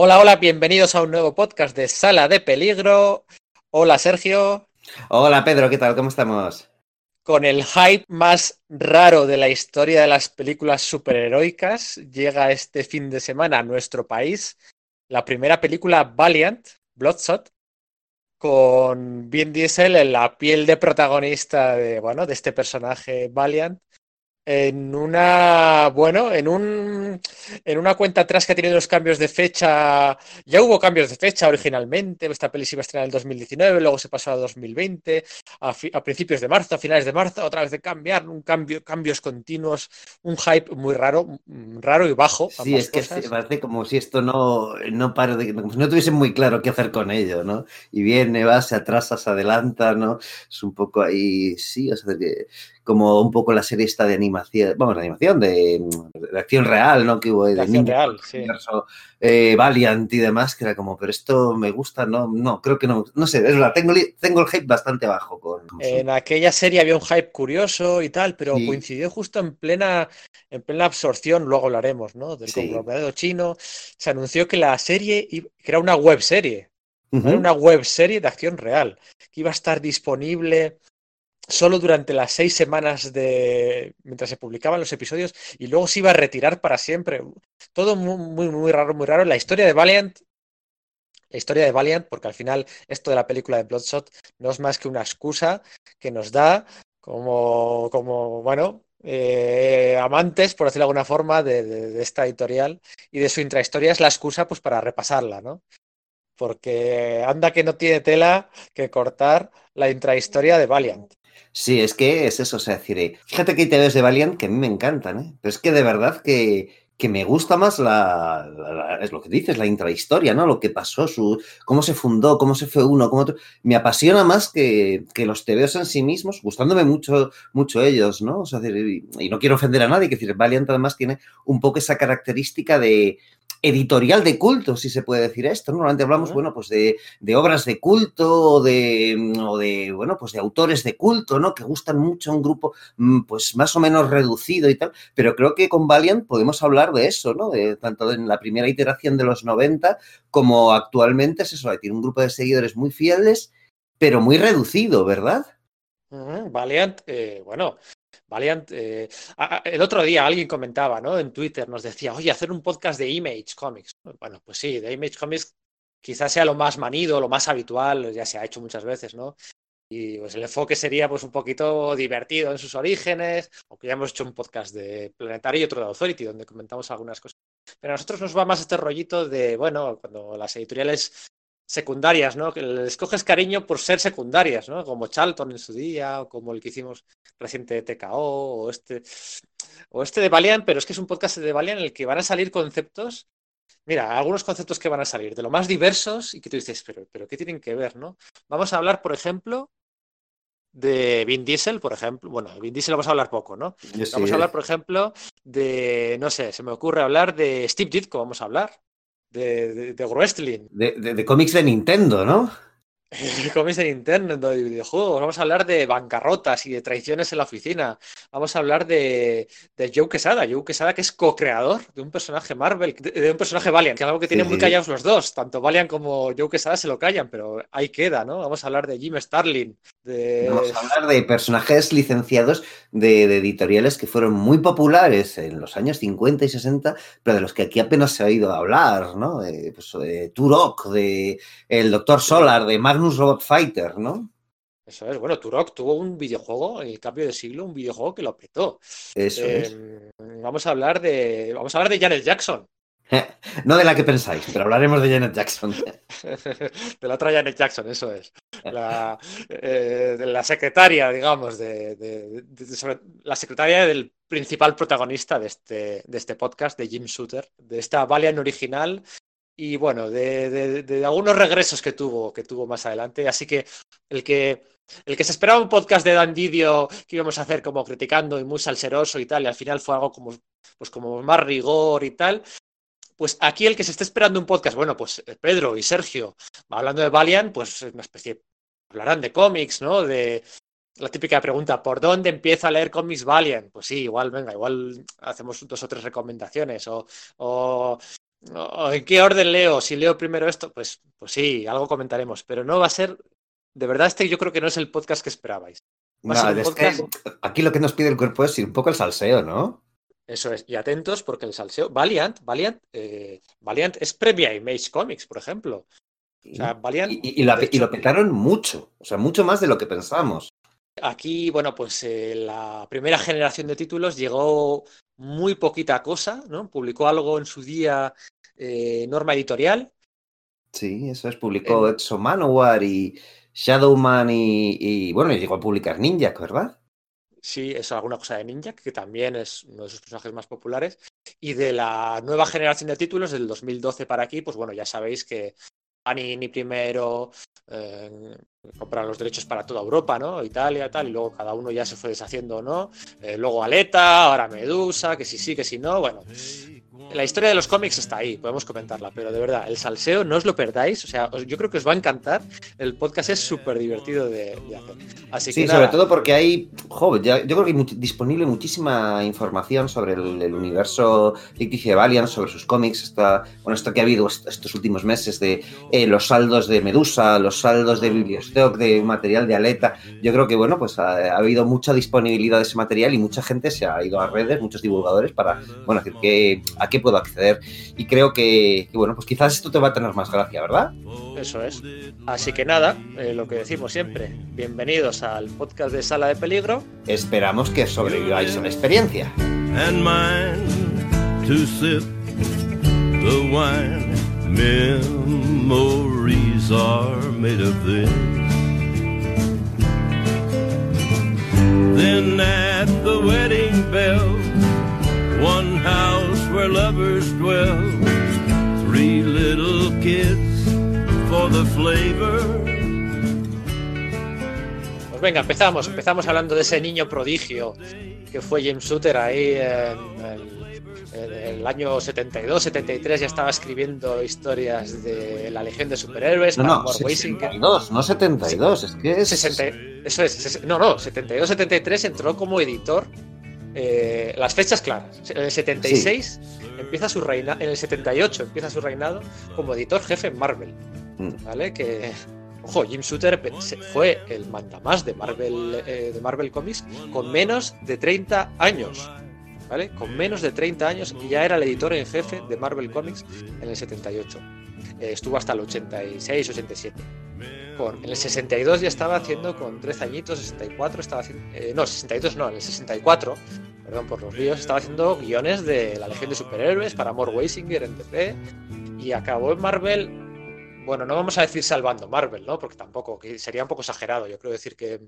Hola, hola, bienvenidos a un nuevo podcast de Sala de Peligro. Hola, Sergio. Hola, Pedro, ¿qué tal? ¿Cómo estamos? Con el hype más raro de la historia de las películas superheroicas, llega este fin de semana a nuestro país la primera película Valiant, Bloodshot, con Vin Diesel en la piel de protagonista de, bueno, de este personaje Valiant, en una, bueno, en un, en una cuenta atrás que ha tenido los cambios de fecha, ya hubo cambios de fecha originalmente, esta peli se iba a estrenar en el 2019, luego se pasó a 2020, a, a, principios de marzo, a finales de marzo, otra vez de cambiar, un cambio, cambios continuos, un hype muy raro, raro y bajo. Sí, es que cosas. parece como si esto no, no para de, como si no tuviese muy claro qué hacer con ello, ¿no? Y viene, va, se atrasa, se adelanta, ¿no? Es un poco ahí, sí, o sea, que como un poco la serie esta de animación, vamos, de animación, de, de acción real, ¿no? Que hubo de, de acción real, sí. Universo, eh, Valiant y demás, que era como, pero esto me gusta, no, no, creo que no, no sé, es verdad, tengo, tengo el hype bastante bajo con... En aquella serie había un hype curioso y tal, pero sí. coincidió justo en plena, en plena absorción, luego hablaremos, ¿no? Del conglomerado chino, se anunció que la serie, que era una web serie, uh -huh. era una web serie de acción real, que iba a estar disponible solo durante las seis semanas de mientras se publicaban los episodios y luego se iba a retirar para siempre. Todo muy, muy, muy raro, muy raro. La historia de Valiant, la historia de Valiant, porque al final esto de la película de Bloodshot no es más que una excusa que nos da como, como bueno, eh, amantes, por decirlo de alguna forma, de, de, de, esta editorial y de su intrahistoria es la excusa pues para repasarla, ¿no? Porque anda que no tiene tela que cortar la intrahistoria de Valiant. Sí, es que es eso, o sea, decir, fíjate que hay de Valiant que a mí me encantan, ¿eh? Pero es que de verdad que, que me gusta más la, es lo que dices, la intrahistoria, ¿no? Lo que pasó, su, cómo se fundó, cómo se fue uno, cómo otro. Me apasiona más que, que los TVs en sí mismos, gustándome mucho, mucho ellos, ¿no? O sea, y, y no quiero ofender a nadie, que decir, Valiant además tiene un poco esa característica de, editorial de culto, si se puede decir esto. ¿no? Normalmente hablamos, uh -huh. bueno, pues de, de, obras de culto o de, o de, bueno, pues de autores de culto, ¿no? Que gustan mucho a un grupo, mm, pues más o menos reducido y tal. Pero creo que con Valiant podemos hablar de eso, ¿no? De, tanto en la primera iteración de los 90 como actualmente es eso, tiene un grupo de seguidores muy fieles, pero muy reducido, ¿verdad? Uh -huh. Valiant, eh, bueno, Valiant, eh, el otro día alguien comentaba, ¿no? En Twitter nos decía, oye, hacer un podcast de Image Comics. Bueno, pues sí, de Image Comics quizás sea lo más manido, lo más habitual, ya se ha hecho muchas veces, ¿no? Y pues el enfoque sería pues un poquito divertido en sus orígenes, aunque ya hemos hecho un podcast de Planetario y otro de Authority, donde comentamos algunas cosas. Pero a nosotros nos va más este rollito de, bueno, cuando las editoriales secundarias, ¿no? Que les coges cariño por ser secundarias, ¿no? Como Charlton en su día, o como el que hicimos reciente de TKO, o este, o este de Valiant, pero es que es un podcast de Valiant en el que van a salir conceptos, mira, algunos conceptos que van a salir de lo más diversos y que tú dices, pero, pero ¿qué tienen que ver, no? Vamos a hablar, por ejemplo, de Vin Diesel, por ejemplo. Bueno, Vin Diesel vamos a hablar poco, ¿no? Sí, vamos a hablar, por ejemplo, de, no sé, se me ocurre hablar de Steve Ditko, vamos a hablar de, de, de de, de, cómics de Nintendo, ¿no? Cómics de Nintendo, de videojuegos. Vamos a hablar de bancarrotas y de traiciones en la oficina. Vamos a hablar de, de Joe Quesada. Joe Quesada, que es co-creador de un personaje Marvel, de, un personaje Valiant, que es algo que tienen sí, muy callados los dos. Tanto Valiant como Joe Quesada se lo callan, pero ahí queda, ¿no? Vamos a hablar de Jim Starlin. De... Vamos a hablar de personajes licenciados de, de, editoriales que fueron muy populares en los años 50 y 60, pero de los que aquí apenas se ha oído hablar, ¿no? De, pues, de Turok, de el Doctor Solar, de Magnus Robot Fighter, ¿no? Eso es, bueno, Turok tuvo un videojuego en el cambio de siglo, un videojuego que lo petó. Eso eh, es. Vamos a hablar de. Vamos a hablar de Janet Jackson. No de la que pensáis, pero hablaremos de Janet Jackson. de la otra Janet Jackson, eso es. La, eh, de la secretaria, digamos, de, de, de, sobre, la secretaria del principal protagonista de este, de este podcast, de Jim Shooter, de esta Valiant original y bueno, de, algunos regresos que tuvo, que tuvo más adelante. Así que el que el que se esperaba un podcast de Dan Didio que íbamos a hacer como criticando y muy salseroso y tal, y al final fue algo como, pues como más rigor y tal. Pues aquí el que se esté esperando un podcast, bueno, pues eh, Pedro y Sergio, hablando de Valiant, pues una especie, hablarán de cómics, ¿no? De la típica pregunta, ¿por dónde empiezo a leer cómics Valiant? Pues sí, igual, venga, igual hacemos dos o tres recomendaciones, o, o ¿En qué orden leo? Si leo primero esto, pues, pues sí, algo comentaremos, pero no va a ser, de verdad, este yo creo que no es el podcast que esperabais. No, es que aquí lo que nos pide el cuerpo es ir un poco el salseo, ¿no? Eso es, y atentos porque el salseo, Valiant, Valiant, eh, Valiant es previa Image Comics, por ejemplo. O sea, Valiant, y, lo petaron mucho, o sea, mucho más de lo que pensamos. Aquí, bueno, pues eh, la primera generación de títulos llegó muy poquita cosa, ¿no? Publicó algo en su día eh, Norma Editorial. Sí, eso es, publicó Edson Manowar y Shadowman y, y, bueno, llegó a publicar Ninja, ¿verdad? Sí, es alguna cosa de Ninja, que también es uno de sus personajes más populares. Y de la nueva generación de títulos, del 2012 para aquí, pues bueno, ya sabéis que Panini primero eh, los derechos para toda Europa, ¿no? Italia, tal, y luego cada uno ya se fue deshaciendo, ¿no? Eh, luego Aleta, ahora Medusa, que si sí, que si no, bueno. La historia de los cómics está ahí, podemos comentarla, pero de verdad, el salseo no os lo perdáis, o sea, yo creo que os va a encantar, el podcast es súper divertido de, hacer. Así sí, sobre todo porque hay, joven, yo creo que hay disponible muchísima información sobre el, universo ficticio de Valiant, sobre sus cómics, esta, bueno, esto que ha habido estos últimos meses de eh, los saldos de Medusa, los saldos de Bibliostock, de material de Aleta, yo creo que, bueno, pues ha, habido mucha disponibilidad de ese material y mucha gente se ha ido a redes, muchos divulgadores, para, bueno, decir que a qué puedo acceder. Y creo que, bueno, pues quizás esto te va a tener más gracia, ¿verdad? Eso es. Así que nada, eh, lo que decimos siempre, bienvenidos al podcast de Sala de Peligro. Esperamos que sobreviváis a la experiencia. And mine to sip the wine. Memories are made of this. Then at the wedding bell, one house where lovers dwell. Three little kids for the flavor. Pues venga, empezamos. Empezamos hablando de ese niño prodigio que fue James Suter ahí en el, año 72, 73 ya estaba escribiendo historias de la Legión de Superhéroes. No, no, 62, no 72, es que es... eso es, no, no, 72, 73 entró como editor eh, las fechas claras. En el 76 empieza su reinado, en el 78 empieza su reinado como editor jefe en Marvel. Mm. ¿Vale? Que, ojo, Jim Shooter fue el mandamás de Marvel, eh, de Marvel Comics con menos de 30 años. ¿Vale? Con menos de 30 años y ya era el editor en jefe de Marvel Comics en el 78. Eh, estuvo hasta el 86, 87. Con, en el 62 ya estaba haciendo con 13 añitos, 64 estaba haciendo, no, 62 no, en el 64 perdón por los ríos, estaba haciendo guiones de la Legión de Superhéroes para More Weisinger en DC y acabó en Marvel. Bueno, no vamos a decir salvando Marvel, ¿no? Porque tampoco, que sería un poco exagerado. Yo creo decir que.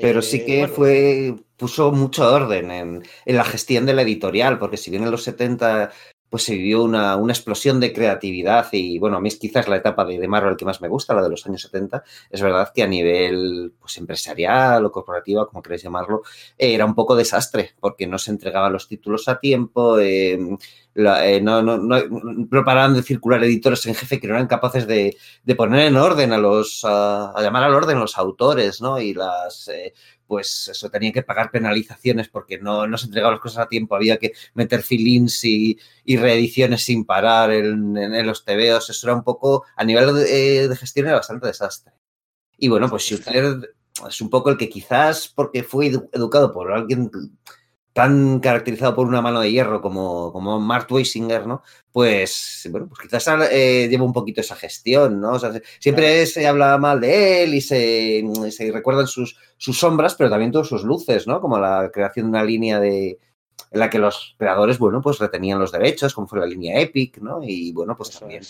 Pero sí eh, que fue. puso mucho orden en, en, la gestión de la editorial, porque si bien en los 70 pues se vivió una, explosión de creatividad y bueno, a mí es quizás la etapa de, de, Marvel que más me gusta, la de los años 70. Es verdad que a nivel pues, empresarial o corporativo, como queréis llamarlo, era un poco desastre porque no se entregaban los títulos a tiempo, eh, eh, no, no, no, paraban de circular editores en jefe que no eran capaces de, poner en orden a los, a, llamar al orden a los autores, ¿no? Y las, eh, pues eso, tenía que pagar penalizaciones porque no, no se entregaban las cosas a tiempo, había que meter fill-ins y, reediciones sin parar en, los tebeos, eso era un poco, a nivel de, de gestión era bastante desastre. Y bueno, pues Shooter es un poco el que quizás porque fue educado por alguien tan caracterizado por una mano de hierro como, como Mark Weisinger, ¿no? Pues, bueno, pues quizás eh, lleva un poquito esa gestión, ¿no? O sea, siempre se habla mal de él y se, se, recuerdan sus, sus sombras, pero también todas sus luces, ¿no? Como la creación de una línea de en la que los creadores, bueno, pues retenían los derechos, como fue la línea Epic, ¿no? Y bueno, pues también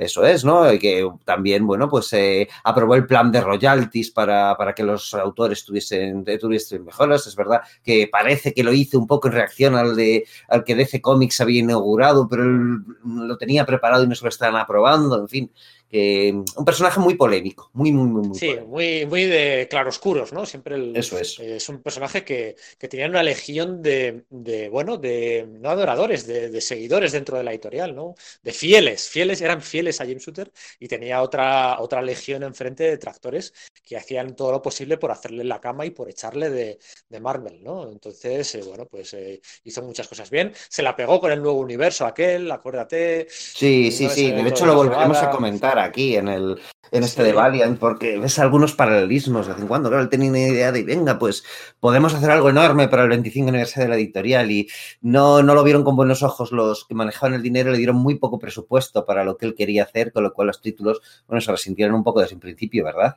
eso es, ¿no? Y que también, bueno, pues eh, aprobó el plan de royalties para, para que los autores tuviesen, tuviesen mejoras. Es verdad que parece que lo hizo un poco en reacción al, de, al que DC Comics había inaugurado, pero él lo tenía preparado y no se lo estaban aprobando. En fin, un personaje muy polémico, muy, muy, muy, muy Sí, muy, muy de claroscuros, ¿no? Siempre el, Eso es. es un personaje que, que tenía una legión de, de, bueno, de no adoradores, de, de, seguidores dentro de la editorial, ¿no? De fieles, fieles, eran fieles a James Shooter y tenía otra, otra legión enfrente de tractores que hacían todo lo posible por hacerle la cama y por echarle de, de Marvel, ¿no? Entonces, eh, bueno, pues eh, hizo muchas cosas bien. Se la pegó con el nuevo universo aquel, acuérdate. Sí, sí, sí. De hecho, lo volveremos a comentar aquí en el en este sí. de Valiant, porque ves algunos paralelismos de vez en cuando. Claro, él tenía una idea de, venga, pues podemos hacer algo enorme para el 25 aniversario de la editorial y no, no lo vieron con buenos ojos los que manejaban el dinero, le dieron muy poco presupuesto para lo que él quería hacer, con lo cual los títulos, bueno, se resintieron un poco desde el principio, ¿verdad?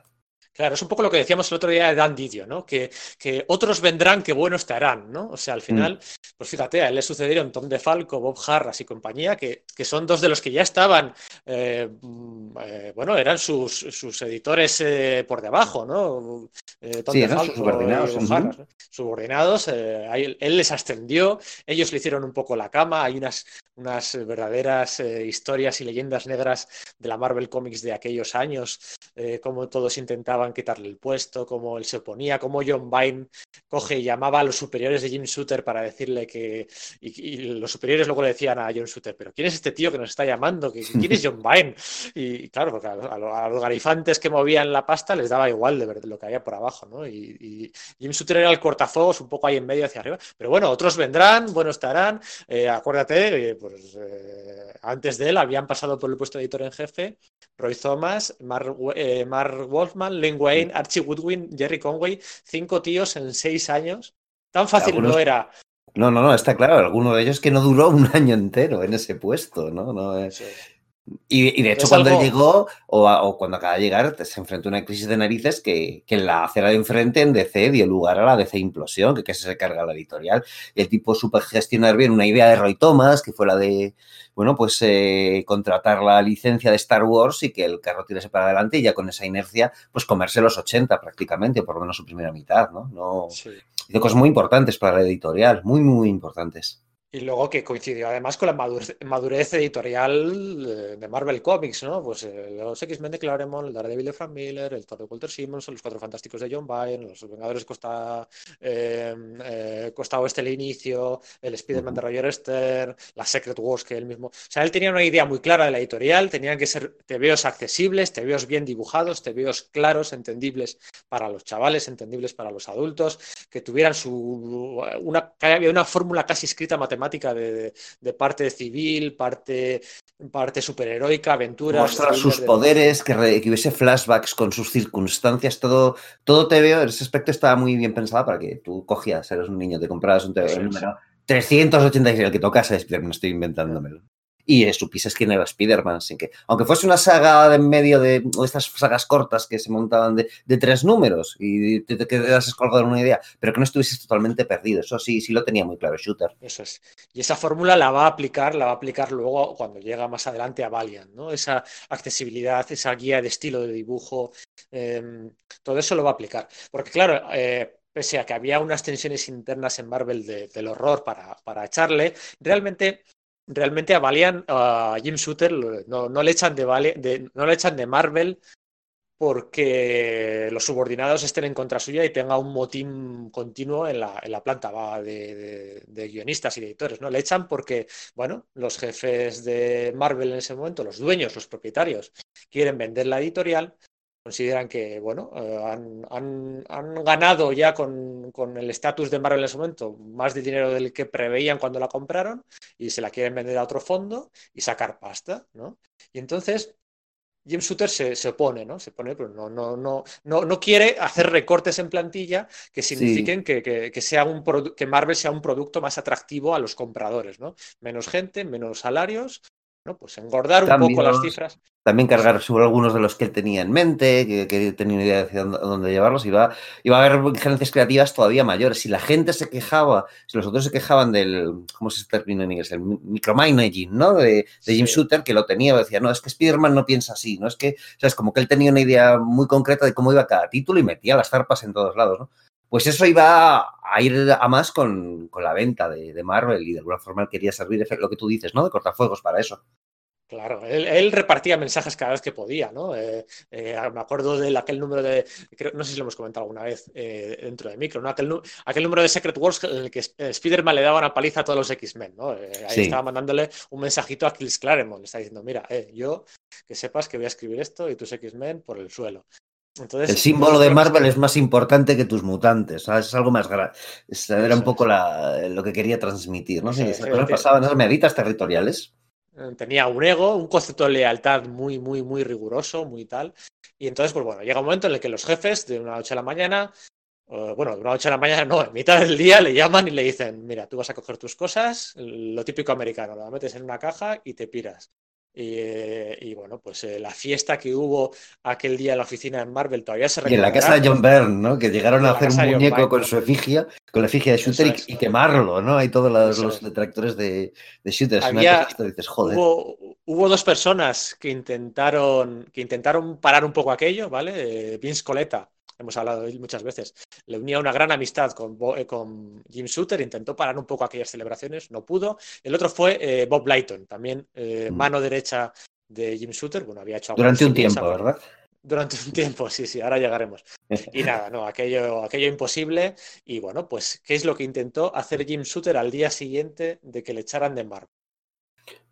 Claro, es un poco lo que decíamos el otro día de Dan Didio, ¿no? Que, que otros vendrán que bueno estarán, ¿no? O sea, al final, mm. pues fíjate, a él le sucedieron Tom DeFalco, Bob Harras y compañía, que, que son dos de los que ya estaban, eh, eh, bueno, eran sus, sus editores eh, por debajo, ¿no? Tom sí, DeFalco sus subordinados. Bob Harras, ¿no? Subordinados, él, él, les ascendió, ellos le hicieron un poco la cama, hay unas, unas verdaderas historias y leyendas negras de la Marvel Comics de aquellos años, como todos intentaban quitarle el puesto, cómo él se oponía, cómo John Vine coge y llamaba a los superiores de Jim Shooter para decirle que. Y, los superiores luego le decían a John Shooter, pero ¿quién es este tío que nos está llamando? ¿Quién es John Vine? Y, claro, porque a, a, a, los garifantes que movían la pasta les daba igual de ver lo que había por abajo, ¿no? Y, y Jim Shooter era el cortafuegos un poco ahí en medio hacia arriba. Pero bueno, otros vendrán, bueno estarán. Eh, acuérdate, eh, pues eh, antes de él habían pasado por el puesto de editor en jefe Roy Thomas, Mark, eh, Mark Wolfman, Len Wayne, Archie Woodwin, Jerry Conway, cinco tíos en seis años. Tan fácil Algunos... no era. No, no, no, está claro. Alguno de ellos que no duró un año entero en ese puesto, ¿no? no es... sí. Y, y, de hecho, cuando algo... él llegó, o, o, cuando acaba de llegar, se enfrentó a una crisis de narices que, que en la acera de enfrente en DC dio lugar a la DC implosión, que, que se carga la editorial. Y el tipo supo gestionar bien una idea de Roy Thomas, que fue la de, bueno, pues eh, contratar la licencia de Star Wars y que el carro tirase para adelante y ya con esa inercia, pues comerse los 80 prácticamente, o por lo menos su primera mitad, ¿no? no sí. Hizo cosas muy importantes para la editorial, muy, muy importantes. Y luego que coincidió además con la madurez, madurez editorial de Marvel Comics, ¿no? Pues eh, los X-Men de Claremont, el Daredevil de Frank Miller, el Thor de Walter Simmons, los Cuatro Fantásticos de John Byrne, los Vengadores Costa, eh, eh, Costa Oeste el inicio, el Spider-Man de Roger Stern, la Secret Wars que él mismo... O sea, él tenía una idea muy clara de la editorial, tenían que ser tebeos accesibles, tebeos bien dibujados, tebeos claros, entendibles para los chavales, entendibles para los adultos, que tuvieran su... Una, una fórmula casi escrita matemática de, de, parte civil, parte, parte superheroica, aventura. Mostrar sus de... poderes, que, re, que, hubiese flashbacks con sus circunstancias, todo, todo te veo, ese aspecto estaba muy bien pensado para que tú cogías, eres un niño, te comprabas un TV, número 386, el que tocase, no estoy inventándomelo y eh, supieses quién era Spider-Man, sin que, aunque fuese una saga de en medio de, estas sagas cortas que se montaban de, de tres números y te, te quedas colgado en una idea, pero que no estuvieses totalmente perdido, eso sí, sí lo tenía muy claro Shooter. Eso es. Y esa fórmula la va a aplicar, la va a aplicar luego cuando llega más adelante a Valiant, ¿no? Esa accesibilidad, esa guía de estilo de dibujo, eh, todo eso lo va a aplicar. Porque claro, eh, pese a que había unas tensiones internas en Marvel de, del horror para, para echarle, realmente realmente a a Jim Shooter, no, le echan de, Marvel porque los subordinados estén en contra suya y tenga un motín continuo en la, planta va, de, de, de, guionistas y de editores. ¿no? Le echan porque, bueno, los jefes de Marvel en ese momento, los dueños, los propietarios, quieren vender la editorial, consideran que, bueno, eh, han, han, han, ganado ya con, con el estatus de Marvel en ese momento más de dinero del que preveían cuando la compraron y se la quieren vender a otro fondo y sacar pasta, ¿no? Y entonces Jim Shooter se, se, opone, ¿no? Se pone, pero no, no, no, no, no quiere hacer recortes en plantilla que signifiquen sí. que, que, que, sea un que Marvel sea un producto más atractivo a los compradores, ¿no? Menos gente, menos salarios, ¿no? Pues engordar un poco las cifras. También cargar sobre algunos de los que él tenía en mente, que, que tenía una idea de dónde, dónde llevarlos, y va, iba a haber injerencias creativas todavía mayores. Si la gente se quejaba, si los otros se quejaban del, ¿cómo se termina en inglés? El micromanaging, ¿no? De, de Jim sí. Shooter, que lo tenía, decía, no, es que Spider-Man no piensa así, no es que, o sea, es como que él tenía una idea muy concreta de cómo iba cada título y metía las zarpas en todos lados, ¿no? Pues eso iba a ir a más con, con la venta de, de Marvel y de alguna forma quería servir lo que tú dices, ¿no? De cortafuegos para eso. Claro, él, repartía mensajes cada vez que podía, ¿no? Eh, eh, me acuerdo de aquel número de, no sé si lo hemos comentado alguna vez eh, dentro de micro, ¿no? Aquel, número de Secret Wars en el que Spider-Man le daba una paliza a todos los X-Men, ¿no? ahí estaba mandándole un mensajito a Kills Claremont, le está diciendo, mira, yo que sepas que voy a escribir esto y tus X-Men por el suelo. Entonces, el símbolo de Marvel es más importante que tus mutantes, ¿sabes? es algo más grave. Era un poco lo que quería transmitir, ¿no? Sí, pasaban esas medidas territoriales. Eh, tenía un ego, un concepto de lealtad muy, muy, muy riguroso, muy tal. Y entonces, pues bueno, llega un momento en el que los jefes de una noche a la mañana, bueno, de una noche a la mañana no, en mitad del día le llaman y le dicen, mira, tú vas a coger tus cosas, lo típico americano, lo metes en una caja y te piras. Y, bueno, pues eh, la fiesta que hubo aquel día en la oficina de Marvel todavía se recuerda. Y en la casa de John Byrne, ¿no? Que llegaron a hacer un muñeco con su efigie, con la efigie de Shooter y, quemarlo, ¿no? Hay todos los, detractores de, de Shooter. Hubo, dos personas que intentaron, que intentaron parar un poco aquello, ¿vale? Eh, Vince Coletta hemos hablado de él muchas veces, le unía una gran amistad con, eh, con, Jim Shooter, intentó parar un poco aquellas celebraciones, no pudo. El otro fue eh, Bob Lighton, también eh, mm. mano derecha de Jim Shooter, bueno, había hecho Durante un tiempo, ¿verdad? Durante un tiempo, sí, sí, ahora llegaremos. Y nada, no, aquello, aquello imposible. Y bueno, pues, ¿qué es lo que intentó hacer Jim Shooter al día siguiente de que le echaran de Marvel?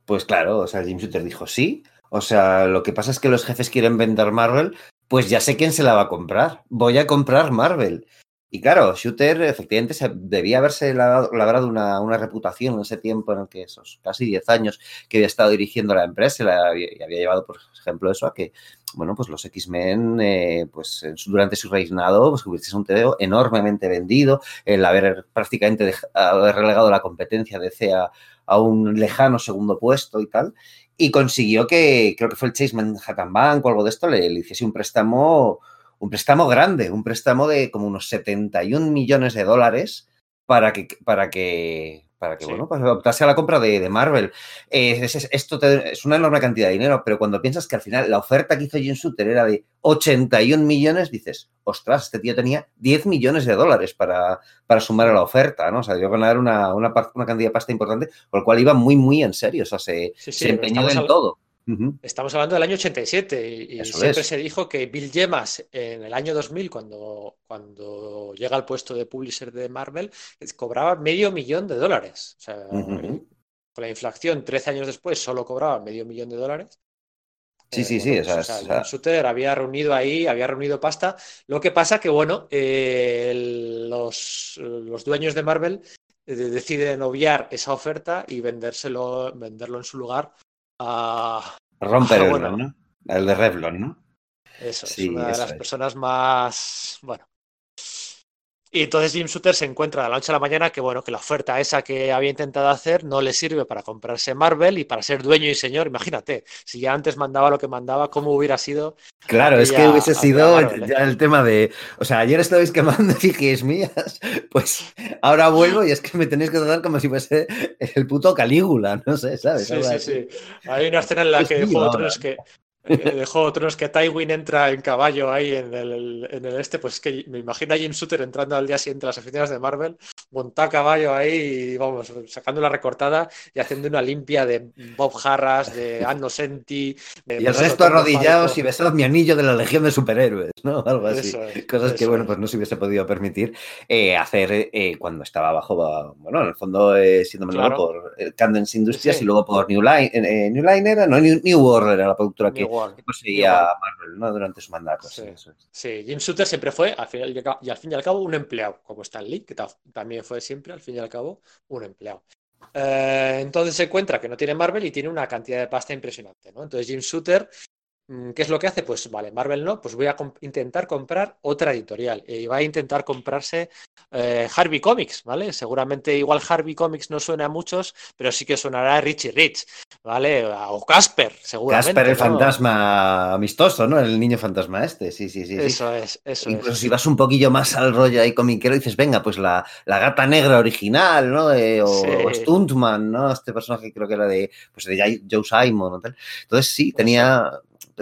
Pues claro, o sea, Jim Shooter dijo sí. O sea, lo que pasa es que los jefes quieren vender Marvel, pues ya sé quién se la va a comprar. Voy a comprar Marvel. Y claro, Shooter efectivamente se, debía haberse labrado una, una, reputación en ese tiempo en el que esos casi 10 años que había estado dirigiendo la empresa y había, llevado, por ejemplo, eso a que, bueno, pues los X-Men, eh, pues durante su reinado, pues hubiese un TVO enormemente vendido, el haber prácticamente haber relegado la competencia de CEA a un lejano segundo puesto y tal y consiguió que, creo que fue el Chase Manhattan Bank o algo de esto, le, hiciese un préstamo, un préstamo grande, un préstamo de como unos 71 millones de dólares para que, para que, para que, bueno, pues optase a la compra de, Marvel. esto es una enorme cantidad de dinero, pero cuando piensas que al final la oferta que hizo Jim Shooter era de 81 millones, dices, ostras, este tío tenía 10 millones de dólares para, para sumar a la oferta, ¿no? O sea, debió ganar una, una, una, cantidad de pasta importante, por lo cual iba muy, muy en serio, o sea, se, se empeñó en todo. Estamos hablando del año 87 y, siempre se dijo que Bill Gemas en el año 2000, cuando, cuando llega al puesto de publisher de Marvel, cobraba medio millón de dólares. O sea, con la inflación, 13 años después, solo cobraba medio millón de dólares. Sí, sí, sí. Pues, o sea, había reunido ahí, había reunido pasta. Lo que pasa que, bueno, eh, los, los, dueños de Marvel eh, deciden obviar esa oferta y vendérselo, venderlo en su lugar a... Romper el, ¿no? El de Revlon, ¿no? Eso, es una de las personas más, bueno, y entonces Jim Shooter se encuentra de la noche a la mañana que, bueno, que la oferta esa que había intentado hacer no le sirve para comprarse Marvel y para ser dueño y señor. Imagínate, si ya antes mandaba lo que mandaba, ¿cómo hubiera sido? Claro, es que hubiese sido ya el tema de, o sea, ayer estabais quemando fijes mías, pues ahora vuelvo y es que me tenéis que tratar como si fuese el puto Calígula, no sé, ¿sabes? Sí, sí, sí. Hay una escena en la que otros que eh, dejó otros que Tywin entra en caballo ahí en el, en el este, pues es que me imagino a Jim Shooter entrando al día siguiente a las oficinas de Marvel, monta caballo ahí y vamos, sacando la recortada y haciendo una limpia de Bob Harras, de Anno Senti. y el resto arrodillados y besados mi anillo de la Legión de Superhéroes, ¿no? Algo así. Cosas que, bueno, pues no se hubiese podido permitir eh, hacer eh, cuando estaba bajo, bueno, en el fondo siendo mandado por Candence Industries y luego por New Line, New Line era, no, New, New era la productora que que poseía Marvel ¿no? durante su mandato. Sí. Jim Shooter siempre fue, al final y al fin y al cabo, un empleado, como Stan Lee, que también fue siempre, al fin y al cabo, un empleado. Eh, entonces se encuentra que no tiene Marvel y tiene una cantidad de pasta impresionante. ¿no? Entonces Jim Shooter ¿Qué es lo que hace? Pues vale, Marvel no, pues voy a intentar comprar otra editorial y va a intentar comprarse eh, Harvey Comics, ¿vale? Seguramente igual Harvey Comics no suena a muchos, pero sí que sonará Richie Rich, ¿vale? O Casper, seguramente. Casper el fantasma amistoso, ¿no? El niño fantasma este, sí, sí, sí. Eso es, eso Incluso si vas un poquillo más al rollo ahí comiquero dices, venga, pues la, la gata negra original, ¿no? Eh, o, Stuntman, ¿no? Este personaje creo que era de, pues de Joe Simon o tal. Entonces sí, tenía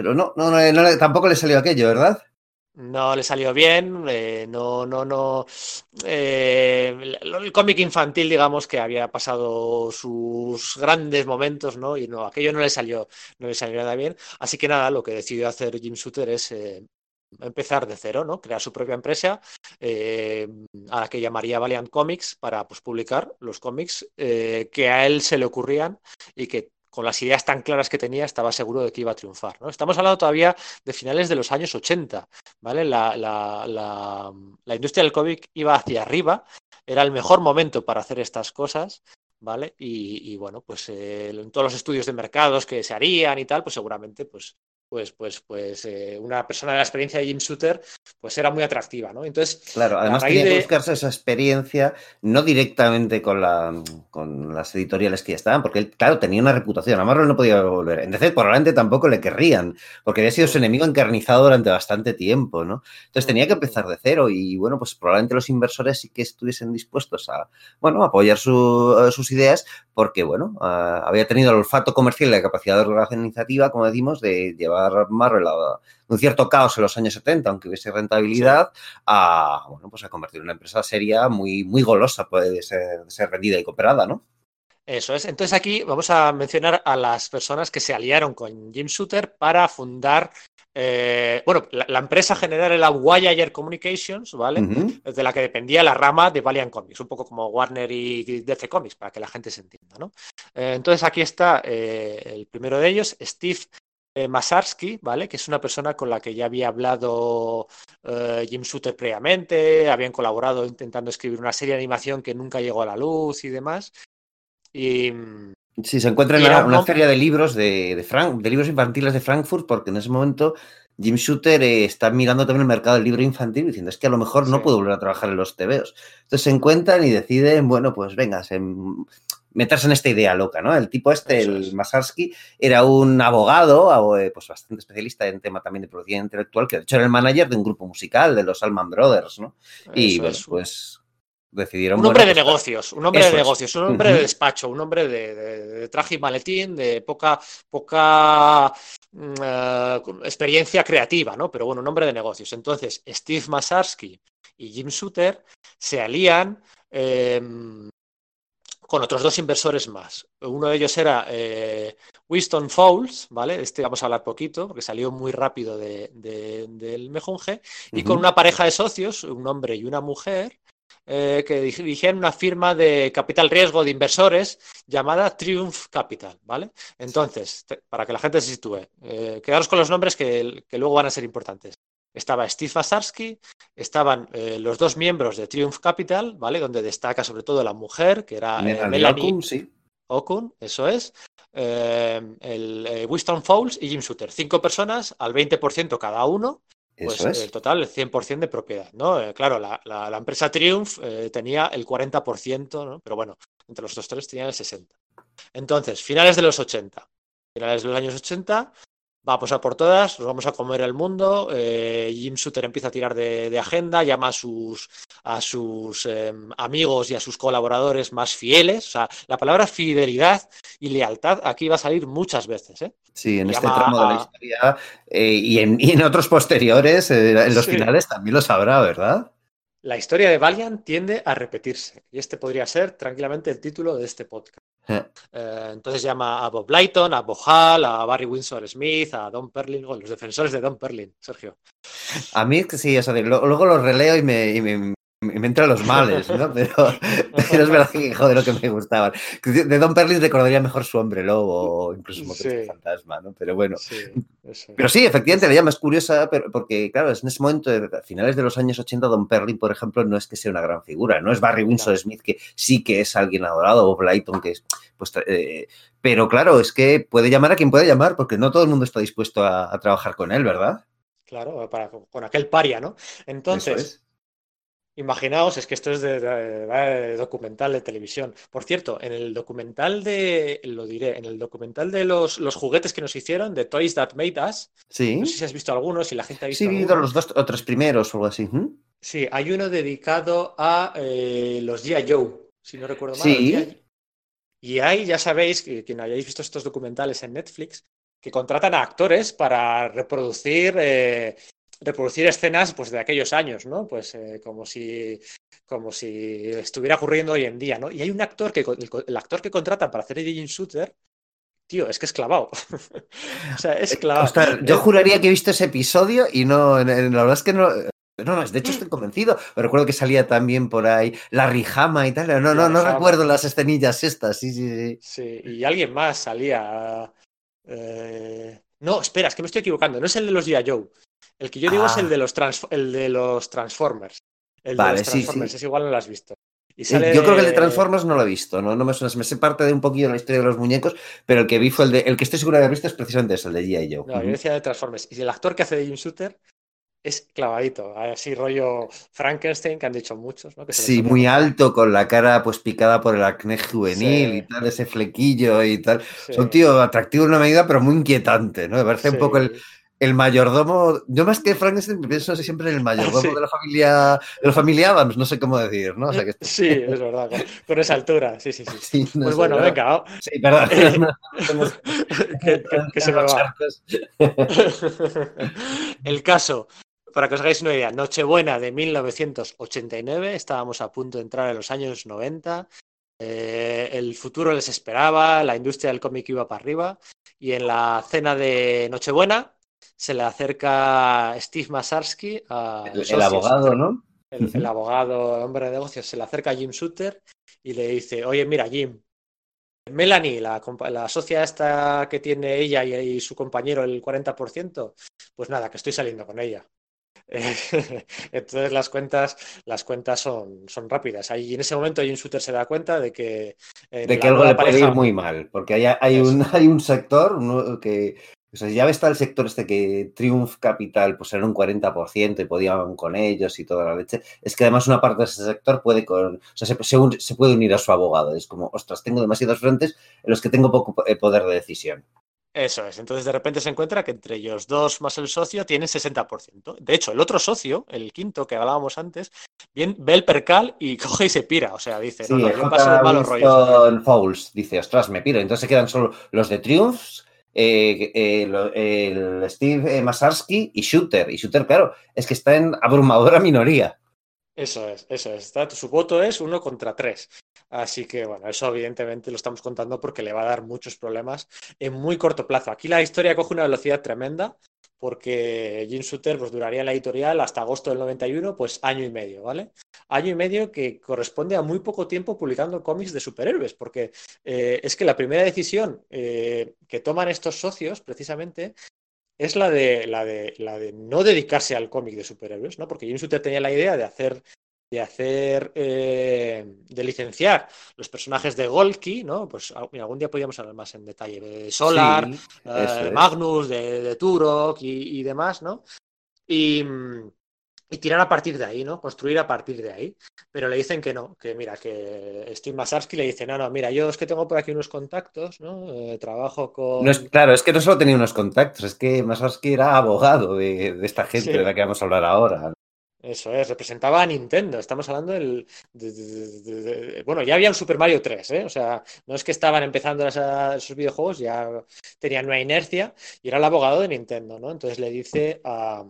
pero no, no, no, tampoco le salió aquello, ¿verdad? no le salió bien, eh, no, no, no. Eh, el cómic infantil, digamos, que había pasado sus grandes momentos, ¿no? Y no, aquello no le salió, no le salió nada bien. Así que nada, lo que decidió hacer Jim Shooter es eh, empezar de cero, ¿no? Crear su propia empresa, a la que llamaría Valiant Comics, para pues, publicar los cómics que a él se le ocurrían y que con las ideas tan claras que tenía, estaba seguro de que iba a triunfar. ¿no? Estamos hablando todavía de finales de los años 80, ¿vale? La, industria del cómic iba hacia arriba, era el mejor momento para hacer estas cosas, ¿vale? Y, bueno, pues eh, en todos los estudios de mercados que se harían y tal, pues seguramente pues pues, pues, pues eh, una persona de la experiencia de Jim Shooter, pues era muy atractiva, ¿no? Entonces, claro, además tenía que buscarse esa experiencia no directamente con, la, con las editoriales que ya estaban, porque él, claro, tenía una reputación, a Marvel no podía volver. En DC probablemente tampoco le querrían, porque había sido su enemigo encarnizado durante bastante tiempo, ¿no? Entonces tenía que empezar de cero y, bueno, pues probablemente los inversores sí que estuviesen dispuestos a, bueno, apoyar sus ideas, porque, bueno, ah, había tenido el olfato comercial y la capacidad de organizativa, como decimos, de llevar Marvel a un cierto caos en los años 70, aunque hubiese rentabilidad, a, bueno, pues a convertir una empresa seria muy, muy golosa, puede ser, ser vendida y cooperada, ¿no? Eso es. Entonces aquí vamos a mencionar a las personas que se aliaron con Jim Shooter para fundar, eh, bueno, la, empresa general era Voyager Communications, ¿vale? De la que dependía la rama de Valiant Comics, un poco como Warner y DC Comics, para que la gente se entienda, ¿no? Eh, entonces aquí está eh, el primero de ellos, Steve eh, Masarsky, ¿vale? Que es una persona con la que ya había hablado eh, Jim Shooter previamente, habían colaborado intentando escribir una serie de animación que nunca llegó a la luz y demás. Y, mm, Sí, se encuentra en una, feria de libros de, de, libros infantiles de Frankfurt, porque en ese momento Jim Shooter eh, está mirando también el mercado del libro infantil diciendo es que a lo mejor no puedo volver a trabajar en los TVOs. Entonces se encuentran y deciden, bueno, pues venga, se, meterse en esta idea loca, ¿no? El tipo este, el Masarsky, era un abogado, eh, pues bastante especialista en tema también de propiedad intelectual, que de hecho era el manager de un grupo musical de los Alman Brothers, ¿no? Y pues decidieron... Un hombre de pues, negocios, un hombre de negocios, un hombre de despacho, un hombre de, traje y maletín, de poca, poca mm, eh, experiencia creativa, ¿no? Pero bueno, un hombre de negocios. Entonces, Steve Masarsky y Jim Shooter se alían em, con otros dos inversores más. Uno de ellos era eh, Winston Fowles, ¿vale? Este vamos a hablar poquito, porque salió muy rápido del mejunje, y con una pareja de socios, un hombre y una mujer, eh, que dirigían una firma de capital riesgo de inversores llamada Triumph Capital, ¿vale? Entonces, para que la gente se sitúe, eh, quedaros con los nombres que, que luego van a ser importantes estaba Steve Vasarsky, estaban eh, los dos miembros de Triumph Capital, ¿vale? Donde destaca sobre todo la mujer, que era eh, Melanie, Okun, sí. Okun, eso es. Eh, el Winston Fowles y Jim Shooter. Cinco personas al 20% cada uno. Pues el total, el 100% de propiedad, ¿no? claro, la, la, empresa Triumph tenía el 40%, ¿no? Pero bueno, entre los dos tres tenían el 60%. Entonces, finales de los 80. Finales de los años 80, vamos a por todas, nos vamos a comer el mundo. Eh, Jim Shooter empieza a tirar de, agenda, llama a sus, a sus em, amigos y a sus colaboradores más fieles. O sea, la palabra fidelidad y lealtad aquí va a salir muchas veces. ¿eh? Sí, en este tramo de la historia eh, y, en, otros posteriores, en los finales también lo sabrá, ¿verdad? La historia de Valiant tiende a repetirse y este podría ser tranquilamente el título de este podcast. Eh, entonces llama a Bob Lighton, a Bob Hall, a Barry Windsor Smith, a Don Perlin, los defensores de Don Perlin, Sergio. A mí sí, o sea, luego los releo y me, me entran los males, ¿no? Pero, es verdad que, joder, lo que me gustaban. De Don Perlin recordaría mejor su hombre lobo o incluso sí. fantasma, ¿no? Pero bueno. pero sí, efectivamente, la llama es curiosa porque, claro, es en ese momento, a finales de los años 80, Don Perlin, por ejemplo, no es que sea una gran figura, no es Barry Winsor Smith, que sí que es alguien adorado, o Blyton, que es, pues, eh, pero claro, es que puede llamar a quien puede llamar, porque no todo el mundo está dispuesto a, trabajar con él, ¿verdad? Claro, para, con aquel paria, ¿no? Entonces, Imaginaos, es que esto es de, documental de televisión. Por cierto, en el documental de, lo diré, en el documental de los, los juguetes que nos hicieron, de Toys That Made Us, sí. no sé si has visto algunos, si la gente ha visto. Sí, he visto los dos o tres primeros o algo así. Sí, hay uno dedicado a eh, los G.I. Joe, si no recuerdo mal. Sí. Y ahí ya sabéis, que quien hayáis visto estos documentales en Netflix, que contratan a actores para reproducir eh, reproducir escenas pues, de aquellos años, ¿no? Pues eh, como si como si estuviera ocurriendo hoy en día, ¿no? Y hay un actor que el, el actor que contratan para hacer el Shooter, tío, es que es clavado. o sea, es clavado. yo juraría que he visto ese episodio y no, la verdad es que no, no, no, de hecho estoy convencido. Pero recuerdo que salía también por ahí la Rijama y tal. No, no, no recuerdo las escenillas estas. Sí, sí, sí. Sí, y alguien más salía. Eh, no, espera, es que me estoy equivocando. No es el de los Dia Joe. El que yo digo es el ah. de los, el de los Transformers. El de los Transformers, es igual no lo has visto. Y Yo creo que el de Transformers no lo he visto, no, no me suena, me sé parte de un poquillo de la historia de los muñecos, pero el que vi fue el de, el que estoy seguro de haber visto es precisamente ese, el de G.I. Joe. No, yo decía de Transformers. Y el actor que hace de Jim Shooter es clavadito, así rollo Frankenstein, que han dicho muchos, ¿no? sí, muy alto, con la cara pues picada por el acné juvenil y tal, ese flequillo y tal. Son tío atractivo en una medida, pero muy inquietante, ¿no? Me parece un poco el, el mayordomo, yo más que Frankenstein pienso siempre en el mayordomo de la familia, de la familia Adams, no sé cómo decir, ¿no? Sí, es verdad, con, esa altura, sí, sí, sí. pues bueno, venga. Sí, perdón. que, se me va. el caso para que os hagáis una idea, Nochebuena de 1989, estábamos a punto de entrar en los años 90, eh, el futuro les esperaba, la industria del cómic iba para arriba, y en la cena de Nochebuena se le acerca Steve Masarsky, el, abogado, ¿no? El, abogado, hombre de negocios, se le acerca a Jim Shooter y le dice, oye, mira, Jim, Melanie, la, la socia esta que tiene ella y, su compañero el 40%, pues nada, que estoy saliendo con ella. Entonces las cuentas, las cuentas son, son rápidas. Ahí en ese momento Jim Shooter se da cuenta de que. de que algo le puede ir muy mal. Porque hay, hay, un, hay un sector que. O sea, ya está el sector este que Triumph Capital pues era un 40% y podían con ellos y toda la leche. Es que además una parte de ese sector puede con. O sea, se, se puede unir a su abogado. Es como, ostras, tengo demasiados frentes en los que tengo poco eh, poder de decisión. Eso es. Entonces de repente se encuentra que entre ellos dos más el socio tienen 60%. De hecho, el otro socio, el quinto que hablábamos antes, bien, ve el percal y coge y se pira. O sea, dice, no, no, yo paso de malos rollos. Fouls dice, ostras, me piro. Entonces se quedan solo los de Triumphs, eh, eh, el Steve Masarsky y Shooter. Y Shooter, claro, es que está en abrumadora minoría. Eso es, eso es. su voto es uno contra tres. Así que, bueno, eso evidentemente lo estamos contando porque le va a dar muchos problemas en muy corto plazo. Aquí la historia coge una velocidad tremenda porque Jim Shooter pues, duraría la editorial hasta agosto del 91, pues año y medio, ¿vale? Año y medio que corresponde a muy poco tiempo publicando cómics de superhéroes, porque eh, es que la primera decisión eh, que toman estos socios, precisamente, es la de, la de, la de no dedicarse al cómic de superhéroes, ¿no? Porque Jim Shooter tenía la idea de hacer de hacer, eh, de licenciar los personajes de Golki, ¿no? Pues algún día podríamos hablar más en detalle de Solar, de eh, Magnus, de, Turok y, demás, ¿no? Y, tirar a partir de ahí, ¿no? Construir a partir de ahí. Pero le dicen que no, que mira, que Steve Masarsky le dice, no, no, mira, yo es que tengo por aquí unos contactos, ¿no? Eh, trabajo con... No es, claro, es que no solo tenía unos contactos, es que Masarsky era abogado de, esta gente de la que vamos a hablar ahora. Eso es, representaba a Nintendo. Estamos hablando del. bueno, ya había un Super Mario 3, ¿eh? O sea, no es que estaban empezando esos videojuegos, ya tenían una inercia y era el abogado de Nintendo, ¿no? Entonces le dice a.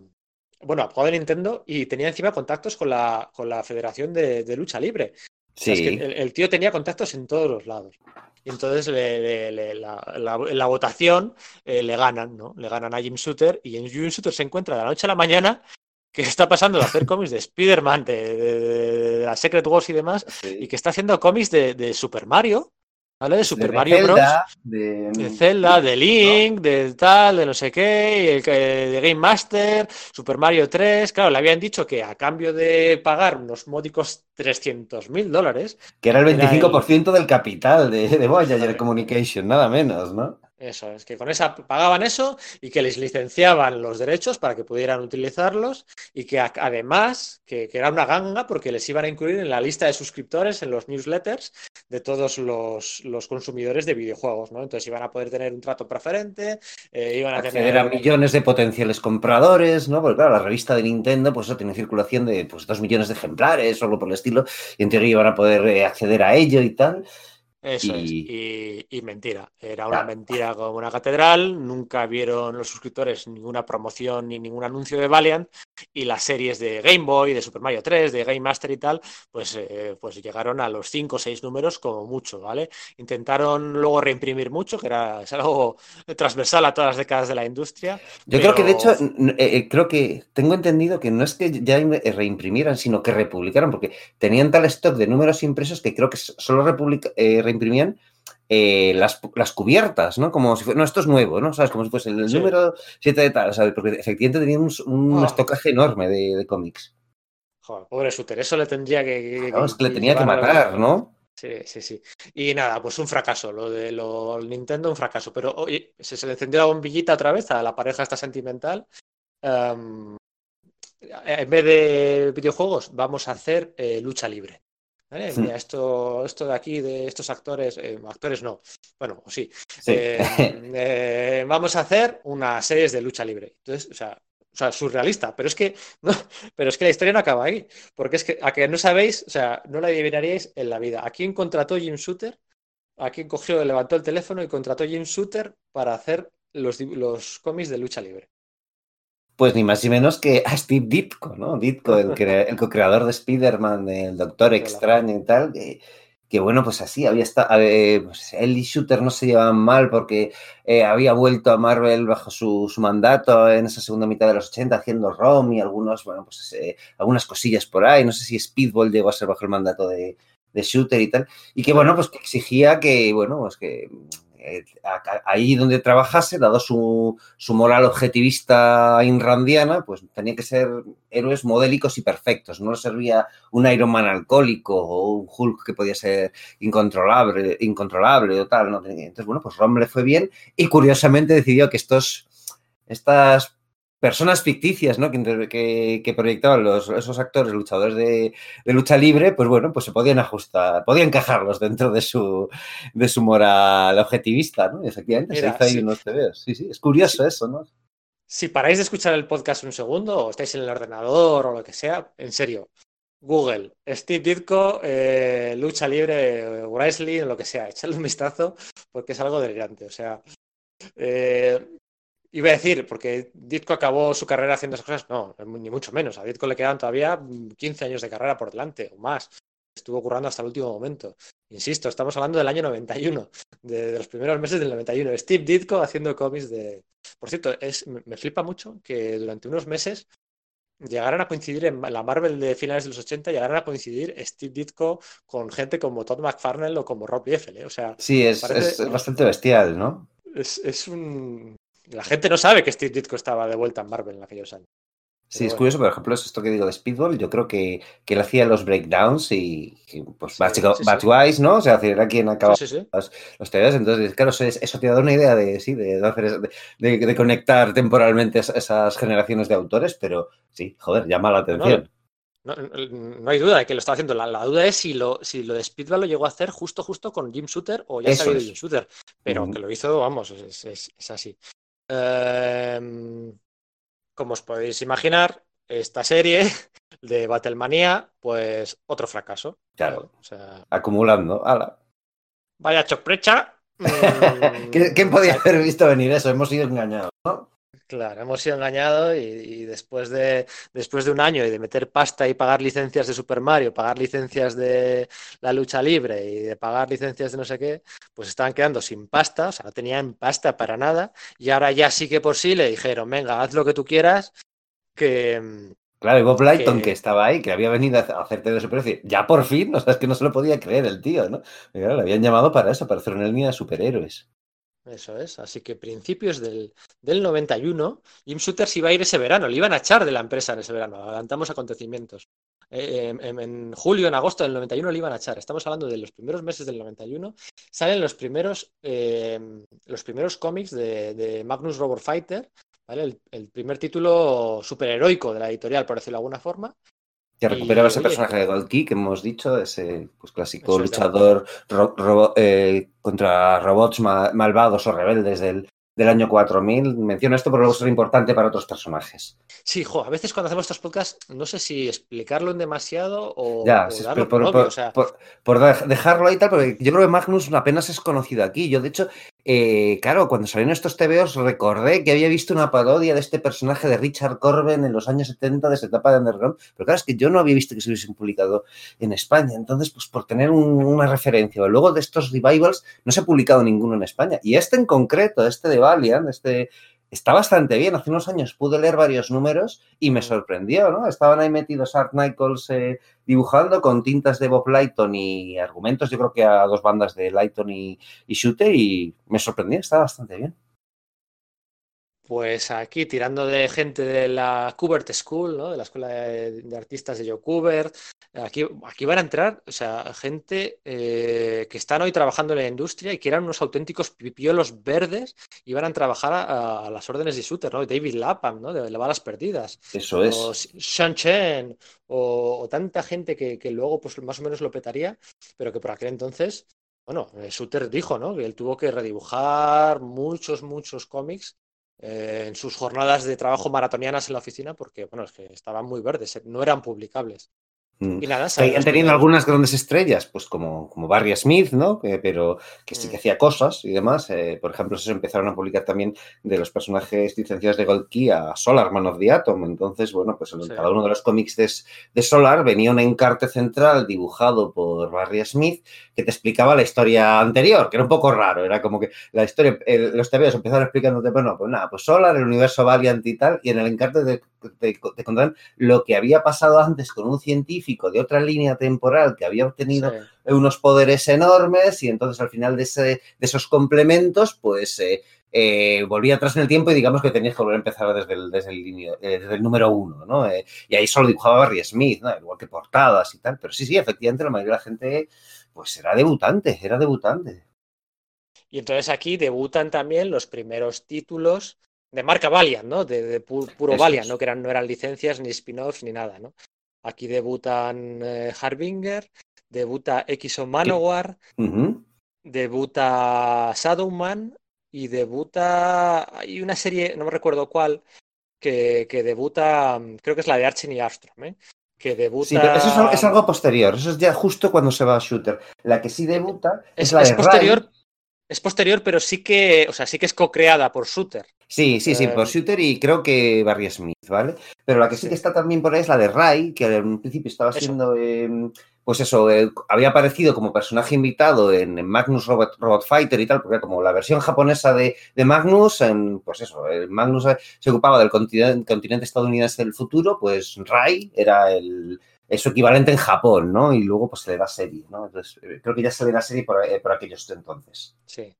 Bueno, abogado de Nintendo y tenía encima contactos con la, con la Federación de, Lucha Libre. Sí. el, tío tenía contactos en todos los lados. Y entonces la, votación eh, le ganan, ¿no? Le ganan a Jim Shooter y en Jim Shooter se encuentra de la noche a la mañana que está pasando de hacer cómics de Spider-Man, de, la Secret Wars y demás, y que está haciendo cómics de, Super Mario, ¿vale? De Super Mario Bros. De... Zelda, de Link, de tal, de no sé qué, de Game Master, Super Mario 3. Claro, le habían dicho que a cambio de pagar unos módicos 300 mil dólares. Que era el 25% del capital de, de Voyager Communication, nada menos, ¿no? Eso, es que con esa pagaban eso y que les licenciaban los derechos para que pudieran utilizarlos y que además, que, era una ganga porque les iban a incluir en la lista de suscriptores, en los newsletters de todos los, consumidores de videojuegos, ¿no? Entonces iban a poder tener un trato preferente, eh, iban a tener... a millones de potenciales compradores, ¿no? Porque claro, la revista de Nintendo, pues eso tiene circulación de pues, dos millones de ejemplares o algo por el estilo y en teoría iban a poder eh, acceder a ello y tal. Eso es. Y, mentira. Era una mentira como una catedral. Nunca vieron los suscriptores ninguna promoción ni ningún anuncio de Valiant. Y las series de Game Boy, de Super Mario 3, de Game Master y tal, pues, eh, pues llegaron a los 5 o 6 números como mucho, ¿vale? Intentaron luego reimprimir mucho, que era algo transversal a todas las décadas de la industria. Yo creo que de hecho, eh, eh, creo que tengo entendido que no es que ya reimprimieran, sino que republicaran, porque tenían tal stock de números impresos que creo que solo republica, imprimían eh, las, las, cubiertas, ¿no? Como si fuera, no, esto es nuevo, ¿no? ¿Sabes? Como si fuese el número 7 de tal, ¿sabes? Porque efectivamente tenían un, ah. estocaje enorme de, cómics. Joder, pobre Suter, eso le tendría que. que, que le tenía que matar, ¿no? Sí, sí, sí. Y nada, pues un fracaso, lo de lo Nintendo, un fracaso. Pero oye, se, se le encendió la bombillita otra vez a la pareja esta sentimental. En vez de videojuegos, vamos a hacer eh, lucha libre. Mira, esto, esto de aquí, de estos actores, eh, actores no, bueno, sí. Eh, eh, vamos a hacer unas series de lucha libre. Entonces, o sea, o sea, surrealista, pero es que no, pero es que la historia no acaba ahí, porque es que a que no sabéis, o sea, no la adivinaríais en la vida. ¿A quién contrató Jim Shooter? ¿A quién cogió, levantó el teléfono y contrató Jim Shooter para hacer los, los cómics de lucha libre? Pues ni más ni menos que a Steve Ditko, ¿no? Ditko, el, el co-creador de Spider-Man, el Doctor Extraño y tal, que, bueno, pues así, había estado, pues él y Shooter no se llevaban mal porque eh, había vuelto a Marvel bajo su, mandato en esa segunda mitad de los 80 haciendo ROM y algunos, bueno, pues eh, algunas cosillas por ahí, no sé si Speedball llegó a ser bajo el mandato de, de Shooter y tal, y que bueno, pues que exigía que, bueno, pues que eh, ahí donde trabajase, dado su, moral objetivista inrandiana, pues tenía que ser héroes modélicos y perfectos. No le servía un Iron Man alcohólico o un Hulk que podía ser incontrolable, incontrolable o tal. Entonces, bueno, pues Rom le fue bien y curiosamente decidió que estos, estas personas ficticias, ¿no? Que, que, proyectaban los, esos actores luchadores de, lucha libre, pues bueno, pues se podían ajustar, podían encajarlos dentro de su, de su moral objetivista, ¿no? Y efectivamente se hizo ahí unos Sí, sí, es curioso eso, ¿no? Si paráis de escuchar el podcast un segundo, o estáis en el ordenador o lo que sea, en serio, Google, Steve Ditko, eh, lucha libre, wrestling, o lo que sea, echadle un vistazo porque es algo delirante. O sea, eh, Iba a decir, porque Ditko acabó su carrera haciendo esas cosas, no, ni mucho menos. A Ditko le quedan todavía 15 años de carrera por delante o más. Estuvo currando hasta el último momento. Insisto, estamos hablando del año 91, de, los primeros meses del 91. Steve Ditko haciendo cómics de... Por cierto, es, me flipa mucho que durante unos meses llegaran a coincidir en la Marvel de finales de los 80, llegaran a coincidir Steve Ditko con gente como Todd McFarlane o como Rob Liefeld. ¿eh? O sea, sí, es, es bastante bestial, ¿no? Es, es, un, la gente no sabe que Steve Ditko estaba de vuelta en Marvel en aquellos años. Sí, es curioso, por ejemplo, es esto que digo de Speedball, yo creo que, que él hacía los breakdowns y, pues Batchwise, ¿no? O sea, era quien acaba los, los teorías. Entonces, claro, eso, te da una idea de, sí, de, hacer, de, conectar temporalmente esas generaciones de autores, pero sí, joder, llama la atención. No, hay duda de que lo estaba haciendo. La, duda es si lo, si lo de Speedball lo llegó a hacer justo justo con Jim Shooter o ya sabía Jim Shooter. Pero que lo hizo, vamos, es, es así. Em, como os podéis imaginar, esta serie de Battlemania, pues otro fracaso. Claro. Acumulando. Vaya chocprecha. Mm, ¿Quién podía haber visto venir eso? Hemos sido engañados, ¿no? Claro, hemos sido engañados y, después, de, después de un año y de meter pasta y pagar licencias de Super Mario, pagar licencias de la lucha libre y de pagar licencias de no sé qué, pues estaban quedando sin pasta, o sea, no tenían pasta para nada y ahora ya sí que por sí le dijeron, venga, haz lo que tú quieras, que... Claro, y Bob Lighton, que, estaba ahí, que había venido a hacerte de su precio, ya por fin, o sea, es que no se lo podía creer el tío, ¿no? le habían llamado para eso, para hacer una línea de superhéroes. Eso es. Así que principios del, del 91, Jim Shooter se iba a ir ese verano, le iban a echar de la empresa en ese verano. Adelantamos acontecimientos. Eh, en, julio, en agosto del 91 le iban a echar. Estamos hablando de los primeros meses del 91. Salen los primeros, eh, los primeros cómics de, Magnus Robot Fighter, ¿vale? el, primer título superheroico de la editorial, por decirlo de alguna forma. Que recuperaba ese personaje de Gold Key que hemos dicho, ese pues, clásico luchador eh, contra robots malvados o rebeldes del, del año 4000. Menciono esto porque luego será importante para otros personajes. Sí, jo, a veces cuando hacemos estos podcasts, no sé si explicarlo en demasiado o, Ya, o sí, darlo por, por por- obvio, o sea, por- por de- dejarlo ahí tal, porque yo creo que Magnus apenas es conocido aquí. Yo, de hecho, eh, claro, cuando salieron estos TVOs recordé que había visto una parodia de este personaje de Richard Corben en los años 70 de esa etapa de Underground, pero claro, es que yo no había visto que se hubiesen publicado en España. Entonces, pues por tener un- una referencia. Luego de estos revivals no se ha publicado ninguno en España. Y este en concreto, este de Valiant, este está bastante bien. Hace unos años pude leer varios números y me Mm. sorprendió, ¿no? Estaban ahí metidos Art Nichols eh, dibujando con tintas de Bob Lighton y argumentos, yo creo que a dos bandas de Lighton y, y Shooter y me sorprendió, está bastante bien. Pues aquí tirando de gente de la Kubert School, ¿no? De la escuela de, de artistas de Joe Kubert. Aquí, aquí van a entrar, o sea, gente eh, que están hoy trabajando en la industria y que eran unos auténticos pipiolos verdes y van a trabajar a, a las órdenes de Shooter, ¿no? David Lapham, ¿no? De, de Balas Perdidas. Eso O es. Sean Chen, o, o tanta gente que, que luego pues más o menos lo petaría, pero que por aquel entonces, bueno, eh, Shooter dijo, ¿no? Que él tuvo que redibujar muchos, muchos cómics eh, en sus jornadas de trabajo maratonianas en la oficina porque, bueno, es que estaban muy verdes, eh, no eran publicables. Mm. Y nada, Que primeros- algunas grandes estrellas, pues como, como Barry Smith, ¿no? Que- pero que sí que Mm. hacía cosas y demás. Eh, por ejemplo, se empezaron a publicar también de los personajes licenciados de Gold Key a Solar, Man of the Atom. Entonces, bueno, pues en Sí. cada uno de los cómics de, de Solar venía un encarte central dibujado por Barry Smith que te explicaba la historia anterior, que era un poco raro. Era como que la historia, el- los TVOs empezaron explicándote, bueno, pues nada, pues Solar, el universo Valiant y tal, y en el encarte te, te, te contaban lo que había pasado antes con un científico de otra línea temporal que había obtenido Sí. unos poderes enormes y entonces al final de, ese, de esos complementos, pues eh, eh, volvía atrás en el tiempo y digamos que tenías que volver a empezar desde el, desde el, inicio- eh, desde el número uno, ¿no? Eh, y ahí solo dibujaba Barry Smith, ¿no? Igual que portadas y tal. Pero sí, sí, efectivamente la mayoría de la gente, pues era debutante, era debutante. Y entonces aquí debutan también los primeros títulos de marca Valiant, ¿no? De, de pu- puro Eso Valiant, es. ¿no? Que eran, no eran licencias, ni spin-offs, ni nada, ¿no? Aquí debutan eh, Harbinger, debuta X-O Manowar, Ujú. debuta Shadowman y debuta. Hay una serie, no me recuerdo cuál, que, que debuta, creo que es la de Archie y Armstrong, ¿eh? Que debuta. Sí, pero eso es, al- es algo posterior, eso es ya justo cuando se va a Shooter. La que sí debuta es, Es, la es de Ray. posterior, es posterior, pero sí que, o sea, sí que es co-creada por Shooter. Sí, sí, sí, Eh, por Shooter y creo que Barry Smith, ¿vale? Pero la que sí, Sí. que está también por ahí es la de Ray, que en principio estaba Eso. siendo, eh, pues eso, eh, había aparecido como personaje invitado en, en Magnus Robot, Robot Fighter y tal, porque como la versión japonesa de, de Magnus, en, pues eso, el Magnus eh, se ocupaba del continente, continente estadounidense del futuro, pues Ray era el, su equivalente en Japón, ¿no? Y luego pues se le da serie, ¿no? Entonces, eh, creo que ya se le da serie por, eh, por aquellos entonces. Sí.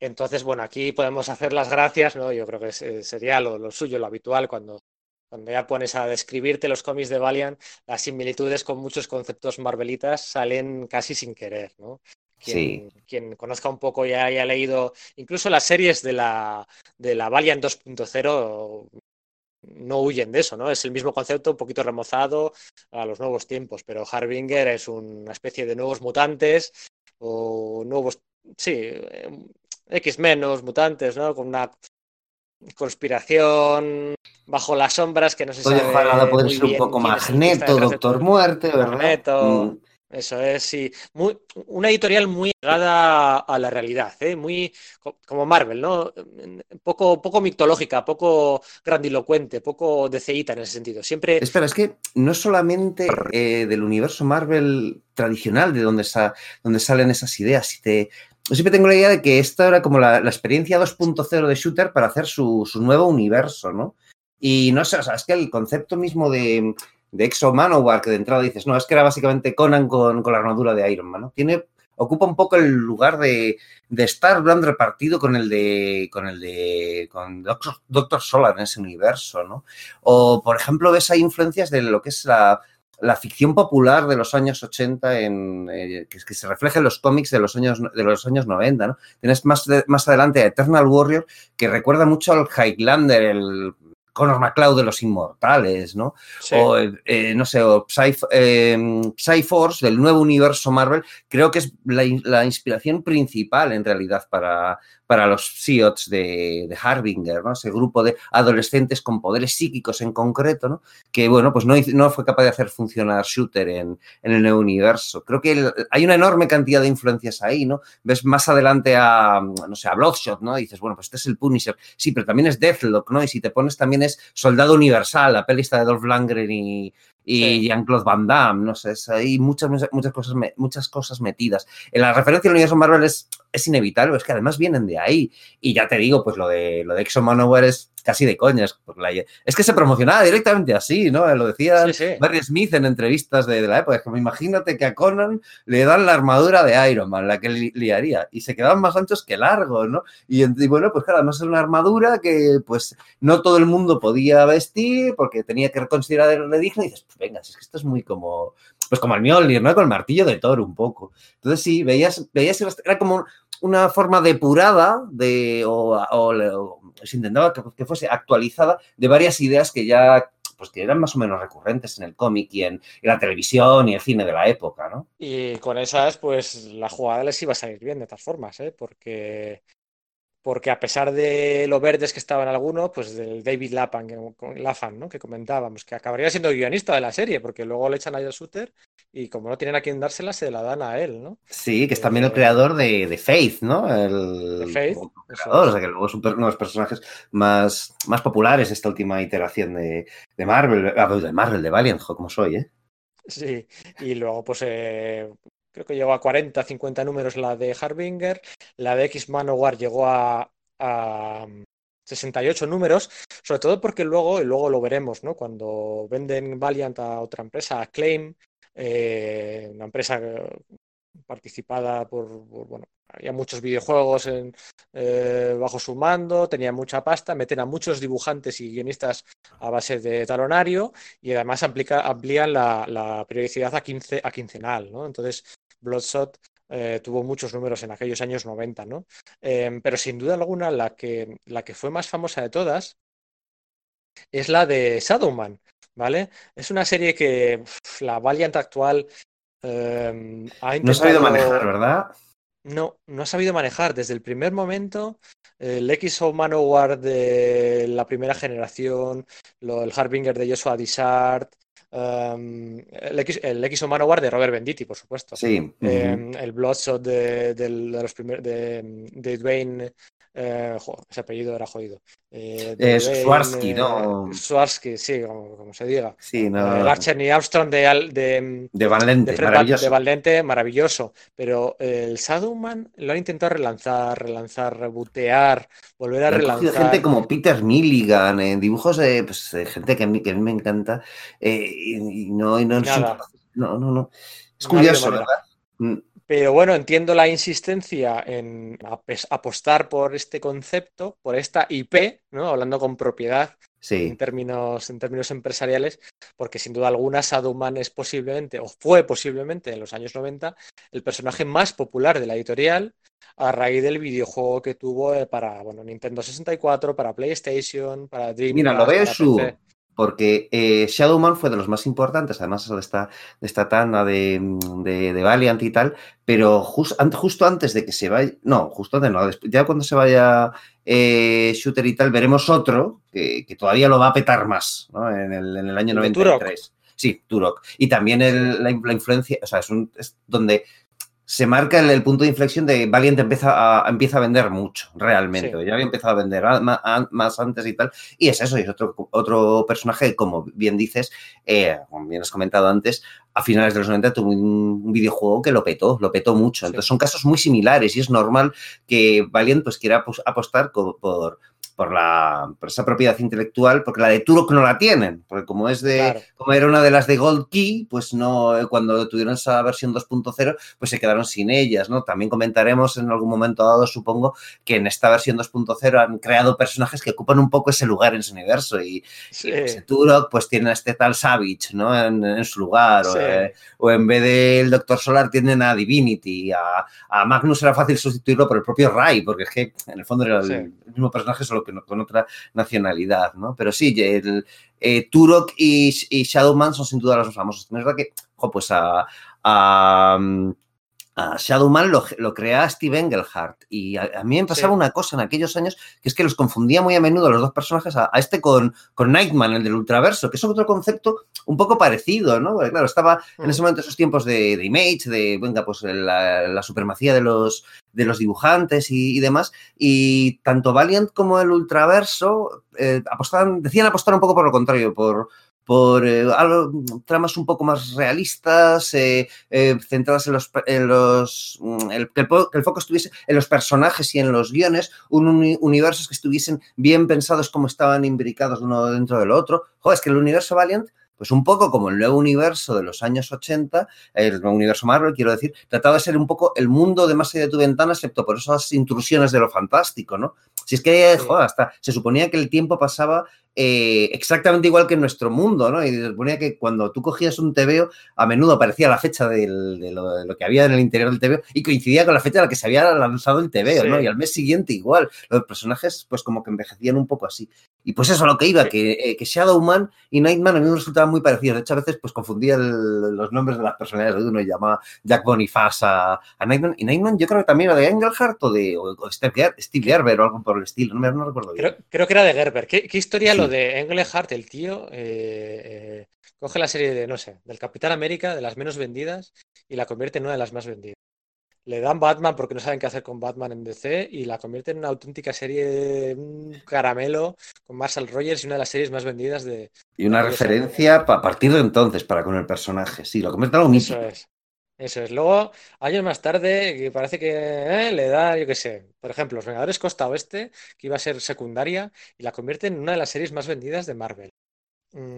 Entonces, bueno, aquí podemos hacer las gracias, ¿no? Yo creo que eh, sería lo, lo suyo, lo habitual, cuando, cuando ya pones a describirte los cómics de Valiant, las similitudes con muchos conceptos marvelitas salen casi sin querer, ¿no? Quien, quien conozca un poco y haya leído incluso las series de la, de la Valiant 2.0 no huyen de eso, ¿no? Es el mismo concepto, un poquito remozado a los nuevos tiempos, pero Harbinger es una especie de nuevos mutantes o nuevos, sí, eh, X-Men, nuevos mutantes, ¿no? Con una conspiración bajo las sombras que no se Oye, sabe ojalá muy ser un poco Magneto, de Doctor. Muerte, ¿verdad? Magneto. Mm. Eso es, sí. Muy, una editorial muy ligada a la realidad, ¿eh? Muy co- como Marvel, ¿no? Poco, poco mitológica, poco grandilocuente, poco deceíta en ese sentido. Siempre Espera, es que no es solamente eh, del universo Marvel tradicional de donde, sa- donde salen esas ideas. Si te, yo siempre tengo la idea de que esta era como la, la experiencia 2.0 de Shooter para hacer su, su nuevo universo, ¿no? Y no sé, o sea, es que el concepto mismo de, de Exo Manowar, que de entrada dices, no, es que era básicamente Conan con, con la armadura de Iron Man, ¿no? Tiene, ocupa un poco el lugar de, de Star Brand repartido con el de con el de con Doctor, Doctor Solar en ese universo, ¿no? O, por ejemplo, ves ahí influencias de lo que es la, la ficción popular de los años 80 en, eh, que, se refleja en los cómics de los años, de los años 90, ¿no? Tienes más, de, más adelante a Eternal Warrior, que recuerda mucho al Highlander, el Connor McCloud de los Inmortales, ¿no? O, eh, no sé, o Psy, eh, Force del nuevo universo Marvel, creo que es la, inspiración principal en realidad para, para los SEOTs de, de, Harbinger, ¿no? Ese grupo de adolescentes con poderes psíquicos en concreto, ¿no? Que, bueno, pues no, no fue capaz de hacer funcionar Shooter en, en el nuevo universo. Creo que hay una enorme cantidad de influencias ahí, ¿no? Ves más adelante a, no sé, a Bloodshot, ¿no? Y dices, bueno, pues este es el Punisher. Sí, pero también es Deathlock, ¿no? Y si te pones también es Soldado Universal, la pelista de Dolph Lundgren y, y Jean-Claude Van Damme, no sé, hay muchas, muchas, cosas, muchas cosas metidas. En la referencia al universo Marvel es, es inevitable, es que además vienen de ahí. Y ya te digo, pues lo de, lo de Exo Manowar es casi de coñas. Es que se promocionaba directamente así, ¿no? Lo decía Barry Smith en entrevistas de, la época. Es que imagínate que a Conan le dan la armadura de Iron Man, la que liaría, y se quedaban más anchos que largos, ¿no? Y, bueno, pues claro, además es una armadura que pues no todo el mundo podía vestir porque tenía que considerarle digno y dices, pues venga, es que esto es muy como pues como el Mjolnir, ¿no? Con el martillo de Thor un poco. Entonces sí, veías, veías era como una forma depurada de, o, se intentaba que, fuese actualizada de varias ideas que ya pues que eran más o menos recurrentes en el cómic y en, la televisión y el cine de la época, ¿no? Y con esas, pues la jugada les iba a salir bien de todas formas, ¿eh? Porque porque a pesar de lo verdes que estaban algunos, pues del David Lapan, que, que comentábamos, que acabaría siendo guionista de la serie, porque luego le echan a Joe Sutter y como no tienen a quien dársela, se la dan a él, ¿no? Sí, que es también el eh, creador de, Faith, ¿no? El, Faith. Creador, o sea, que luego es uno de los personajes más, más populares de esta última iteración de, Marvel, ah, de Marvel, de Valiant, como soy, ¿eh? Sí, y luego pues eh, creo que llegó a 40, 50 números la de Harbinger, la de X Manowar llegó a, 68 números, sobre todo porque luego, y luego lo veremos, ¿no? Cuando venden Valiant a otra empresa, a Claim, eh, una empresa participada por, bueno, había muchos videojuegos eh, bajo su mando, tenía mucha pasta, meten a muchos dibujantes y guionistas a base de talonario y además amplían la, la periodicidad a, 15, a quincenal, ¿no? Entonces, Bloodshot eh, tuvo muchos números en aquellos años 90, ¿no? Em, pero sin duda alguna la que, la que fue más famosa de todas es la de Shadowman, ¿vale? Es una serie que la Valiant actual em, ha intentado... No ha sabido manejar, ¿verdad? No, no ha sabido manejar. Desde el primer momento, el X of Manowar de la primera generación, lo, el Harbinger de Joshua Dishart, el, X, el X o Manowar de Robert Benditti, por supuesto. Sí. el Bloodshot de, de, los primeros de, de Dwayne eh, ese apellido era jodido. Eh, eh Swarsky, ¿no? Eh, Swarsky, sí, como, se diga. Sí, no. El Archer Armstrong de, de, de Valente, maravilloso. De maravilloso. Pero el Shadowman lo han intentado relanzar, relanzar, rebotear, volver a relanzar. gente como Peter Milligan en dibujos de, pues, gente que a, mí, que a mí me encanta. y, no, y no, no, no, no. Es curioso, ¿verdad? Pero bueno, entiendo la insistencia en apostar por este concepto, por esta IP, ¿no? hablando con propiedad en, términos, en términos empresariales, porque sin duda alguna Saduman es posiblemente, o fue posiblemente en los años 90, el personaje más popular de la editorial a raíz del videojuego que tuvo eh, para bueno, Nintendo 64, para PlayStation, para Dreamcast. Mira, lo veo su, porque eh, Shadowman fue de los más importantes, además de esta, de esta tanda de, de, Valiant y tal, pero justo antes de que se vaya, no, justo antes no, ya cuando se vaya eh, Shooter y tal, veremos otro que, todavía lo va a petar más, ¿no? En el, en el año 93. Sí, Turok. Y también la, influencia, o sea, es, un, es donde se marca el, punto de inflexión de Valiant empieza a, empieza a vender mucho, realmente. Ya había empezado a vender más, antes y tal. Y es eso, y es otro, otro personaje, como bien dices, eh, como bien has comentado antes, a finales de los 90 tuvo un, videojuego que lo petó, lo petó mucho. Entonces son casos muy similares y es normal que Valiant pues quiera apostar por por, la, por esa propiedad intelectual, porque la de Turok no la tienen, porque como es de, como era una de las de Gold Key, pues no, eh, cuando tuvieron esa versión 2.0, pues se quedaron sin ellas, ¿no? También comentaremos en algún momento dado, supongo, que en esta versión 2.0 han creado personajes que ocupan un poco ese lugar en su universo y, pues, Turok pues tiene a este tal Savage, ¿no? En, su lugar, eh, o, en vez del Doctor Solar tienen a Divinity, a, a, Magnus era fácil sustituirlo por el propio Ray, porque es que en el fondo era el, mismo personaje, solo con otra nacionalidad, ¿no? Pero sí, el, eh, Turok y, Shadowman son sin duda los más famosos. Es verdad que, jo, pues a, a a Shadowman lo, lo, crea Steve Engelhardt. Y a, a mí me pasaba sí. una cosa en aquellos años, que es que los confundía muy a menudo los dos personajes, a, a, este con, con Nightman, el del ultraverso, que es otro concepto un poco parecido, ¿no? Porque, claro, estaba mm. en ese momento esos tiempos de, de Image, de, venga, pues la, la, supremacía de los, de los dibujantes y, y, demás. Y tanto Valiant como el ultraverso eh, apostaban, decían apostar un poco por lo contrario, por por eh, algo, tramas un poco más realistas, eh, eh, centradas en los, en los mm, el, que, el, que, el, foco estuviese en los personajes y en los guiones, un uni, universos que estuviesen bien pensados como estaban imbricados uno dentro del otro. Joder, es que el universo Valiant pues un poco como el nuevo universo de los años 80, el nuevo universo Marvel, quiero decir, trataba de ser un poco el mundo de más allá de tu ventana, excepto por esas intrusiones de lo fantástico, ¿no? Si es que, joder, hasta se suponía que el tiempo pasaba eh, exactamente igual que en nuestro mundo, ¿no? Y se suponía que cuando tú cogías un TVO, a menudo aparecía la fecha del, de, lo, de, lo, que había en el interior del TVO y coincidía con la fecha en la que se había lanzado el TVO, sí. ¿no? Y al mes siguiente igual. Los personajes, pues como que envejecían un poco así. Y pues eso a lo que iba, que, eh, que Shadowman y Nightman a mí me resultaban muy parecidos. De hecho, a veces pues confundía el, los nombres de las personalidades de uno y llamaba Jack Boniface a, a, Nightman. Y Nightman yo creo que también era de Engelhardt o de o, o Steve, Steve Gerber o algo por el estilo, no, me, no recuerdo bien. Creo, creo, que era de Gerber. ¿Qué, qué historia sí. lo de Engelhardt, el tío? Eh, eh, coge la serie de, no sé, del Capitán América, de las menos vendidas, y la convierte en una de las más vendidas le dan Batman porque no saben qué hacer con Batman en DC y la convierten en una auténtica serie, un caramelo con Marshall Rogers y una de las series más vendidas de... Y una de referencia a partir de entonces para con el personaje, sí, lo convierte en algo mítico. Eso es. Eso es. Luego, años más tarde, que parece que eh, le da, yo qué sé, por ejemplo, Los Vengadores Costa Oeste, que iba a ser secundaria, y la convierte en una de las series más vendidas de Marvel.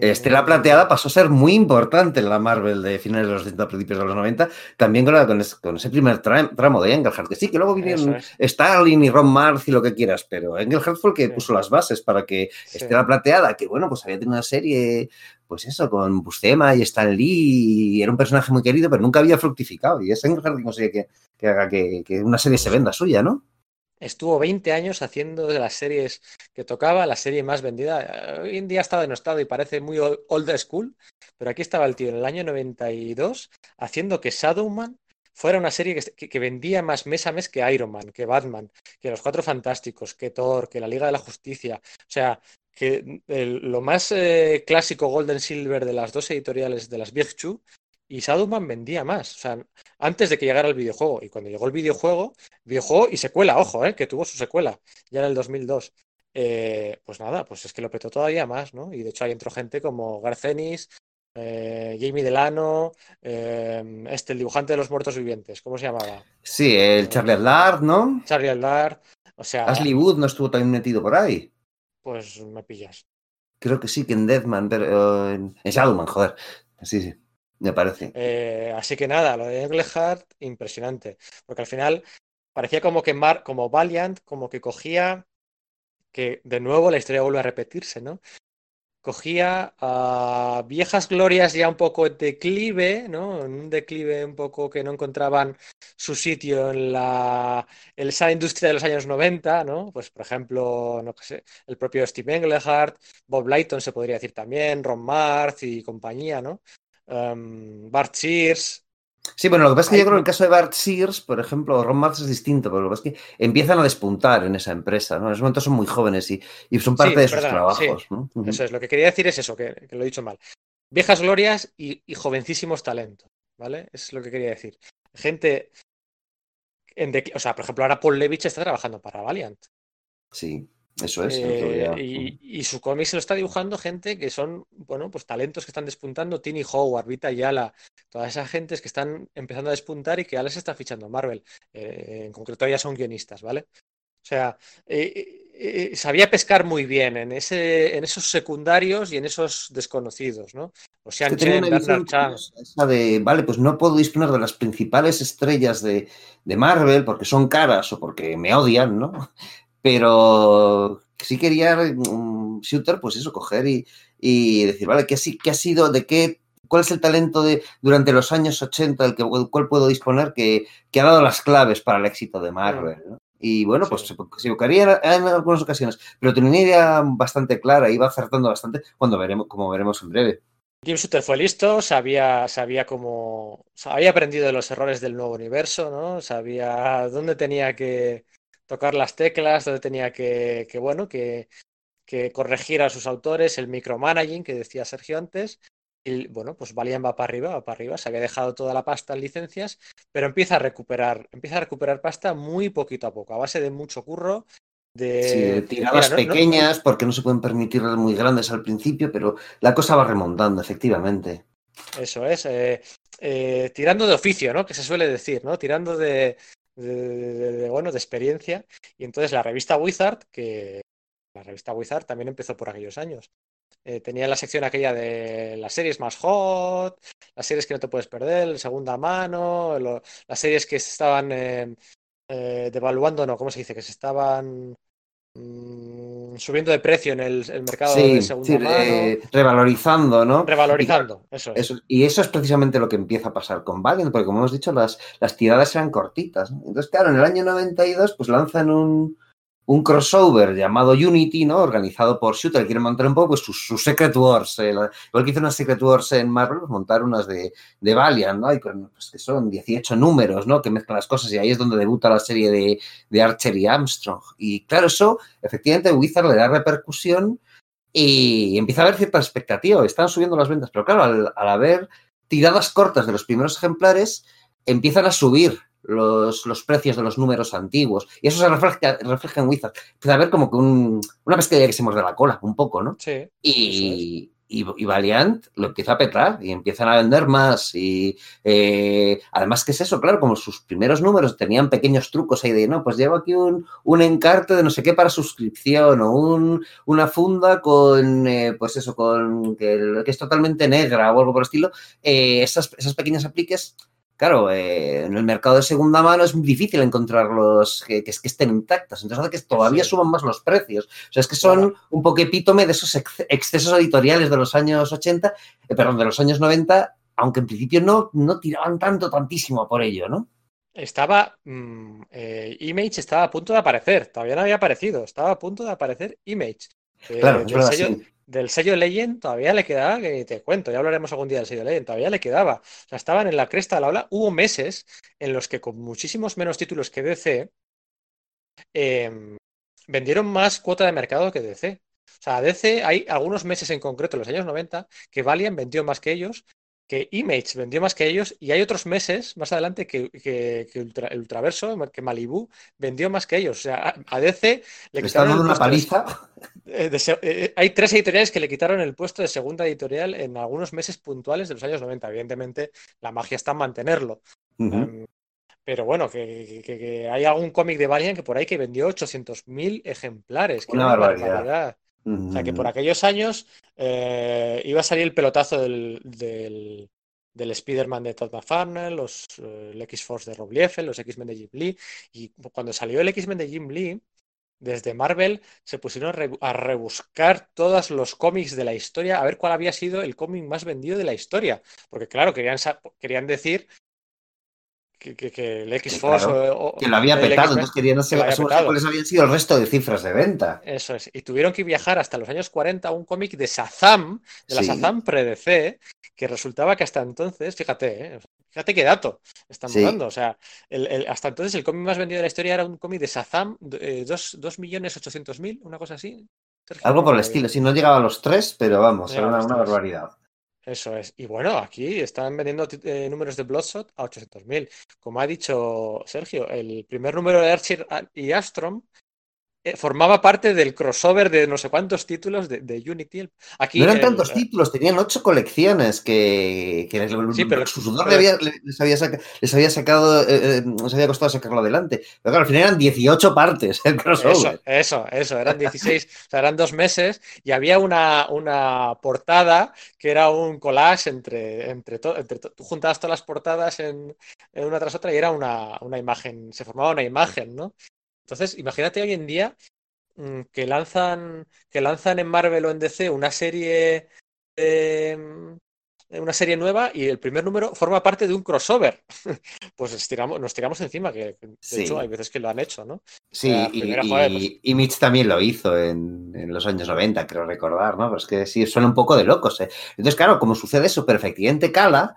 Estela Plateada pasó a ser muy importante en la Marvel de finales de los 80, principios de los 90, también con, la, con, ese, con ese, primer tram, tramo de Engelhardt, que sí, que luego vinieron es. Stalin y Ron Marth y lo que quieras, pero Engelhardt fue el que sí. puso las bases para que sí. Estela Plateada, que bueno, pues había tenido una serie, pues eso, con Bustema y Stan Lee, y era un personaje muy querido, pero nunca había fructificado, y es Engelhardt que consigue que, que haga que, que una serie se venda suya, ¿no? Estuvo 20 años haciendo de las series que tocaba la serie más vendida. Hoy en día está denostado y parece muy old school, pero aquí estaba el tío en el año 92 haciendo que Shadowman fuera una serie que, vendía más mes a mes que Iron Man, que Batman, que Los Cuatro Fantásticos, que Thor, que la Liga de la Justicia. O sea, que lo más eh, clásico Golden Silver de las dos editoriales de las Big y Shadowman vendía más. O sea, antes de que llegara el videojuego. Y cuando llegó el videojuego, videojuego y secuela, ojo, eh, que tuvo su secuela, ya en el 2002. Eh, pues nada, pues es que lo petó todavía más, ¿no? Y de hecho ahí entró gente como Garcenis, eh, Jamie Delano, eh, este, el dibujante de los muertos vivientes, ¿cómo se llamaba? Sí, el Charlie Allard, ¿no? Charlie Allard, o sea... Ashley Wood no estuvo también metido por ahí. Pues me pillas. Creo que sí, que en Deathman, pero en Shadowman, joder. Sí, sí me parece. Eh, así que nada, lo de Engelhardt, impresionante. Porque al final parecía como que Mar, como Valiant, como que cogía, que de nuevo la historia vuelve a repetirse, ¿no? Cogía a viejas glorias ya un poco en declive, ¿no? En un declive un poco que no encontraban su sitio en la en industria de los años 90, ¿no? Pues por ejemplo, no sé, el propio Steve Engelhardt, Bob Lighton se podría decir también, Ron Marth y compañía, ¿no? Um, Bart Sears. Sí, bueno, lo que pasa es que yo creo que en el caso de Bart Sears, por ejemplo, Ron Marx es distinto, pero lo que pasa es que empiezan a despuntar en esa empresa, ¿no? En ese momento son muy jóvenes y, y son parte sí, de sus trabajos, sí. ¿no? Uh -huh. Eso es, lo que quería decir es eso, que, que lo he dicho mal. Viejas glorias y, y, jovencísimos talentos, ¿vale? Es lo que quería decir. Gente, en de, o sea, por ejemplo, ahora Paul Levitch está trabajando para Valiant. Sí. Eso es. Eh, y, y, su cómic se lo está dibujando gente que son, bueno, pues talentos que están despuntando. Tini Howard, Vita Yala, todas esas gentes que están empezando a despuntar y que ya les está fichando Marvel. Eh, en concreto, ya son guionistas, ¿vale? O sea, eh, sabía pescar muy bien en, ese, en esos secundarios y en esos desconocidos, ¿no? O sea. Esa de, vale, pues no puedo disponer de las principales estrellas de, de Marvel porque son caras o porque me odian, ¿no? Pero sí quería un shooter, pues eso, coger y, y decir, vale, ¿qué, ¿qué, ha sido, de qué, cuál es el talento de durante los años 80 del que, cuál puedo disponer que, que, ha dado las claves para el éxito de Marvel? ¿no? Y bueno, pues se, equivocaría en, algunas ocasiones, pero tenía una idea bastante clara, iba acertando bastante, cuando veremos, como veremos en breve. Jim Shooter fue listo, sabía, sabía cómo. Había aprendido de los errores del nuevo universo, ¿no? Sabía dónde tenía que tocar las teclas, dónde tenía que, que bueno, que, que corregir a sus autores, el micromanaging que decía Sergio antes. Y bueno, pues Valiant va para arriba, va para arriba, se había dejado toda la pasta en licencias, pero empieza a recuperar, empieza a recuperar pasta muy poquito a poco, a base de mucho curro, de, tiradas pequeñas, porque no se pueden permitir muy grandes al principio, pero la cosa va remontando, efectivamente. Eso es, eh, eh, tirando de oficio, ¿no? Que se suele decir, ¿no? Tirando de, bueno, de experiencia. Y entonces la revista Wizard, que la revista Wizard también empezó por aquellos años. Eh, tenía la sección aquella de las series más hot, las series que no te puedes perder, segunda mano, las series que se estaban devaluando, no, ¿cómo se dice? Que se estaban Mm, subiendo de precio en el, mercado de segunda mano. revalorizando, ¿no? Revalorizando, eso es. Y eso es precisamente lo que empieza a pasar con Valiant, porque como hemos dicho, las, las tiradas eran cortitas. Entonces, claro, en el año 92, pues lanzan un, un crossover llamado Unity, ¿no? Organizado por Shooter, quieren montar un poco pues, sus, Secret Wars. Eh, igual que hizo unas Secret Wars en Marvel, pues, montar unas de, de Valiant, ¿no? Y pues, que son 18 números, ¿no? Que mezclan las cosas y ahí es donde debuta la serie de, de Archer y Armstrong. Y claro, eso, efectivamente, Wizard le da repercusión y empieza a haber cierta expectativa. Están subiendo las ventas, pero claro, al, al haber tiradas cortas de los primeros ejemplares, empiezan a subir los, los, precios de los números antiguos. Y eso se refleja, refleja en Wizard. Empieza a ver como que un, una pesquería que se muerde la cola, un poco, ¿no? Sí. Y, y, Valiant lo empieza a petar y empiezan a vender más. Y eh, además, ¿qué es eso? Claro, como sus primeros números tenían pequeños trucos ahí de, no, pues llevo aquí un, un encarte de no sé qué para suscripción o un, una funda con, eh, pues eso, con que, que, es totalmente negra o algo por el estilo. Eh, esas, esas pequeñas apliques claro, eh, en el mercado de segunda mano es muy difícil encontrarlos que, que, estén intactas. Entonces hace que todavía suban más los precios. O sea, es que son un poco epítome de esos excesos editoriales de los años 80, eh, perdón, de los años 90, aunque en principio no, no tiraban tanto, tantísimo por ello, ¿no? Estaba, mmm, eh, Image estaba a punto de aparecer, todavía no había aparecido, estaba a punto de aparecer Image. Claro, yo sello, del sello Legend todavía le quedaba, que te cuento, ya hablaremos algún día del sello Legend, todavía le quedaba. O sea, estaban en la cresta de la ola. Hubo meses en los que con muchísimos menos títulos que DC eh, vendieron más cuota de mercado que DC. O sea, DC hay algunos meses en concreto, en los años 90, que Valiant vendió más que ellos, que Image vendió más que ellos, y hay otros meses más adelante que, que, que Ultra, el Ultraverso, que Malibu, vendió más que ellos. O sea, a DC le quitaron dando una paliza. De, de, eh, hay tres editoriales que le quitaron el puesto de segunda editorial en algunos meses puntuales de los años 90. Evidentemente, la magia está en mantenerlo. Uh -huh. um, pero bueno, que, que, que, hay algún cómic de Valiant que por ahí que vendió 800.000 ejemplares. Que una, una barbaridad. barbaridad. O sea que por aquellos años eh, iba a salir el pelotazo del, del, del Spider-Man de Todd McFarlane, los, eh, el X-Force de Rob Liefeld, los X-Men de Jim Lee. Y cuando salió el X-Men de Jim Lee, desde Marvel se pusieron a rebuscar todos los cómics de la historia, a ver cuál había sido el cómic más vendido de la historia. Porque claro, querían, querían decir que, que, que, el X-Force. Claro, que lo había petado, entonces querían saber cuáles habían sido el resto de cifras de venta. Eso es. Y tuvieron que viajar hasta los años 40 a un cómic de Shazam, de la sí. Shazam pre-DC, que resultaba que hasta entonces, fíjate, ¿eh? fíjate qué dato estamos sí. dando. O sea, el, el, hasta entonces el cómic más vendido de la historia era un cómic de Shazam, 2.800.000, eh, una cosa así. Sergio, Algo por el estilo, si no llegaba a los 3, pero vamos, era una, una barbaridad. Eso es. Y bueno, aquí están vendiendo eh, números de Bloodshot a 800.000. Como ha dicho Sergio, el primer número de Archer y Astrom formaba parte del crossover de no sé cuántos títulos de, de Unity. Aquí no eran el, tantos títulos, tenían ocho colecciones que, que sí, pero, su sudor pero, había, les, había saca, les, había sacado, eh, les había costado sacarlo adelante. Pero claro, al final eran 18 partes el crossover. Eso, eso, eso eran 16, o sea, eran dos meses y había una, una portada que era un collage entre, entre, to, entre to, tú juntabas todas las portadas en, en, una tras otra y era una, una imagen, se formaba una imagen, ¿no? Entonces, imagínate hoy en día mmm, que lanzan que lanzan en Marvel o en DC una serie de, una serie nueva y el primer número forma parte de un crossover. pues estiramos, nos tiramos encima, que de Sí. hecho hay veces que lo han hecho, ¿no? Sí, y, joder, pues- y- y Mitch también lo hizo en, en los años 90, creo recordar, ¿no? Pero es que sí, suena un poco de locos, ¿eh? Entonces, claro, como sucede eso, pero efectivamente cala,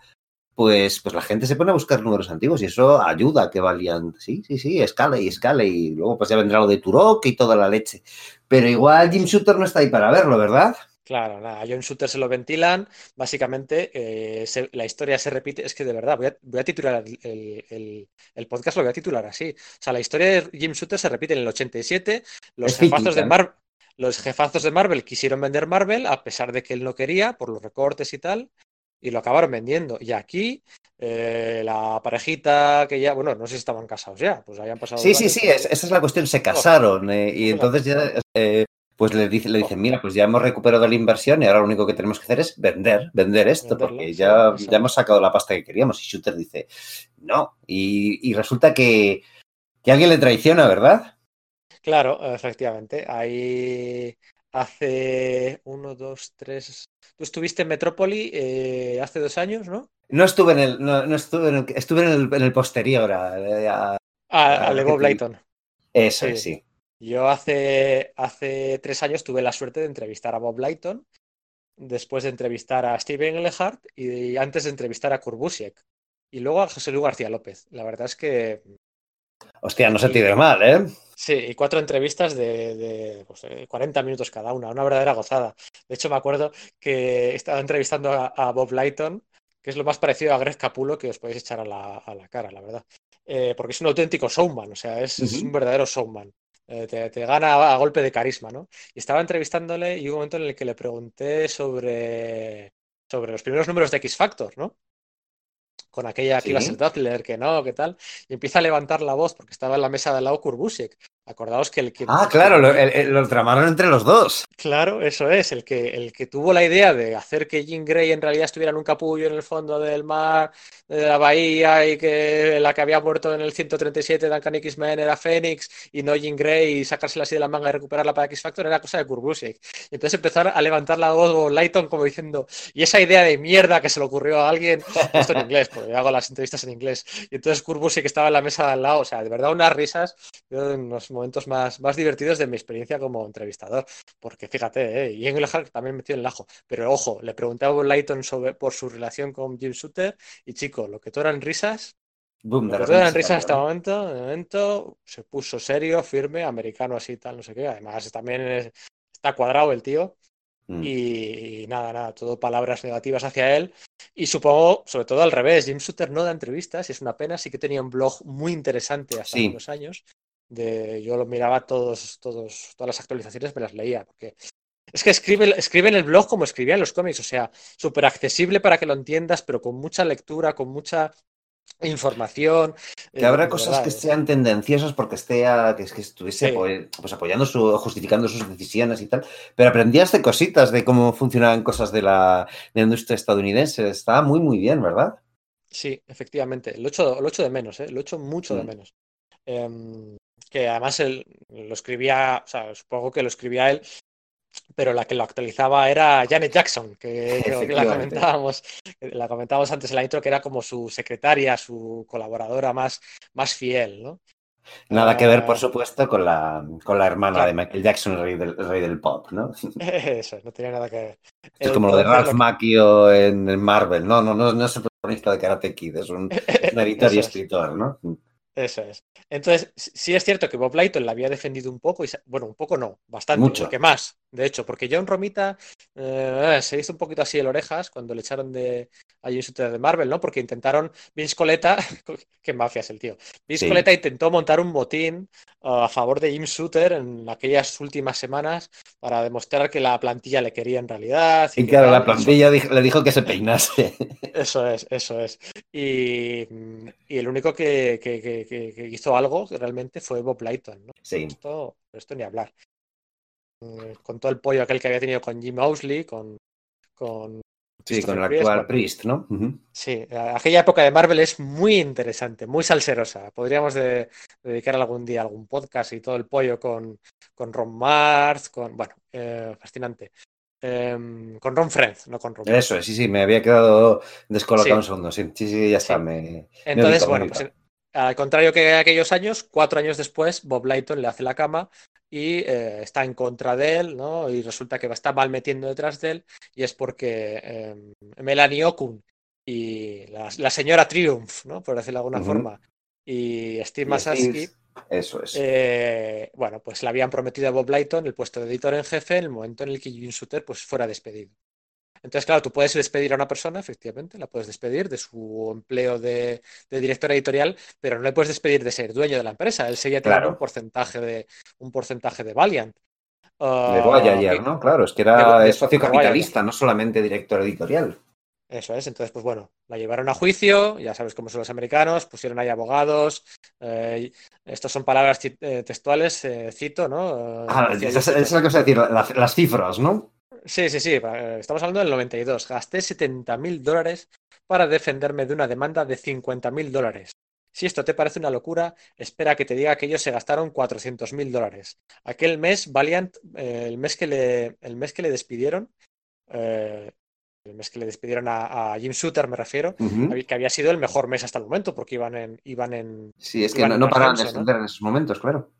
pues, pues la gente se pone a buscar números antiguos y eso ayuda a que Valiant, sí, sí, sí, escale y escale y luego pues ya vendrá lo de Turok y toda la leche. Pero igual Jim Shooter no está ahí para verlo, ¿verdad? Claro, nada, a John Shooter se lo ventilan. Básicamente, eh, se- la historia se repite. Es que de verdad, voy a, voy a titular el, el- el- podcast, lo voy a titular así. O sea, la historia de Jim Shooter se repite en el 87. Los jefazos de cíclica. Marvel. Los jefazos de Marvel quisieron vender Marvel a pesar de que él no quería por los recortes y tal, y lo acabaron vendiendo. Y aquí eh, la parejita que ya, bueno, no sé si estaban casados ya, pues habían pasado. Sí, sí, sí, es- esa es la cuestión, se casaron eh, y entonces ya, eh, pues le, dice, le dicen, mira, pues ya hemos recuperado la inversión y ahora lo único que tenemos que hacer es vender, vender esto, Venderlo, porque ya, ya hemos sacado la pasta que queríamos y Shooter dice, no, y, y resulta que, que alguien le traiciona, ¿verdad? Claro, efectivamente. Ahí hace uno, dos, tres. Tú estuviste en Metrópoli eh, hace dos años, ¿no? No estuve en el, no, no estuve en el, estuve en el, en el posterior, a- a- Ah, al de que Bob te- Layton. eso Sí. sí. Yo hace, hace tres años tuve la suerte de entrevistar a Bob Layton, después de entrevistar a Steven Englehart y antes de entrevistar a Kurbusiek. Y luego a José Luis García López. La verdad es que Hostia, no se te dio mal, ¿eh? Sí, y cuatro entrevistas de, de, pues, eh, 40 minutos cada una, una verdadera gozada. De hecho, me acuerdo que estaba entrevistando a, a Bob Lighton, que es lo más parecido a Greg Capulo que os podéis echar a la, a la cara, la verdad. Eh, porque es un auténtico showman, o sea, es, un verdadero showman. Eh, te, te gana a, a golpe de carisma, ¿no? Y estaba entrevistándole y hubo un momento en el que le pregunté sobre, sobre los primeros números de X Factor, ¿no? Con aquella que Sí. iba a ser Doppler, que no, que tal. Y empieza a levantar la voz porque estaba en la mesa de al lado Kurbusiek. Acordaos que el que. Ah, claro, lo, el- el- lo tramaron entre los dos. Claro, eso es, el que, el que tuvo la idea de hacer que Jean Grey en realidad estuviera en un capullo en el fondo del mar, de la bahía, y que la que había muerto en el 137 de Uncanny X-Men era Fénix, y no Jean Grey, y sacársela así de la manga y recuperarla para X Factor, era cosa de Kurbusiek. Y entonces empezaron a levantar la voz Lighton como diciendo, y esa idea de mierda que se le ocurrió a alguien, esto en inglés, porque yo hago las entrevistas en inglés, y entonces Kurbusiek estaba en la mesa de al lado, o sea, de verdad unas risas, yo en los momentos más, más divertidos de mi experiencia como entrevistador. Porque fíjate, ¿eh? y Engelhardt también metió en el ajo. Pero ojo, le pregunté a Bob Lighton sobre, por su relación con Jim Shooter y chico, lo que todo eran risas, Boom, lo de que todo eran repente se risas hasta el momento, de momento se puso serio, firme, americano así, tal, no sé qué. Además también es- está cuadrado el tío. Mm. y, y nada, nada, todo palabras negativas hacia él. Y supongo, sobre todo al revés, Jim Shooter no da entrevistas y es una pena, sí que tenía un blog muy interesante hasta Sí. hace unos años. De, yo lo miraba todos, todos, todas las actualizaciones, me las leía, porque es que escribe, escribe en el blog como escribía en los cómics, o sea, súper accesible para que lo entiendas, pero con mucha lectura, con mucha información. Que habrá eh, cosas verdad, que sean tendenciosas porque esté a- que, es que estuviese Sí. apoy- pues apoyando su, justificando sus decisiones y tal, pero aprendías de cositas de cómo funcionaban cosas de la, de la industria estadounidense. Estaba muy, muy bien, ¿verdad? Sí, efectivamente. Lo echo, lo echo de menos, ¿eh? Lo echo mucho de Mm. menos. Em, que además él lo escribía, o sea, supongo que lo escribía él, pero la que lo actualizaba era Janet Jackson, que, que la comentábamos, la comentábamos antes en la intro, que era como su secretaria, su colaboradora más, más fiel, ¿no? Nada que ver, por Ah, supuesto, con la, con la hermana claro. de Michael Jackson, el rey del, el rey del pop, ¿no? Eso, no tenía nada que ver. Es como lo de Ralph lo- Macchio en, Marvel. No, no, no, no es el protagonista de Karate Kid, es un, es un editor y escritor, ¿no? Eso es. Entonces, sí es cierto que Bob Lighton la había defendido un poco, y bueno, un poco no, bastante, Mucho. porque más, de hecho, porque John Romita eh, se hizo un poquito así el orejas cuando le echaron de a Jim Shooter de Marvel, ¿no? Porque intentaron, Vince Coletta, qué mafia es el tío, Vince Sí. Coletta intentó montar un motín uh, a favor de Jim Shooter en aquellas últimas semanas para demostrar que la plantilla le quería en realidad. Y claro, la plantilla dijo- le dijo que se peinase. eso es, eso es. Y, y el único que, que- que- que- que hizo algo realmente fue Bob Lighton, ¿no? Sí. Esto, esto ni hablar. Mm, Con todo el pollo aquel que había tenido con Jim Owsley, con, con Sí, con el actual Priest, ¿no? Sí, aquella época de Marvel es muy interesante, muy salserosa. Podríamos de- dedicar algún día algún podcast y todo el pollo con, con Ron Mars, con, bueno, eh, fascinante. Em, con Ron Friend, no con Ron. Eso, sí, sí, me había quedado descolocado un segundo. Sí, sí, sí ya está. Me, Entonces, bueno, pues, al contrario que aquellos años, cuatro años después, Bob Lighton le hace la cama y eh, está en contra de él, ¿no? Y resulta que va a estar mal metiendo detrás de él y es porque em, Melanie Okun y la, señora Triumph, ¿no? Por decirlo de alguna forma, y Steve Masaski eso es. Eh, bueno, pues le habían prometido a Bob Lighton el puesto de editor en jefe en el momento en el que Jim Shooter pues, fuera despedido. Entonces, claro, tú puedes despedir a una persona, efectivamente, la puedes despedir de su empleo de, director editorial, pero no le puedes despedir de ser dueño de la empresa. Él seguía teniendo un porcentaje de un porcentaje de Valiant. de Voyager, ah, ¿no? Claro, es que era socio capitalista, no solamente director editorial. Eso es, entonces, pues bueno, la llevaron a juicio, ya sabes cómo son los americanos, pusieron ahí abogados. Eh, estas son palabras eh, textuales, eh, cito, ¿no? Ah, esa, es lo que os a decir, las, cifras, ¿no? Sí, sí, sí, estamos hablando del 92. Gasté 70 mil dólares para defenderme de una demanda de 50 mil dólares. Si esto te parece una locura, espera que te diga que ellos se gastaron 400 mil dólares. Aquel mes, Valiant, el, mes que le, el mes que le despidieron, el mes que le despidieron a, Jim Shooter, me refiero, que había sido el mejor mes hasta el momento, porque iban en. Iban en sí, es que no, paraban de ascender en esos momentos, claro.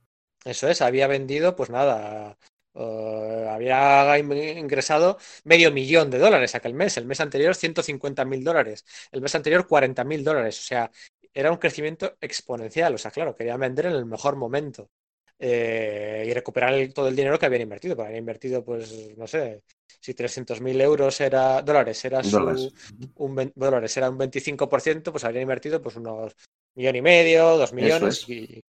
Eso es, había vendido, pues nada, eh, había ingresado medio millón de dólares aquel mes. El mes anterior, 150 mil dólares. El mes anterior, 40 mil dólares. O sea, era un crecimiento exponencial. O sea, claro, querían vender en el mejor momento. Eh, y recuperar todo el dinero que habían invertido. Porque habían invertido, pues, no sé, si 300.000 euros era dólares era un dólares era un 25%, pues habrían invertido pues unos millón y medio, dos millones y,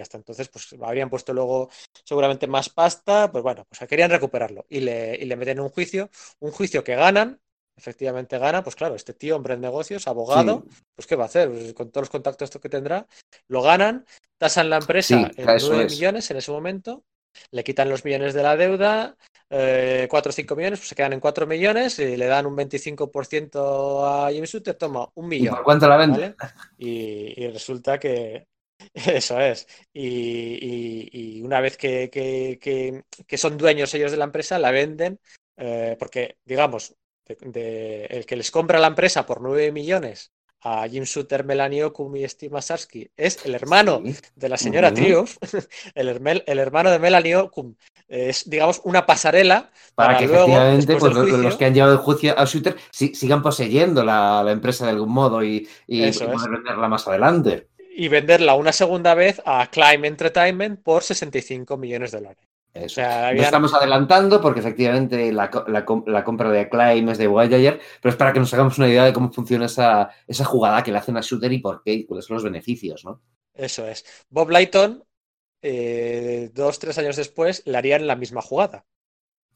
hasta entonces pues habrían puesto luego seguramente más pasta, pues bueno, pues querían recuperarlo y le, y le meten un juicio, un juicio que ganan, efectivamente gana, pues claro, este tío, hombre de negocios, abogado, pues ¿qué va a hacer? Pues, con todos los contactos que tendrá, lo ganan, tasan la empresa en 9 millones en ese momento, le quitan los millones de la deuda, eh, 4 o 5 millones, pues se quedan en 4 millones y le dan un 25% a James Shooter, toma un millón. por cuánto la vende? Y, resulta que eso es. Y, una vez que, que, son dueños ellos de la empresa, la venden, eh, porque digamos, el que les compra la empresa por 9 millones a Jim Shooter, Melanie Okum y Steve Masarsky es el hermano de la señora Triumph, el, el, hermano de Melanie Okum. Es, digamos, una pasarela para, que luego, efectivamente pues, los que han llevado el juicio a Shooter sigan poseyendo la, empresa de algún modo y, y poder venderla más adelante. Y venderla una segunda vez a Climb Entertainment por 65 millones de dólares. No estamos adelantando porque efectivamente la, compra de Acclaim es de Voyager, pero es para que nos hagamos una idea de cómo funciona esa, esa jugada que le hacen a Shooter y por qué y cuáles son los beneficios, ¿no? Eso es. Bob Lighton, eh, dos, tres años después, le harían la misma jugada.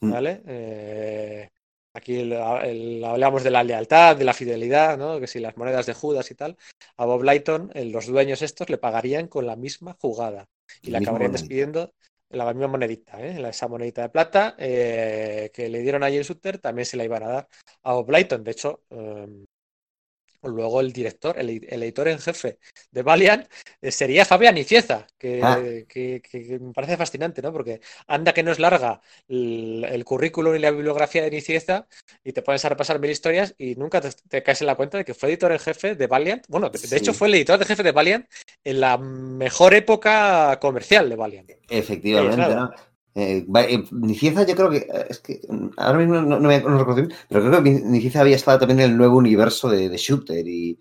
Mm. ¿Vale? Eh, aquí hablamos de la lealtad, de la fidelidad, ¿no? Que si las monedas de Judas y tal. A Bob Lighton, eh, los dueños estos le pagarían con la misma jugada. Y le acabarían despidiendo la misma monedita, ¿eh? esa monedita de plata eh, que le dieron a Jay Sutter también se la iban a dar a Bob De hecho, em, Luego el director, el, editor en jefe de Valiant eh, sería Fabián Icieza, ah. que, me parece fascinante, ¿no? Porque anda que no es larga el, currículum y la bibliografía de Icieza y te pones a repasar mil historias y nunca te, caes en la cuenta de que fue editor en jefe de Valiant. Bueno, de, hecho fue el editor de jefe de Valiant en la mejor época comercial de Valiant. Efectivamente, ¿no? Eh, eh, Nicieza, yo creo que eh, es que mm, ahora mismo no, me recuerdo bien, pero creo que Nicieza había estado también en el nuevo universo de, Shooter y,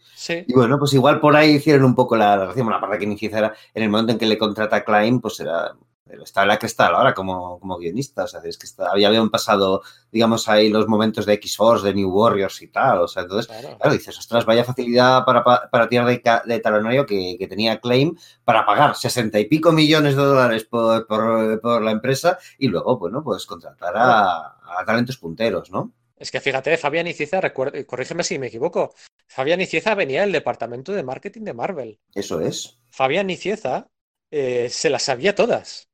bueno, pues igual por ahí hicieron un poco la relación. Bueno, aparte que Nicieza era en el momento en que le contrata a Klein, pues era estaba en la cresta ahora como, como guionista. O sea, es que había, habían pasado, digamos, ahí los momentos de X-Force, de New Warriors y tal. O sea, entonces, claro, dices, ostras, vaya facilidad para, para tirar de, de talonario que, que, tenía Claim para pagar sesenta y pico millones de dólares por, por, la empresa y luego, bueno, pues contratar a, talentos punteros, ¿no? Es que fíjate, Fabián Icieza, corrígeme si me equivoco, Fabián Icieza venía del departamento de marketing de Marvel. Eso es. Fabián Icieza eh, se las sabía todas.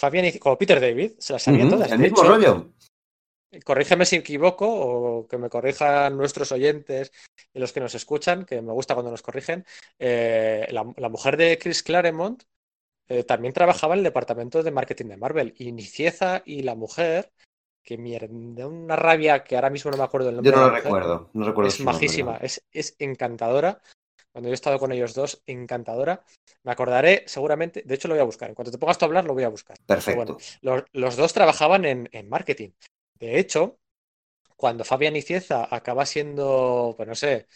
Fabián, como Peter David, se las sabía todas. El mismo rollo. Corrígeme si equivoco o que me corrijan nuestros oyentes y los que nos escuchan, que me gusta cuando nos corrigen. Eh, la, mujer de Chris Claremont eh, también trabajaba en el departamento de marketing de Marvel y Nicieza y la mujer que mierda, una rabia que ahora mismo no me acuerdo del nombre. Yo no lo recuerdo, no recuerdo. Es majísima, es, es encantadora. Cuando yo he estado con ellos dos, encantadora. Me acordaré seguramente, de hecho lo voy a buscar. En cuanto te pongas a hablar, lo voy a buscar. Perfecto. Bueno, los, dos trabajaban en, en, marketing. De hecho, cuando Fabián Icieza acaba siendo, pues no sé,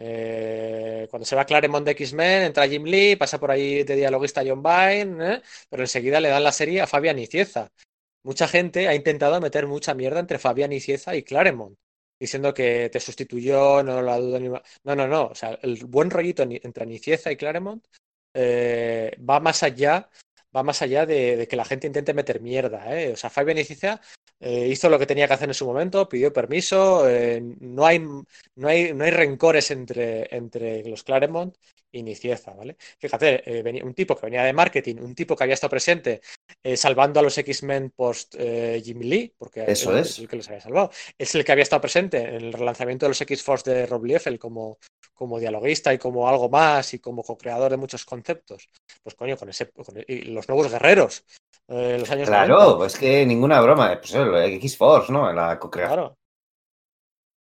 eh, cuando se va Claremont de X-Men, entra Jim Lee, pasa por ahí de dialoguista John Byrne, ¿eh? pero enseguida le dan la serie a Fabián Icieza. Mucha gente ha intentado meter mucha mierda entre Fabián Icieza y Claremont, diciendo que te sustituyó, no la dudo ni más. No, no, no. O sea, el buen rollito entre Nicieza y Claremont eh, va más allá va más allá de, que la gente intente meter mierda. ¿eh? O sea, Fabián Icieza eh, hizo lo que tenía que hacer en su momento, pidió permiso, eh, no, hay, no, hay, no hay rencores entre, entre los Claremont Nicieza, ¿vale? Fíjate, eh, un tipo que venía de marketing, un tipo que había estado presente salvando a los X-Men post Jimmy Lee, porque Eso es. el que los había salvado, es el que había estado presente en el relanzamiento de los X-Force de Rob Liefeld como, como dialoguista y como algo más y como co-creador de muchos conceptos. Pues coño, con ese, y los nuevos guerreros. Eh, los años claro, es que ninguna broma. Pues X-Force, ¿no? La co-creación. Claro.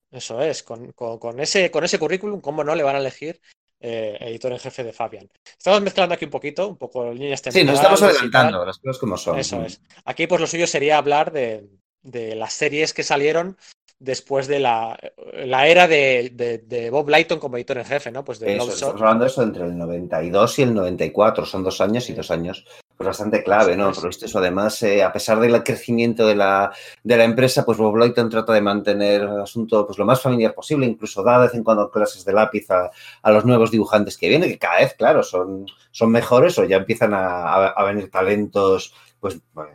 Eso es, con, con, ese, con ese currículum, ¿cómo no le van a elegir eh, editor en jefe de Fabian? Estamos mezclando aquí un poquito, un poco líneas Sí, nos estamos adelantando, las cosas como son. Eso es. Aquí, pues lo suyo sería hablar de, de las series que salieron después de la, la era de, de, Bob Lighton como editor en jefe, ¿no? Pues de eso, estamos hablando de eso entre el 92 y el 94, son dos años y dos años pues bastante clave, ¿no? Por esto eso además, eh, a pesar del crecimiento de la, de la empresa, pues Bob Lighton trata de mantener el asunto pues lo más familiar posible, incluso da de vez en cuando clases de lápiz a, a los nuevos dibujantes que vienen, que cada vez, claro, son, son mejores o ya empiezan a, a, venir talentos pues, pues,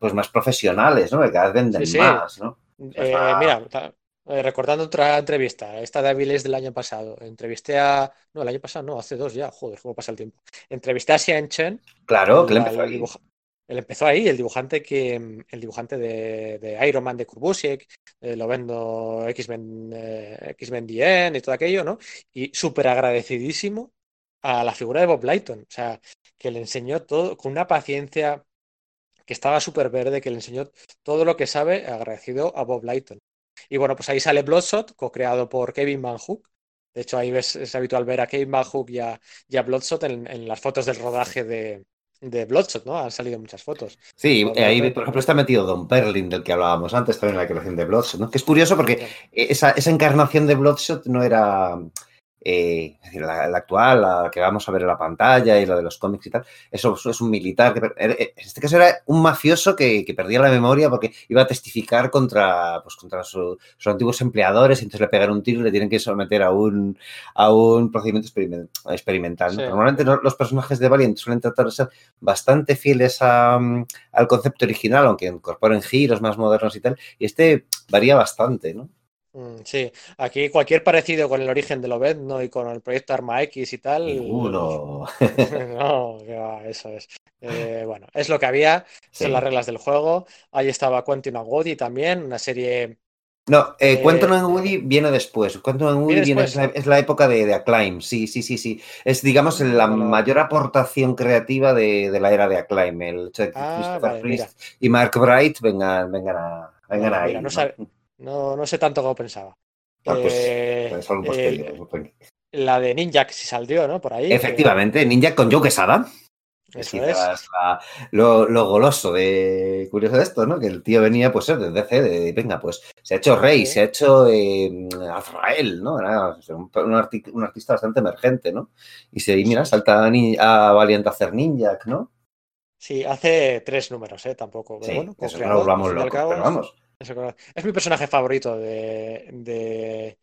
pues, más profesionales, ¿no? Que cada vez venden más, ¿no? Eh, mira, eh, recordando otra entrevista, esta de Avilés del año pasado, entrevisté a. No, el año pasado no, hace dos ya, joder, cómo pasa el tiempo. Entrevisté a Xian Chen. Claro, que él empezó ahí. Él empezó ahí, el dibujante que el dibujante de, de Iron Man de Kurbusiek, eh, lo vendo X-Men X-Men y todo aquello, ¿no? Y súper agradecidísimo a la figura de Bob Lighton, o sea, que le enseñó todo con una paciencia que estaba súper verde, que le enseñó todo lo que sabe, agradecido a Bob Lighton. Y bueno, pues ahí sale Bloodshot, co-creado por Kevin Van Hook. De hecho, ahí ves, es habitual ver a Kevin Van Hook y a, Bloodshot en, las fotos del rodaje de, de Bloodshot, ¿no? Han salido muchas fotos. Sí, ahí, por ejemplo, está metido Don Perlin, del que hablábamos antes, también en la creación de Bloodshot, ¿no? Que es curioso porque esa, esa encarnación de Bloodshot no era eh, es decir, la, actual, la que vamos a ver en la pantalla y lo de los cómics y tal, eso, es un militar, que, eh, en este caso era un mafioso que, perdía la memoria porque iba a testificar contra, pues, contra sus antiguos empleadores y entonces le pegan un tiro y le tienen que someter a un, a un procedimiento experimental. Normalmente los personajes de Valiant suelen tratar de ser bastante fieles al concepto original, aunque incorporen giros más modernos y tal, y este varía bastante, ¿no? Mm, sí, aquí cualquier parecido con el origen de Lobet, ¿no? Y con el proyecto Arma X y tal. Ninguno. no, eso es. Eh, bueno, es lo que había, son las reglas del juego. Ahí estaba Quentin Woody también, una serie. No, eh, Quentin Woody viene después. Quentin Woody viene, es, la, época de, de, Acclaim, sí, sí, sí, sí. Es, digamos, la mayor aportación creativa de, la era de Acclaim. El hecho de que ah, Christopher y Mark Bright vengan, vengan a, vengan ahí. No, no sé tanto como pensaba. Ah, pues, eh, pues la de Ninja que sí saldrió, ¿no? Por ahí. Efectivamente, Ninja con Joe Quesada. Eso es. lo, goloso de curioso de esto, ¿no? Que el tío venía, pues, de DC, de venga, pues se ha hecho rey, se ha hecho eh, Azrael, ¿no? Era un, artista bastante emergente, ¿no? Y se, mira, salta a, Valiant a hacer Ninja, ¿no? Sí, hace tres números, ¿eh? Tampoco. Pero bueno, eso no pero vamos. Es mi personaje favorito de,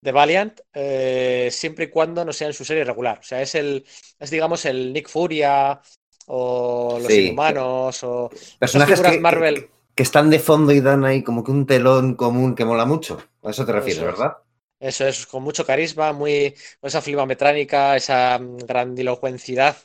de, Valiant, eh, siempre y cuando no sea en su serie regular. O sea, es el, es digamos el Nick Furia o los inhumanos o personajes que, Marvel. Que, están de fondo y dan ahí como que un telón común que mola mucho. A eso te refieres, ¿verdad? Eso es, con mucho carisma, muy, con esa metránica, esa mm, grandilocuencidad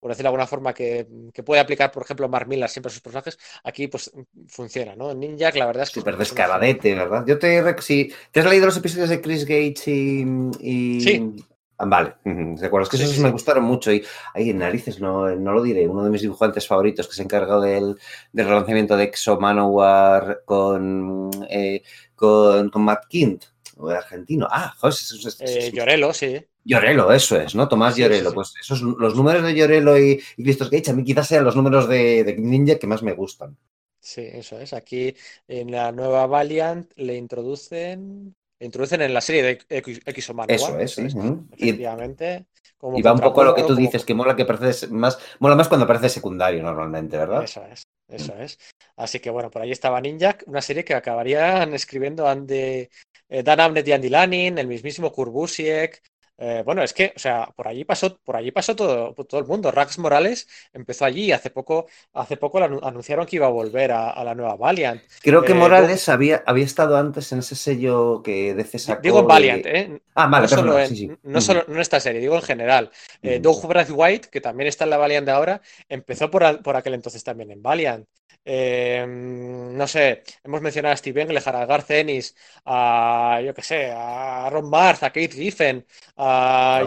por decirlo de alguna forma, que, puede aplicar, por ejemplo, Mark Millar siempre a sus personajes, aquí pues funciona, ¿no? Ninja, la verdad es que... Súper descaradete, ¿verdad? Yo te... Si te has leído los episodios de Chris Gates y... Sí. Ah, vale, de acuerdo. Es que esos me gustaron mucho y ahí en narices no, no, lo diré. Uno de mis dibujantes favoritos que se encargó del, del relanzamiento de Exo Manowar con, eh, con, con Matt Kint, argentino. Ah, joder, eso es, eh, Llorelo, sí. Llorelo, eso es, ¿no? Tomás Llorelo. Pues esos, los números de Llorelo y, y Cristos Cage a mí quizás sean los números de, de Ninja que más me gustan. Sí, eso es. Aquí en la nueva Valiant le introducen introducen en la serie de X, o Manowar. Eso es, sí. Efectivamente. y va un poco lo que tú dices, que mola que parece más, mola más cuando parece secundario normalmente, ¿verdad? Eso es, eso es. Así que bueno, por ahí estaba Ninja, una serie que acabarían escribiendo eh, Dan Abnett y Andy Lanning, el mismísimo Kurbusiek, eh, bueno, es que, o sea, por allí pasó, por allí pasó todo, todo el mundo. Rax Morales empezó allí hace poco, hace poco anunciaron que iba a volver a, la nueva Valiant. Creo que eh, Morales había, había estado antes en ese sello que DC sacó. Digo en Valiant, ¿eh? Ah, vale, no, solo en, no solo en esta serie, digo en general. Eh, Doug White, que también está en la Valiant de ahora, empezó por, por aquel entonces también en Valiant. Em, no sé, hemos mencionado a Steve Englehart, a Garth Ennis, a yo qué sé, a Ron Marth, a Kate Giffen, a,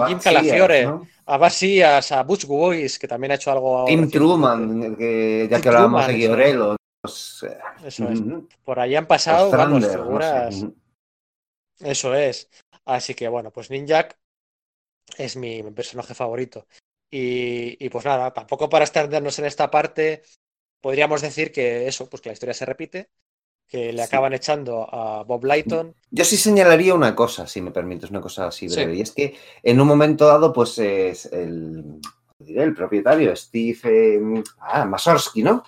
Jim Calafiore, a Basias, a Butch Boys, que también ha hecho algo. Tim Truman, que, ya que hablábamos de. Pues, eso es. Por ahí han pasado vamos, figuras. Eso es. Así que bueno, pues Ninjak es mi, personaje favorito. Y, y, pues nada, tampoco para extendernos en esta parte, podríamos decir que eso, pues que la historia se repite, que le acaban echando a Bob Lighton. Yo sí señalaría una cosa, si me permites, una cosa así breve, y es que en un momento dado, pues es el, el propietario, Steve ah, Masorsky, ¿no?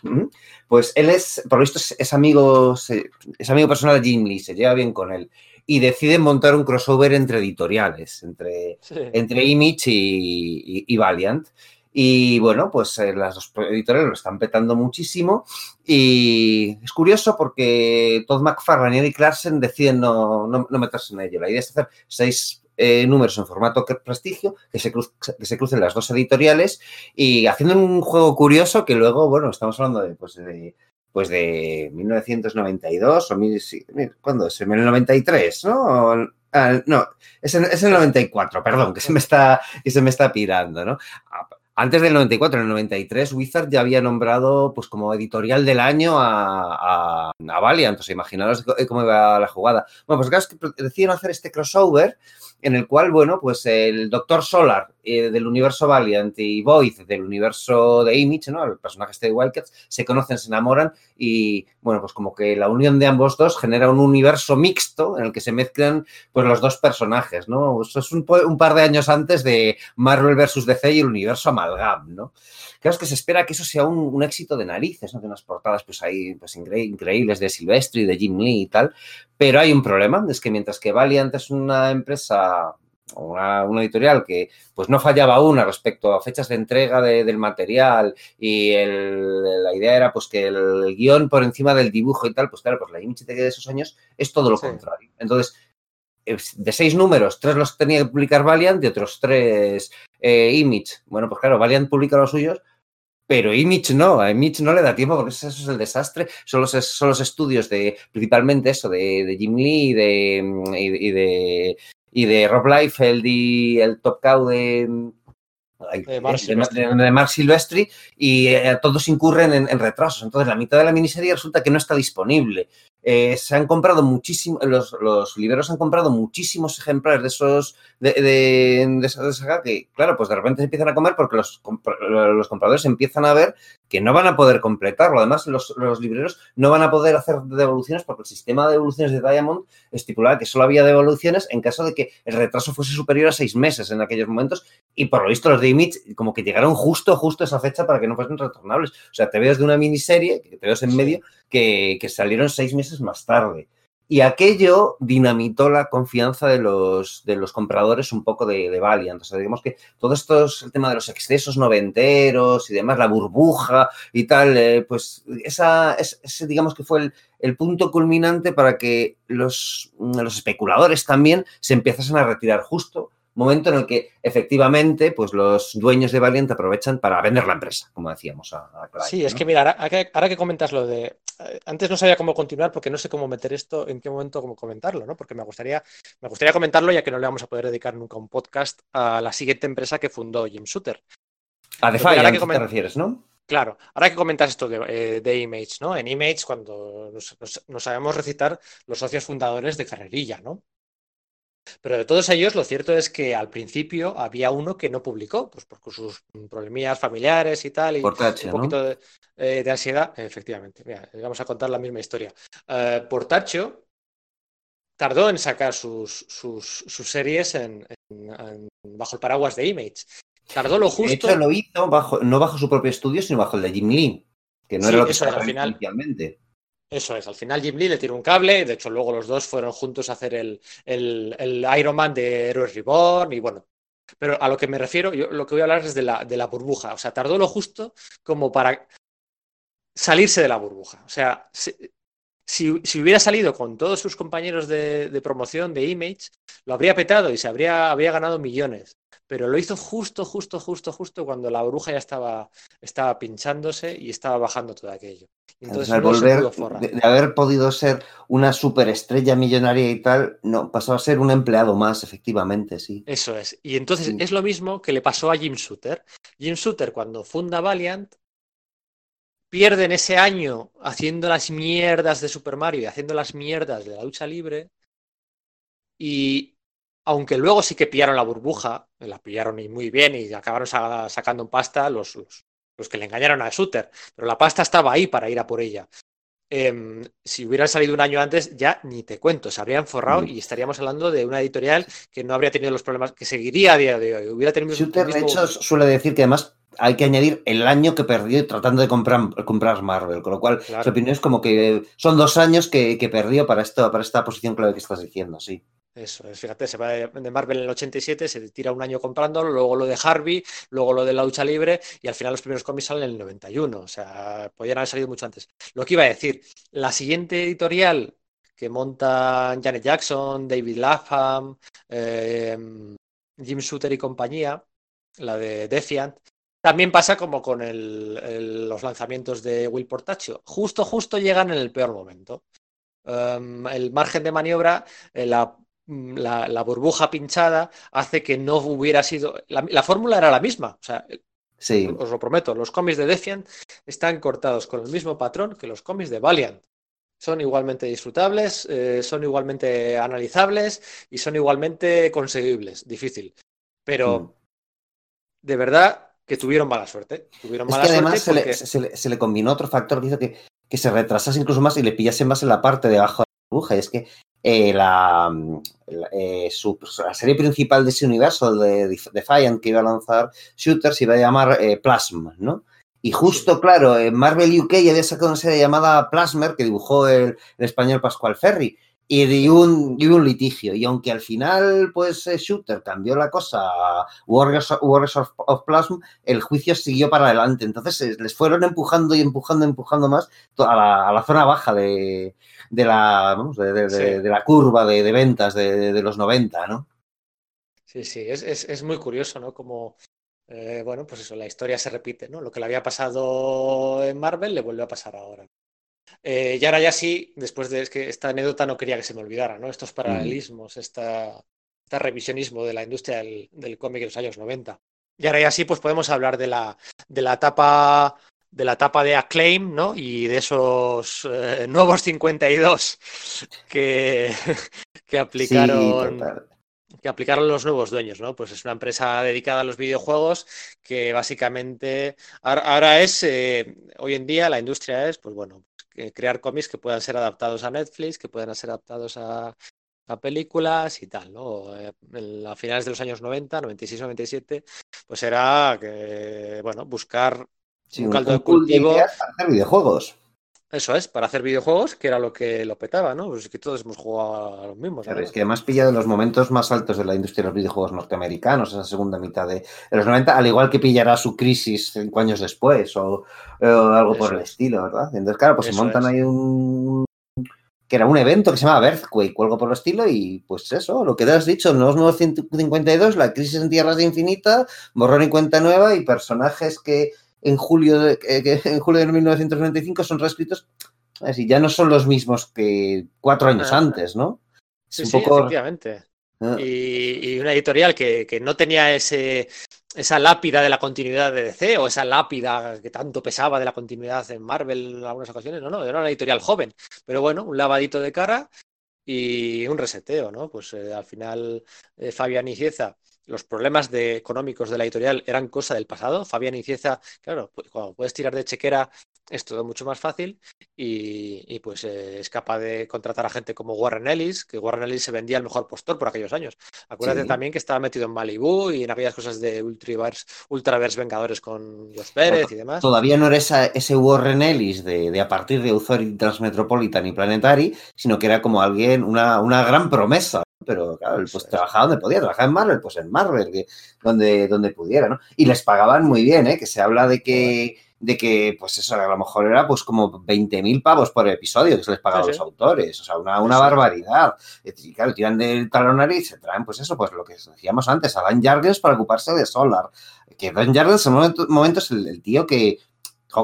Pues él es, por lo visto, es, amigo, es amigo personal de Jim Lee, se lleva bien con él. Y deciden montar un crossover entre editoriales, entre, entre Image y Valiant. Y bueno, pues eh, las dos editoriales lo están petando muchísimo. Y es curioso porque Todd McFarlane y Eddie Clarkson deciden no, no, meterse en ello. La idea es hacer seis eh, números en formato prestigio, que se, que se crucen las dos editoriales y haciendo un juego curioso que luego, bueno, estamos hablando de, pues, de, pues de 1992 o mil, ¿cuándo es? En el 93, ¿no? Ah, no, es en, es el 94, perdón, que se me está, que se me está pirando, ¿no? Antes del 94, en el 93, Wizard ya había nombrado pues como editorial del año a, a, Valiant. O imaginaros cómo iba la jugada. Bueno, pues claro, es que decidieron hacer este crossover en el cual, bueno, pues el Doctor Solar eh, del universo Valiant y Void del universo de Image, ¿no? El personaje este de Wildcats, se conocen, se enamoran y, bueno, pues como que la unión de ambos dos genera un universo mixto en el que se mezclan, pues, los dos personajes, ¿no? Eso es un, un par de años antes de Marvel vs. DC y el universo Amalgam, ¿no? Claro, es que se espera que eso sea un, un éxito de narices, ¿no? De unas portadas, pues, ahí, pues, increíbles de Silvestri, de Jim Lee y tal, pero hay un problema, es que mientras que Valiant es una empresa una, una, editorial que pues no fallaba una respecto a fechas de entrega de, del material y el, la idea era pues que el, guion por encima del dibujo y tal, pues claro, pues la Image de esos años es todo lo sí. contrario. Entonces, de seis números, tres los tenía que publicar Valiant y otros tres eh, Image. Bueno, pues claro, Valiant publica los suyos, pero Image no, a Image no le da tiempo porque eso es el desastre. Son los, son los estudios de, principalmente eso, de, de Jim Lee y de, y, y de, y de Rob Liefeld y el Top Cow de, de, Mark de, de, Mark Silvestri y eh, todos incurren en, en, retrasos. Entonces, la mitad de la miniserie resulta que no está disponible. Eh, se han comprado muchísimos, los, los libreros han comprado muchísimos ejemplares de esos, de, de, de, esa, esa que, claro, pues de repente se empiezan a comer porque los, los compradores empiezan a ver que no van a poder completarlo. Además, los, los, libreros no van a poder hacer devoluciones porque el sistema de devoluciones de Diamond estipulaba que solo había devoluciones en caso de que el retraso fuese superior a seis meses en aquellos momentos y por lo visto los de Image como que llegaron justo, justo a esa fecha para que no fuesen retornables. O sea, te ves de una miniserie, que te ves en medio, que, salieron seis meses más tarde. Y aquello dinamitó la confianza de los, de los compradores un poco de, de Valiant. O digamos que todo esto es el tema de los excesos noventeros y demás, la burbuja y tal, eh, pues esa, ese digamos que fue el, el, punto culminante para que los, los especuladores también se empezasen a retirar justo momento en el que efectivamente pues los dueños de Valiant aprovechan para vender la empresa, como decíamos a, Clive, Sí, es que mira, ahora que, ahora que, comentas lo de... Eh, antes no sabía cómo continuar porque no sé cómo meter esto, en qué momento cómo comentarlo, ¿no? Porque me gustaría, me gustaría comentarlo ya que no le vamos a poder dedicar nunca un podcast a la siguiente empresa que fundó Jim Shooter. A Defiant, ¿qué te refieres, no? Claro, ahora que comentas esto de, eh, Image, ¿no? En Image, cuando nos, sabemos recitar los socios fundadores de Carrerilla, ¿no? Pero de todos ellos, lo cierto es que al principio había uno que no publicó, pues por sus problemillas familiares y tal, y un poquito eh, de, ansiedad. Efectivamente, mira, vamos a contar la misma historia. Eh, Portacho tardó en sacar sus, series bajo el paraguas de Image. Tardó lo justo. De hecho, lo hizo bajo, no bajo su propio estudio, sino bajo el de Jim Lee, que no era lo que eso al final, inicialmente. Eso es, al final Jim Lee le tiró un cable, de hecho luego los dos fueron juntos a hacer el, el, Iron Man de Heroes Reborn y bueno, pero a lo que me refiero, yo lo que voy a hablar es de la, de la burbuja. O sea, tardó lo justo como para salirse de la burbuja. O sea, si, hubiera salido con todos sus compañeros de, promoción de Image, lo habría petado y se habría, habría ganado millones. Pero lo hizo justo, justo, justo, justo cuando la bruja ya estaba, estaba pinchándose y estaba bajando todo aquello. Entonces, al volver de, haber podido ser una superestrella millonaria y tal, no, pasó a ser un empleado más, efectivamente, sí. Eso es. Y entonces es lo mismo que le pasó a Jim Shooter. Jim Shooter, cuando funda Valiant, pierden ese año haciendo las mierdas de Super Mario y haciendo las mierdas de la lucha libre. Y aunque luego sí que pillaron la burbuja, la pillaron muy bien y acabaron sacando pasta los, los, que le engañaron a Shooter, pero la pasta estaba ahí para ir a por ella. Em, si hubieran salido un año antes, ya ni te cuento, se habrían forrado mm. y estaríamos hablando de una editorial que no habría tenido los problemas, que seguiría a día de hoy. Hubiera tenido Shooter, de hecho, suele decir que además hay que añadir el año que perdió tratando de comprar, comprar Marvel, con lo cual su opinión es como que son dos años que, perdió para, esto, para esta posición clave que estás diciendo, sí. Eso es, fíjate, se va de Marvel en el 87, se tira un año comprándolo, luego lo de Harvey, luego lo de la lucha libre y al final los primeros cómics salen en el 91, o sea, podrían haber salido mucho antes. Lo que iba a decir, la siguiente editorial que montan Janet Jackson, David Lapham, eh, Jim Shooter y compañía, la de Defiant, también pasa como con los lanzamientos de Will Portacho. Justo, justo llegan en el peor momento. Um, el margen de maniobra, eh, la, burbuja pinchada, hace que no hubiera sido. La, fórmula era la misma. O sea, sí. os lo prometo, los cómics de Defiant están cortados con el mismo patrón que los cómics de Valiant. Son igualmente disfrutables, eh, son igualmente analizables y son igualmente conseguibles. Difícil. Pero, mm. de verdad, que tuvieron mala suerte. Tuvieron es que además se, le, combinó otro factor que hizo que, que, se retrasase incluso más y le pillase más en la parte de abajo de la burbuja. Y es que eh, la, eh, la, serie principal de ese universo de Defiant que iba a lanzar Shooters iba a llamar eh, Plasma, ¿no? Y justo, claro, en Marvel UK había sacado una serie llamada Plasmer que dibujó el, el español Pascual Ferry y un, y un litigio. Y aunque al final, pues, eh, Shooter cambió la cosa a Warriors, of, Plasma, el juicio siguió para adelante. Entonces eh, les fueron empujando y empujando, empujando más a la, a la zona baja de, de la, de, de, la curva de, ventas de, los 90, ¿no? Sí, sí, es, es, es muy curioso, ¿no? Como, eh, bueno, pues eso, la historia se repite, ¿no? Lo que le había pasado en Marvel le vuelve a pasar ahora. Eh, y ahora ya sí, después de que esta anécdota no quería que se me olvidara, ¿no? Estos paralelismos, esta, revisionismo de la industria del, cómic en los años 90. Y ahora ya sí, pues podemos hablar de la, de la etapa de la etapa de Acclaim, ¿no? Y de esos eh, nuevos 52 que, que aplicaron. que aplicaron los nuevos dueños, ¿no? Pues es una empresa dedicada a los videojuegos que básicamente ahora, es, eh, hoy en día la industria es, pues bueno, crear cómics que puedan ser adaptados a Netflix, que puedan ser adaptados a, películas y tal, ¿no? Eh, a finales de los años 90, 96, 97, pues era que, bueno, buscar un caldo de cultivo. Hacer videojuegos. Eso es, para hacer videojuegos, que era lo que lo petaba, ¿no? Pues que todos hemos jugado a los mismos. es que además pilla de los momentos más altos de la industria de los videojuegos norteamericanos, esa segunda mitad de, los 90, al igual que pillará su crisis cinco años después o, algo por el estilo, ¿verdad? Entonces, claro, pues se montan ahí un, que era un evento que se llamaba Earthquake o algo por el estilo, y pues eso, lo que te has dicho, Nuevos Nuevos 152, La Crisis en Tierras de Infinita, Borrón y Cuenta Nueva, y personajes que en julio de, que en julio de 1995 son reescritos, así, ya no son los mismos que cuatro años Ah. antes, ¿no? Es Sí, un sí, poco- efectivamente. Ah. Y, y una editorial que, que no tenía ese, esa lápida de la continuidad de DC o esa lápida que tanto pesaba de la continuidad en Marvel en algunas ocasiones. No, no, era una editorial joven. Pero bueno, un lavadito de cara y un reseteo, ¿no? Pues eh, al final eh, Fabián y Cieza, los problemas de, económicos de la editorial eran cosa del pasado. Fabián y Cieza, claro, pu- cuando puedes tirar de chequera es todo mucho más fácil y, y, pues eh, es capaz de contratar a gente como Warren Ellis, que Warren Ellis se vendía el mejor postor por aquellos años. Acuérdate Sí. también que estaba metido en Malibu y en aquellas cosas de Ultraverse, Ultraverse Vengadores con Dios Pérez y demás. Todavía no era esa- ese Warren Ellis de, de a partir de Authority Transmetropolitan y Planetary, sino que era como alguien, una, una gran promesa. Pero claro, él, pues es. trabajaba donde podía, trabajaba en Marvel, pues en Marvel, que, donde, donde pudiera, ¿no? Y les pagaban muy bien, ¿eh? Que se habla de que, de que pues eso, a lo mejor era pues como 20.000 pavos por episodio que se les pagaba Sí, a sí. los autores, o sea, una, una Sí, barbaridad. Y claro, tiran del talonario y se traen, pues eso, pues lo que decíamos antes, a Dan Jargens para ocuparse de Solar. Que Dan Jargens en un momento, momento es el, el tío que,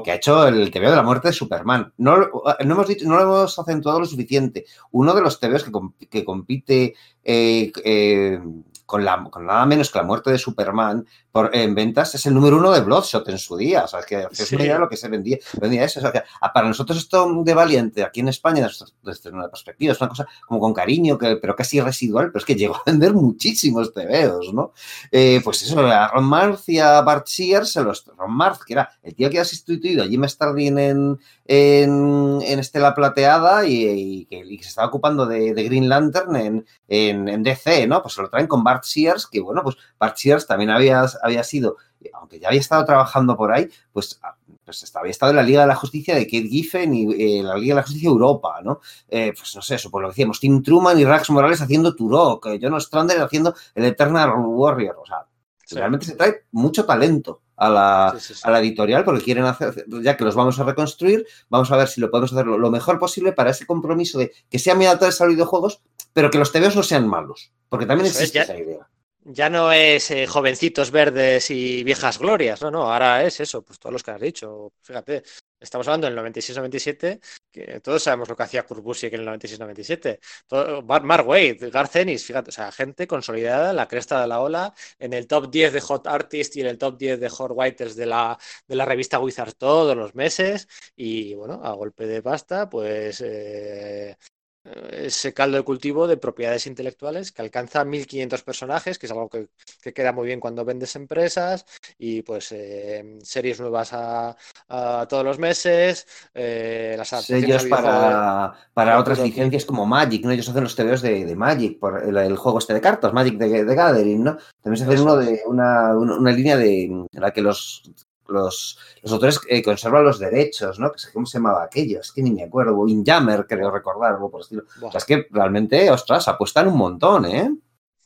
que ha hecho el TVO de la muerte de Superman. No, no, hemos, dicho, no lo hemos acentuado lo suficiente. Uno de los TVOs que, que compite eh, eh, con, la, con nada menos que la muerte de Superman por, en ventas es el número uno de Bloodshot en su día. O sea, es que es Sí. lo que se vendía, vendía eso. O sea, que, para nosotros esto de Valiente aquí en España, desde, una perspectiva, es una cosa como con cariño, que, pero casi residual, pero es que llegó a vender muchísimos TVOs, ¿no? Eh, pues eso, a Ron Marth y a Bart Shears, se los, Ron Marth, que era el tío que ha sustituido a Jim Starlin en, en, en Estela Plateada y, y que, y que se estaba ocupando de, de Green Lantern en, en, en DC, ¿no? Pues se lo traen con Bart Shears, que bueno, pues Bart Shears también había, había sido, aunque ya había estado trabajando por ahí, pues, ah, pues había estado en la Liga de la Justicia de Kate Giffen y eh, la Liga de la Justicia Europa, ¿no? Eh, pues no sé, eso, pues lo decíamos, Tim Truman y Rax Morales haciendo Turok, eh, John Strander haciendo el Eternal Warrior, o sea, Sí. realmente se trae mucho talento a la, Sí, sí, sí. a la editorial porque quieren hacer, ya que los vamos a reconstruir, vamos a ver si lo podemos hacer lo, mejor posible para ese compromiso de que sea muy adaptables a los videojuegos, pero que los TVOs no sean malos, porque también Eso es, existe ya- esa idea. Ya no es eh, jovencitos verdes y viejas glorias, no, no, ahora es eso, pues todos los que has dicho. Fíjate, estamos hablando del 96-97, que todos sabemos lo que hacía Kurt Busiek en el 96-97. Todo- Mar- Mark Wade, Garth Ennis, fíjate, o sea, gente consolidada la cresta de la ola, en el top 10 de Hot Artist y en el top 10 de Hot Writers de la, de la revista Wizard todos los meses. Y bueno, a golpe de pasta, pues eh, ese caldo de cultivo de propiedades intelectuales que alcanza 1.500 personajes, que es algo que, que queda muy bien cuando vendes empresas, y pues eh, series nuevas a, a todos los meses, eh, las Sellos videojuegos- para, para otras licencias como Magic, ¿no? Ellos hacen los TVOs de, de Magic, por el, el juego este de cartas, Magic de, de Gathering, ¿no? También se hacen Eso uno de una, una, una línea de en la que los, los, los autores eh, conservan los derechos, ¿no? ¿Cómo se llamaba aquello? Es que ni me acuerdo. Windjammer, creo recordar, algo por el estilo. O sea, es que realmente, ostras, apuestan un montón, ¿eh?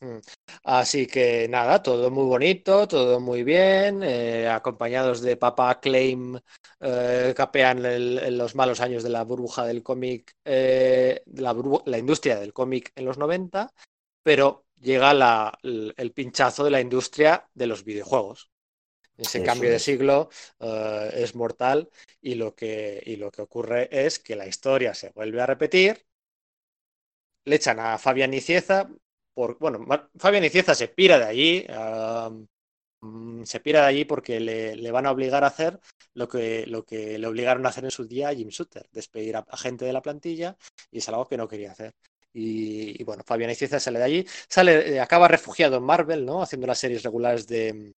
Mm. Así que nada, todo muy bonito, todo muy bien, eh, acompañados de Papa Claim, eh, capean el- en los malos años de la burbuja del cómic, eh, la, burbu- la industria del cómic en los 90, pero llega la- el, el pinchazo de la industria de los videojuegos. Ese Eso cambio de es. siglo eh, es mortal y lo que, y lo que ocurre es que la historia se vuelve a repetir le echan a Fabián Nicieza, por, bueno, Fabián Nicieza se pira de allí, se pira de allí porque le, le van a obligar a hacer lo que, lo que le obligaron a hacer en su día a Jim Shooter, despedir a, a gente de la plantilla, y es algo que no quería hacer. Y, y bueno, Fabián Nicieza sale de allí, sale, eh, acaba refugiado en Marvel, ¿no? Haciendo las series regulares de,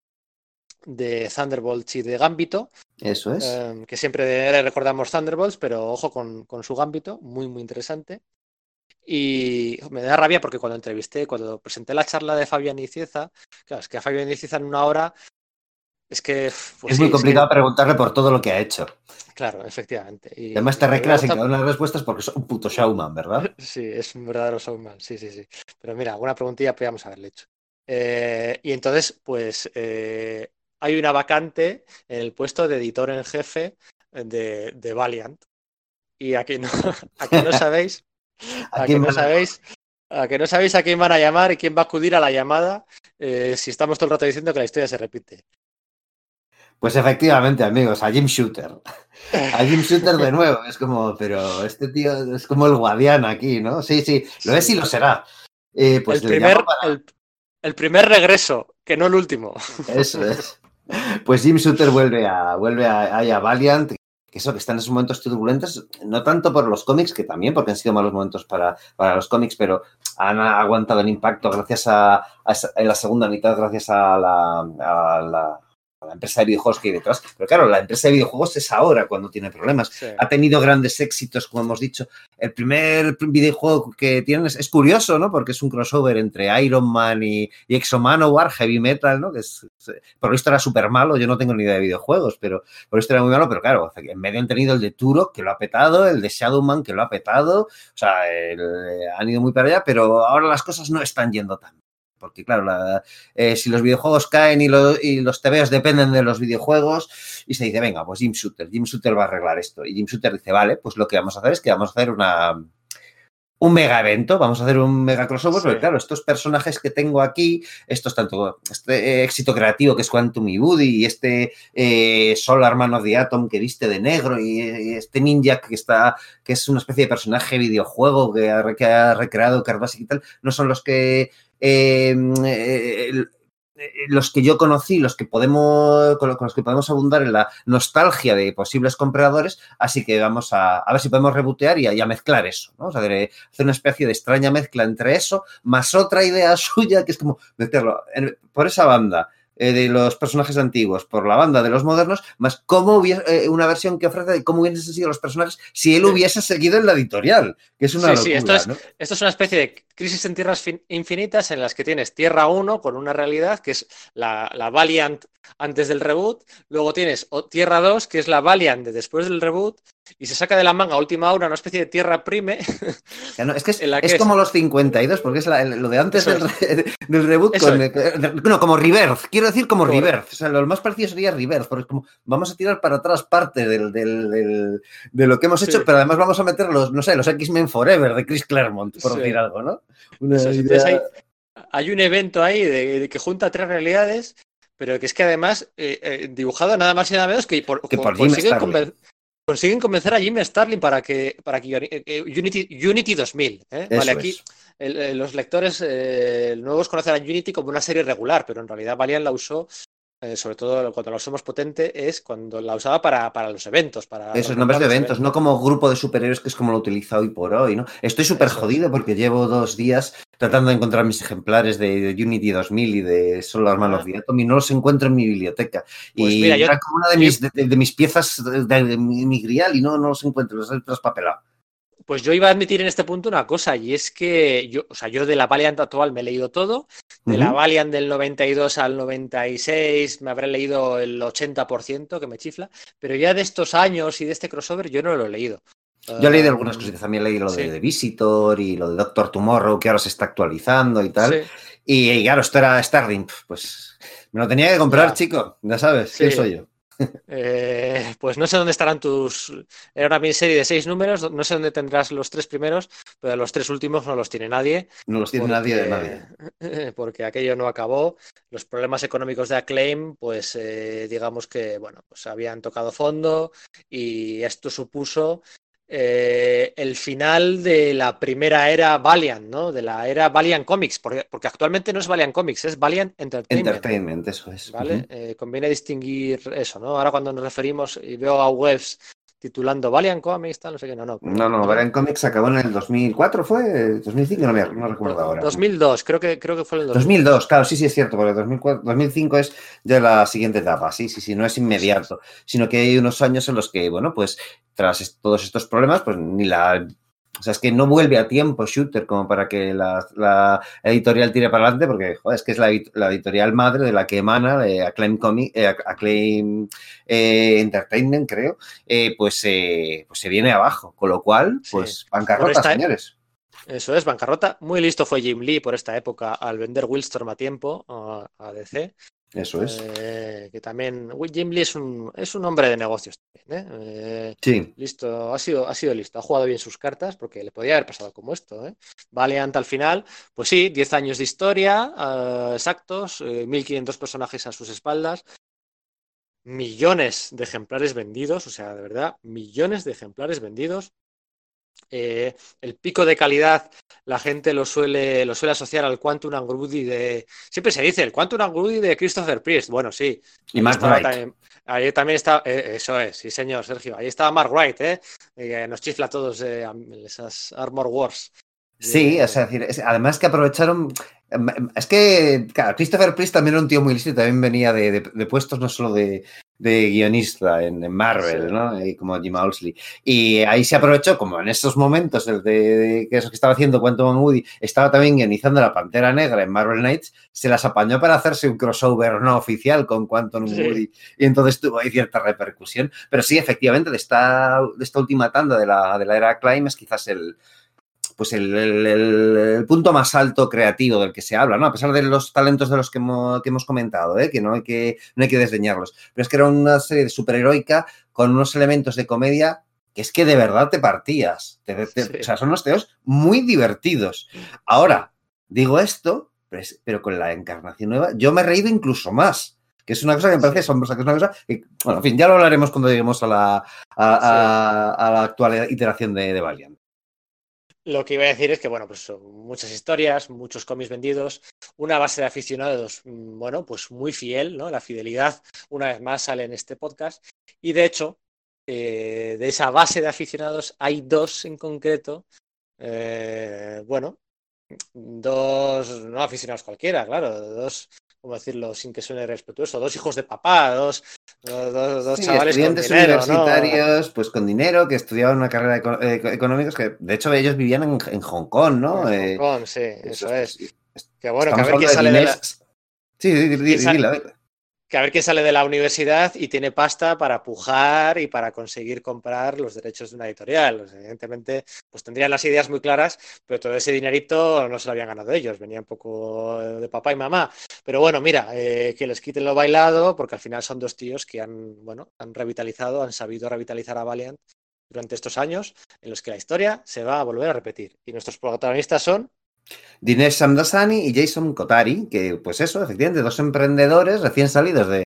de Thunderbolts y de Gambito, Eso es. eh, que siempre le recordamos Thunderbolts, pero ojo con, con su Gambito, muy, muy interesante. Y me da rabia porque cuando entrevisté, cuando presenté la charla de Fabián Icieza, claro, es que a Fabián Icieza en una hora es que. pues es sí, muy que- complicado preguntarle por todo lo que ha hecho. claro, efectivamente. Y, Además te recreas en cada una de las respuestas porque es un puto showman, ¿verdad? Sí, es un verdadero showman, sí, sí, sí. Pero mira, alguna preguntilla podríamos haberle hecho. Eh, y entonces, pues eh, hay una vacante en el puesto de editor en jefe de, de Valiant. Y aquí no, aquí no sabéis a, que no sabéis, a que no sabéis a quién van a llamar y quién va a acudir a la llamada eh, si estamos todo el rato diciendo que la historia se repite. Pues efectivamente, amigos, a Jim Shooter. A Jim Shooter de nuevo. Es como, pero este tío es como el guardián aquí, ¿no? Sí, sí, lo es y lo será. Eh, pues el, primer, el, primer regreso, que no el último. Eso es. Pues Jim Shooter vuelve a, vuelve a, a Valiant, que eso, que están en esos momentos turbulentos, no tanto por los cómics, que también, porque han sido malos momentos para, para los cómics, pero han aguantado el impacto gracias a, en la segunda mitad, gracias a la la empresa de videojuegos que hay detrás. Pero claro, la empresa de videojuegos es ahora cuando tiene problemas. Ha tenido grandes éxitos, como hemos dicho. El primer videojuego que tienen es, curioso, ¿no? Porque es un crossover entre Iron Man y, y Exo Manowar, Heavy Metal, ¿no? Que es, por lo visto era súper malo. Yo no tengo ni idea de videojuegos, pero por esto era muy malo. Pero claro, en medio han tenido el de Turo, que lo ha petado, el de Shadowman, que lo ha petado. O sea, han ido muy para allá, pero ahora las cosas no están yendo tan porque claro, eh, si los videojuegos caen y, los TVOs dependen de los videojuegos, y se dice, venga, pues Jim Shooter, Jim Shooter va a arreglar esto. Y Jim Shooter dice, vale, pues lo que vamos a hacer es que vamos a hacer una, un mega evento, vamos a hacer un mega crossover, porque claro, estos personajes que tengo aquí, estos tanto, este éxito creativo que es Quantum y Woody, y este eh, Solar Man of the Atom que viste de negro, y, este ninja que está, que es una especie de personaje videojuego que ha, que ha recreado Carbasic y tal, no son los que eh, eh, los que yo conocí, los que podemos, con los que podemos abundar en la nostalgia de posibles compradores, así que vamos a, ver si podemos rebotear y a, mezclar eso, ¿no? O sea, hacer una especie de extraña mezcla entre eso, más otra idea suya, que es como meterlo por esa banda, eh, de los personajes antiguos por la banda de los modernos, más cómo hubiese eh, una versión que ofrece de cómo hubiesen sido los personajes si él hubiese seguido en la editorial, que es una sí, locura, sí, esto es, una especie de crisis en tierras infinitas en las que tienes Tierra 1 con una realidad que es la, la Valiant antes del reboot, luego tienes Tierra 2, que es la Valiant de después del reboot, y se saca de la manga a última hora una especie de Tierra Prime. es que es, como los 52, porque es lo de antes del, reboot, no, como Rebirth, quiero decir como Rebirth, o sea, lo más parecido sería Rebirth, porque es como vamos a tirar para atrás parte del, de lo que hemos hecho, pero además vamos a meter los, no sé, los X-Men Forever de Chris Claremont, por decir algo, ¿no? hay, un evento ahí de que junta tres realidades pero que es que además, eh, eh, dibujado nada más y nada menos que por, consiguen, convencer a Jim Starlin para que, para que eh, Unity, Unity 2000. Vale, aquí los lectores nuevos conocen a Unity como una serie regular, pero en realidad Valiant la usó eh, sobre todo cuando la usamos potente, es cuando la usaba para, para los eventos. Para Esos nombres de eventos, no como grupo de superhéroes que es como lo utiliza hoy por hoy, ¿no? Estoy súper jodido porque llevo dos días tratando de encontrar mis ejemplares de Unity 2000 y de Solar Man of the Atom y no los encuentro en mi biblioteca. Pues y era como una de mis, de, mis piezas de, mi, grial y no, no los encuentro, los he traspapelado. Pues yo iba a admitir en este punto una cosa, y es que yo, o sea, yo de la Valiant actual me he leído todo, de la Valiant del 92 al 96 me habré leído el 80%, que me chifla, pero ya de estos años y de este crossover yo no lo he leído. Yo he leído algunas ah, cositas, también he leído lo de, de, Visitor y lo de Doctor Tomorrow, que ahora se está actualizando y tal. Y, claro, esto era Starling, pues me lo tenía que comprar, chico, ya sabes, ¿quién soy yo? Eh, pues no sé dónde estarán tus. Era una miniserie de seis números, no sé dónde tendrás los tres primeros, pero los tres últimos no los tiene nadie. No los tiene nadie de nadie. Porque aquello no acabó. Los problemas económicos de Acclaim, pues eh, digamos que, bueno, pues habían tocado fondo y esto supuso eh, el final de la primera era Valiant, ¿no? De la era Valiant Comics, porque, actualmente no es Valiant Comics, es Valiant Entertainment. Entertainment, eso es. ¿Vale? Eh, conviene distinguir eso, ¿no? Ahora cuando nos referimos y veo a webs titulando Valiant Comics, tal, no sé qué, no, no. No, no, Valiant Comics acabó en el 2004, ¿fue? ¿2005? No, me, no recuerdo ahora. 2002, creo que, creo que fue el 2002. 2002, claro, sí, sí es cierto, porque 2004, 2005 es de la siguiente etapa, sí, sí, sí, no es inmediato, sino que hay unos años en los que, bueno, pues tras todos estos problemas, pues ni la o sea, es que no vuelve a tiempo Shooter como para que la, editorial tire para adelante, porque joder, es que es la, editorial madre de la que emana de Acclaim, Comic, eh, Acclaim eh, Entertainment, creo, eh, pues, pues se viene abajo. Con lo cual, pues bancarrota, señores. Eso es, bancarrota. Muy listo fue Jim Lee por esta época al vender Willstorm a tiempo a DC Eso es. Eh, que también, Jim Lee es un, es un hombre de negocios también, ¿eh? Eh, Sí, listo, ha sido, ha sido listo, ha jugado bien sus cartas porque le podía haber pasado como esto. Valiant al final, pues sí, 10 años de historia, exactos, eh, 1500 personajes a sus espaldas, millones de ejemplares vendidos, o sea, de verdad, millones de ejemplares vendidos. Eh, el pico de calidad la gente lo suele, lo suele asociar al Quantum Angrudi de... Siempre se dice el Quantum Angrudi de Christopher Priest. Bueno, sí. y Mark Wright. también- ahí también está, eh, eso es, sí señor, Sergio. Ahí estaba Mark Wright, ¿eh? Eh, nos chifla a todos esas Armor Wars. Sí, o sea, es decir, además que aprovecharon. em, em, Es que, claro, Christopher Priest también era un tío muy listo y también venía de, de- de puestos no solo de, de guionista en, en Marvel, Sí. ¿no? Y como Jim Owsley. Y ahí se aprovechó, como en estos momentos, el de, de- que eso que estaba haciendo Quantum Woody, estaba también guionizando la Pantera Negra en Marvel Knights, se las apañó para hacerse un crossover no oficial con Quantum Sí. Woody. Y entonces tuvo ahí cierta repercusión. Pero sí, efectivamente, de esta, de esta última tanda de la, de la era Climb es quizás el, pues el, el- el- el punto más alto creativo del que se habla, ¿no? A pesar de los talentos de los que hemos, que hemos comentado, ¿eh? que, no hay que no hay que desdeñarlos. Pero es que era una serie superheroica con unos elementos de comedia que es que de verdad te partías. Te- te- Sí. O sea, son unos teos muy divertidos. Ahora, digo esto, pero, es- pero con la encarnación nueva, yo me he reído incluso más. Que es una cosa que me parece asombrosa, que es una cosa que, bueno, en fin, ya lo hablaremos cuando lleguemos a la, a, a- a la actual iteración de, de Valiant. Lo que iba a decir es que, bueno, pues muchas historias, muchos cómics vendidos, una base de aficionados, mm, bueno, pues muy fiel, ¿no? La fidelidad, una vez más, sale en este podcast. Y de hecho, eh, de esa base de aficionados hay dos en concreto, eh, bueno, dos, no aficionados cualquiera, claro, dos, ¿cómo decirlo sin que suene respetuoso? Dos hijos de papá, dos, dos, dos- dos Sí, chavales con estudiantes universitarios, pues con dinero, que estudiaban una carrera eco- eh, económica, que de hecho ellos vivían en, en Hong Kong, ¿no? En Eh, Hong Kong, sí, eso es. pues, Que bueno, que a ver quién sale de la, Inés- Sí, di- que a ver quién sale de la universidad y tiene pasta para pujar y para conseguir comprar los derechos de una editorial. Evidentemente, pues tendrían las ideas muy claras, pero todo ese dinerito no se lo habían ganado ellos, venía un poco de papá y mamá. Pero bueno, mira, eh, que les quiten lo bailado, porque al final son dos tíos que han, bueno, han revitalizado, han sabido revitalizar a Valiant durante estos años en los que la historia se va a volver a repetir. Y nuestros protagonistas son Dinesh Samdasani y Jason Kotari, que pues eso, efectivamente, dos emprendedores recién salidos de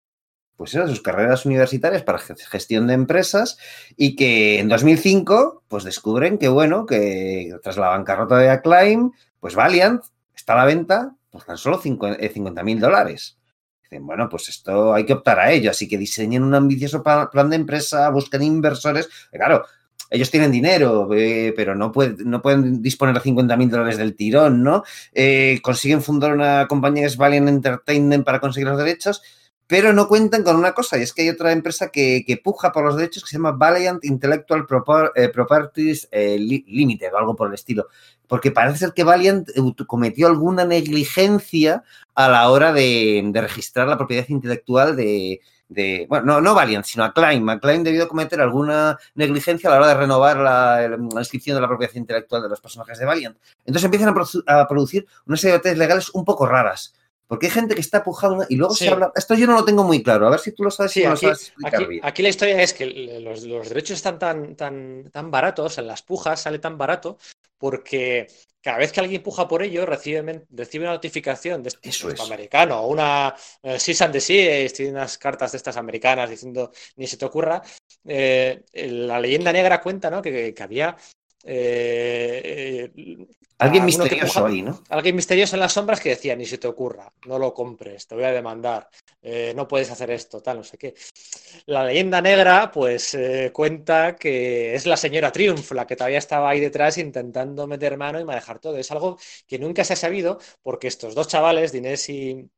pues eso, sus carreras universitarias para ge- gestión de empresas y que en 2005 pues descubren que bueno, que tras la bancarrota de Acclaim, pues Valiant está a la venta por tan solo 50 mil dólares. Dicen, bueno, pues esto hay que optar a ello, así que diseñen un ambicioso plan de empresa, buscan inversores. Claro, ellos tienen dinero, eh, pero no, puede- no pueden disponer de 50 mil dólares del tirón, ¿no? Eh, consiguen fundar una compañía que es Valiant Entertainment para conseguir los derechos, pero no cuentan con una cosa, y es que hay otra empresa que, puja por los derechos que se llama Valiant Intellectual eh, Properties Li- Limited o algo por el estilo. Porque parece ser que Valiant cometió alguna negligencia a la hora de registrar la propiedad intelectual de, de- bueno, no, no Valiant, sino Acclaim. Acclaim debió cometer alguna negligencia a la hora de renovar la, la inscripción de la propiedad intelectual de los personajes de Valiant. Entonces empiezan a, produ- a producir una serie de batallas legales un poco raras. Porque hay gente que está pujando y luego Sí. se habla. Esto yo no lo tengo muy claro. A ver si tú lo sabes. Sí, si me lo aquí, sabes explicar aquí, aquí la historia es que los, los derechos están tan, tan, tan baratos, en las pujas sale tan barato, porque cada vez que alguien puja por ello, recibe, recibe una notificación de este Eso de es. americano, o una eh, and desist, tiene unas cartas de estas americanas diciendo ni se te ocurra. Eh, la leyenda negra cuenta ¿no? que, que había. eh, eh, Alguien misterioso ahí, ¿no? Alguien misterioso en las sombras que decía, ni se te ocurra, no lo compres, te voy a demandar, eh, no puedes hacer esto, tal, no sé qué. La leyenda negra, pues, eh, cuenta que es la señora Triumph la que todavía estaba ahí detrás intentando meter mano y manejar todo. Es algo que nunca se ha sabido porque estos dos chavales, Dinés y...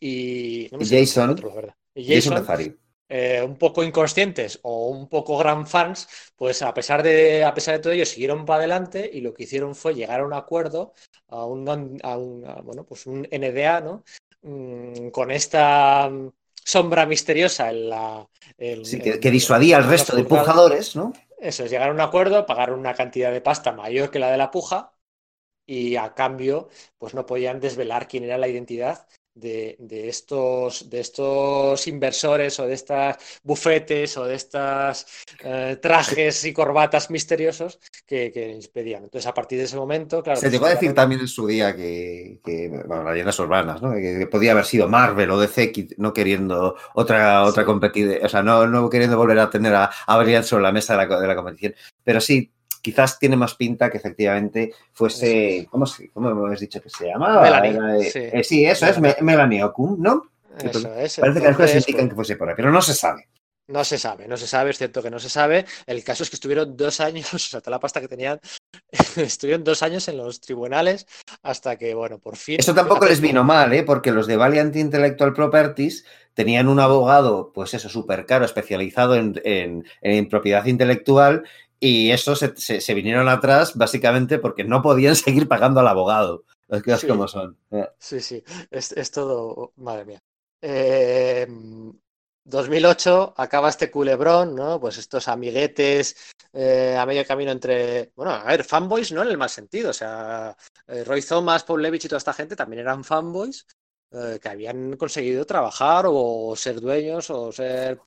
y, no me Jason. otro, la verdad. Y Jason Jason. Eh, un poco inconscientes o un poco gran fans, pues a pesar de, a pesar de todo ello, siguieron para adelante y lo que hicieron fue llegar a un acuerdo, a un, a un- a, bueno, pues un NDA, ¿no? Mm, con esta mm, sombra misteriosa en la... en- Sí, que, disuadía al resto de pujadores, ¿no? Eso es, llegar a un acuerdo, pagar una cantidad de pasta mayor que la de la puja y a cambio, pues no podían desvelar quién era la identidad de, de, estos, de estos inversores o de estas bufetes o de estas eh, trajes y corbatas misteriosos que, que pedían. Entonces, a partir de ese momento, claro. Se pues, llegó a decir también en su día que, que bueno, las leyendas urbanas, ¿no? Que, podía haber sido Marvel o DC no queriendo otra, otra o sea, no, no queriendo volver a tener a, a Brian sobre la mesa de la, de la competición. Pero sí, quizás tiene más pinta que efectivamente fuese, ¿cómo, cómo hemos dicho que se llamaba? Melanie, sí. Eh, sí. eso es, Melanie Okun, ¿no? Eso es. Parece que las cosas indican que fuese por ahí, pero no se sabe. No se sabe, no se sabe, es cierto que no se sabe. El caso es que estuvieron dos años, o sea, toda la pasta que tenían, estuvieron dos años en los tribunales hasta que, bueno, por fin. Eso tampoco les vino mal, ¿eh? Porque los de Valiant Intellectual Properties tenían un abogado, pues eso, súper caro, especializado en, en, en, propiedad intelectual, y eso se, se, se, vinieron atrás básicamente porque no podían seguir pagando al abogado. Las cosas sí. como son. Sí, sí, es, es todo, madre mía. Eh, 2008 acaba este culebrón, ¿no? Pues estos amiguetes eh, a medio camino entre, bueno, a ver, fanboys no en el mal sentido, o sea, eh, Roy Thomas, Paul Levitch y toda esta gente también eran fanboys eh, que habían conseguido trabajar o ser dueños o ser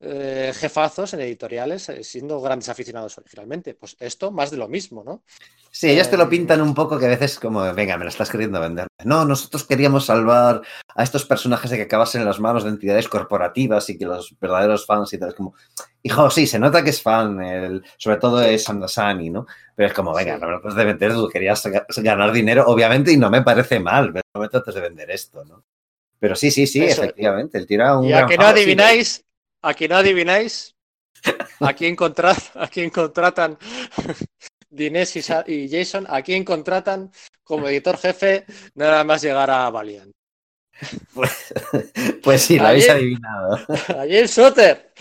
eh, jefazos en editoriales eh, siendo grandes aficionados originalmente. Pues esto más de lo mismo, ¿no? Sí, ellos te lo pintan un poco que a veces como, venga, me lo estás queriendo vender. No, nosotros queríamos salvar a estos personajes de que acabasen en las manos de entidades corporativas y que los verdaderos fans y tal, es como, hijo, sí, se nota que es fan, el, sobre todo es Sandasani, ¿no? Pero es como, venga, sí. no me trates de vender, tú querías ganar dinero, obviamente, y no me parece mal, pero no me trates de vender esto, ¿no? Pero sí, sí, sí, Eso. efectivamente, el tira un Y a que no adivináis, a no adivináis, a quién, a quién contratan Dinés y, y, Jason, a quién contratan como editor jefe nada más llegar a Valiant. Pues, pues sí, lo habéis adivinado. Ayer Sutter.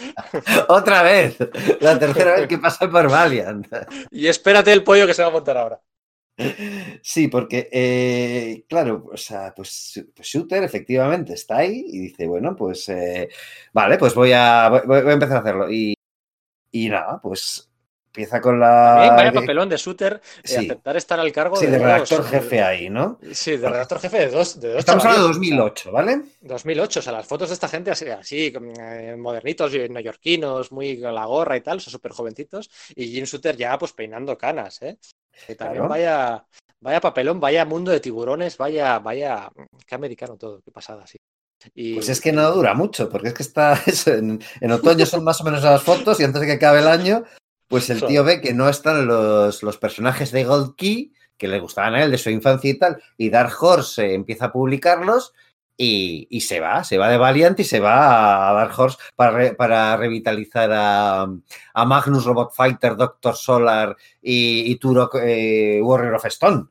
Otra vez. La tercera vez que pasa por Valiant. Y espérate el pollo que se va a montar ahora. Sí, porque, eh, claro, o sea, pues, pues, Shooter efectivamente está ahí y dice, bueno, pues, eh, vale, pues voy a, voy, voy a empezar a hacerlo. Y, y nada, pues empieza con la. Vaya papelón de Shooter sí. eh, aceptar estar al cargo sí, de. de redactor dos, jefe ahí, ¿no? Sí, de redactor jefe de dos. De dos Estamos hablando de 2008, ¿vale? 2008, o sea, las fotos de esta gente así, así eh, modernitos y neoyorquinos, muy con la gorra y tal, son súper jovencitos. Y Jim Shooter ya, pues peinando canas, ¿eh? Que también claro. vaya. Vaya papelón, vaya mundo de tiburones, vaya, vaya, qué americano todo, qué pasada, sí. Y... Pues es que no dura mucho, porque es que está eso, en, en, otoño son más o menos las fotos y antes de que acabe el año, pues el tío ve que no están los, los personajes de Gold Key, que le gustaban a él de su infancia y tal, y Dark Horse eh, empieza a publicarlos y, y, se va, se va de Valiant y se va a Dark Horse para, re, para revitalizar a, a, Magnus Robot Fighter, Doctor Solar y, y Turok eh, Warrior of Stone.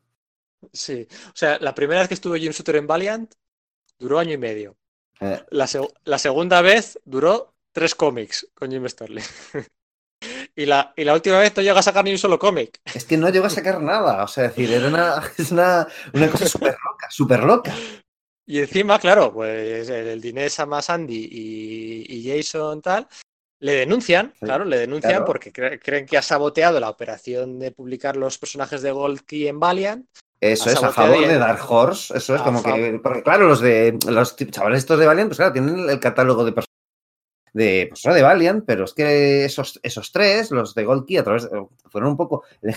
Sí, o sea, la primera vez que estuve Jim Shooter en Valiant duró año y medio. Eh. La, seg la, segunda vez duró tres cómics con Jim Sterling. y, la, y la última vez no llegó a sacar ni un solo cómic. Es que no llegó a sacar nada, o sea, decir, era una, es una, una cosa súper loca, súper loca. Y encima, claro, pues el Dinés a más Andy y, y, Jason tal, le denuncian, sí, claro, le denuncian claro. porque cre creen que ha saboteado la operación de publicar los personajes de Gold Key en Valiant. Eso es, a favor de Dark Horse, eso es como que, porque claro, los de los chavales estos de Valiant, pues claro, tienen el catálogo de personajes de, pues, de Valiant, pero es que esos, esos tres, los de Gold Key, a través de, fueron un poco el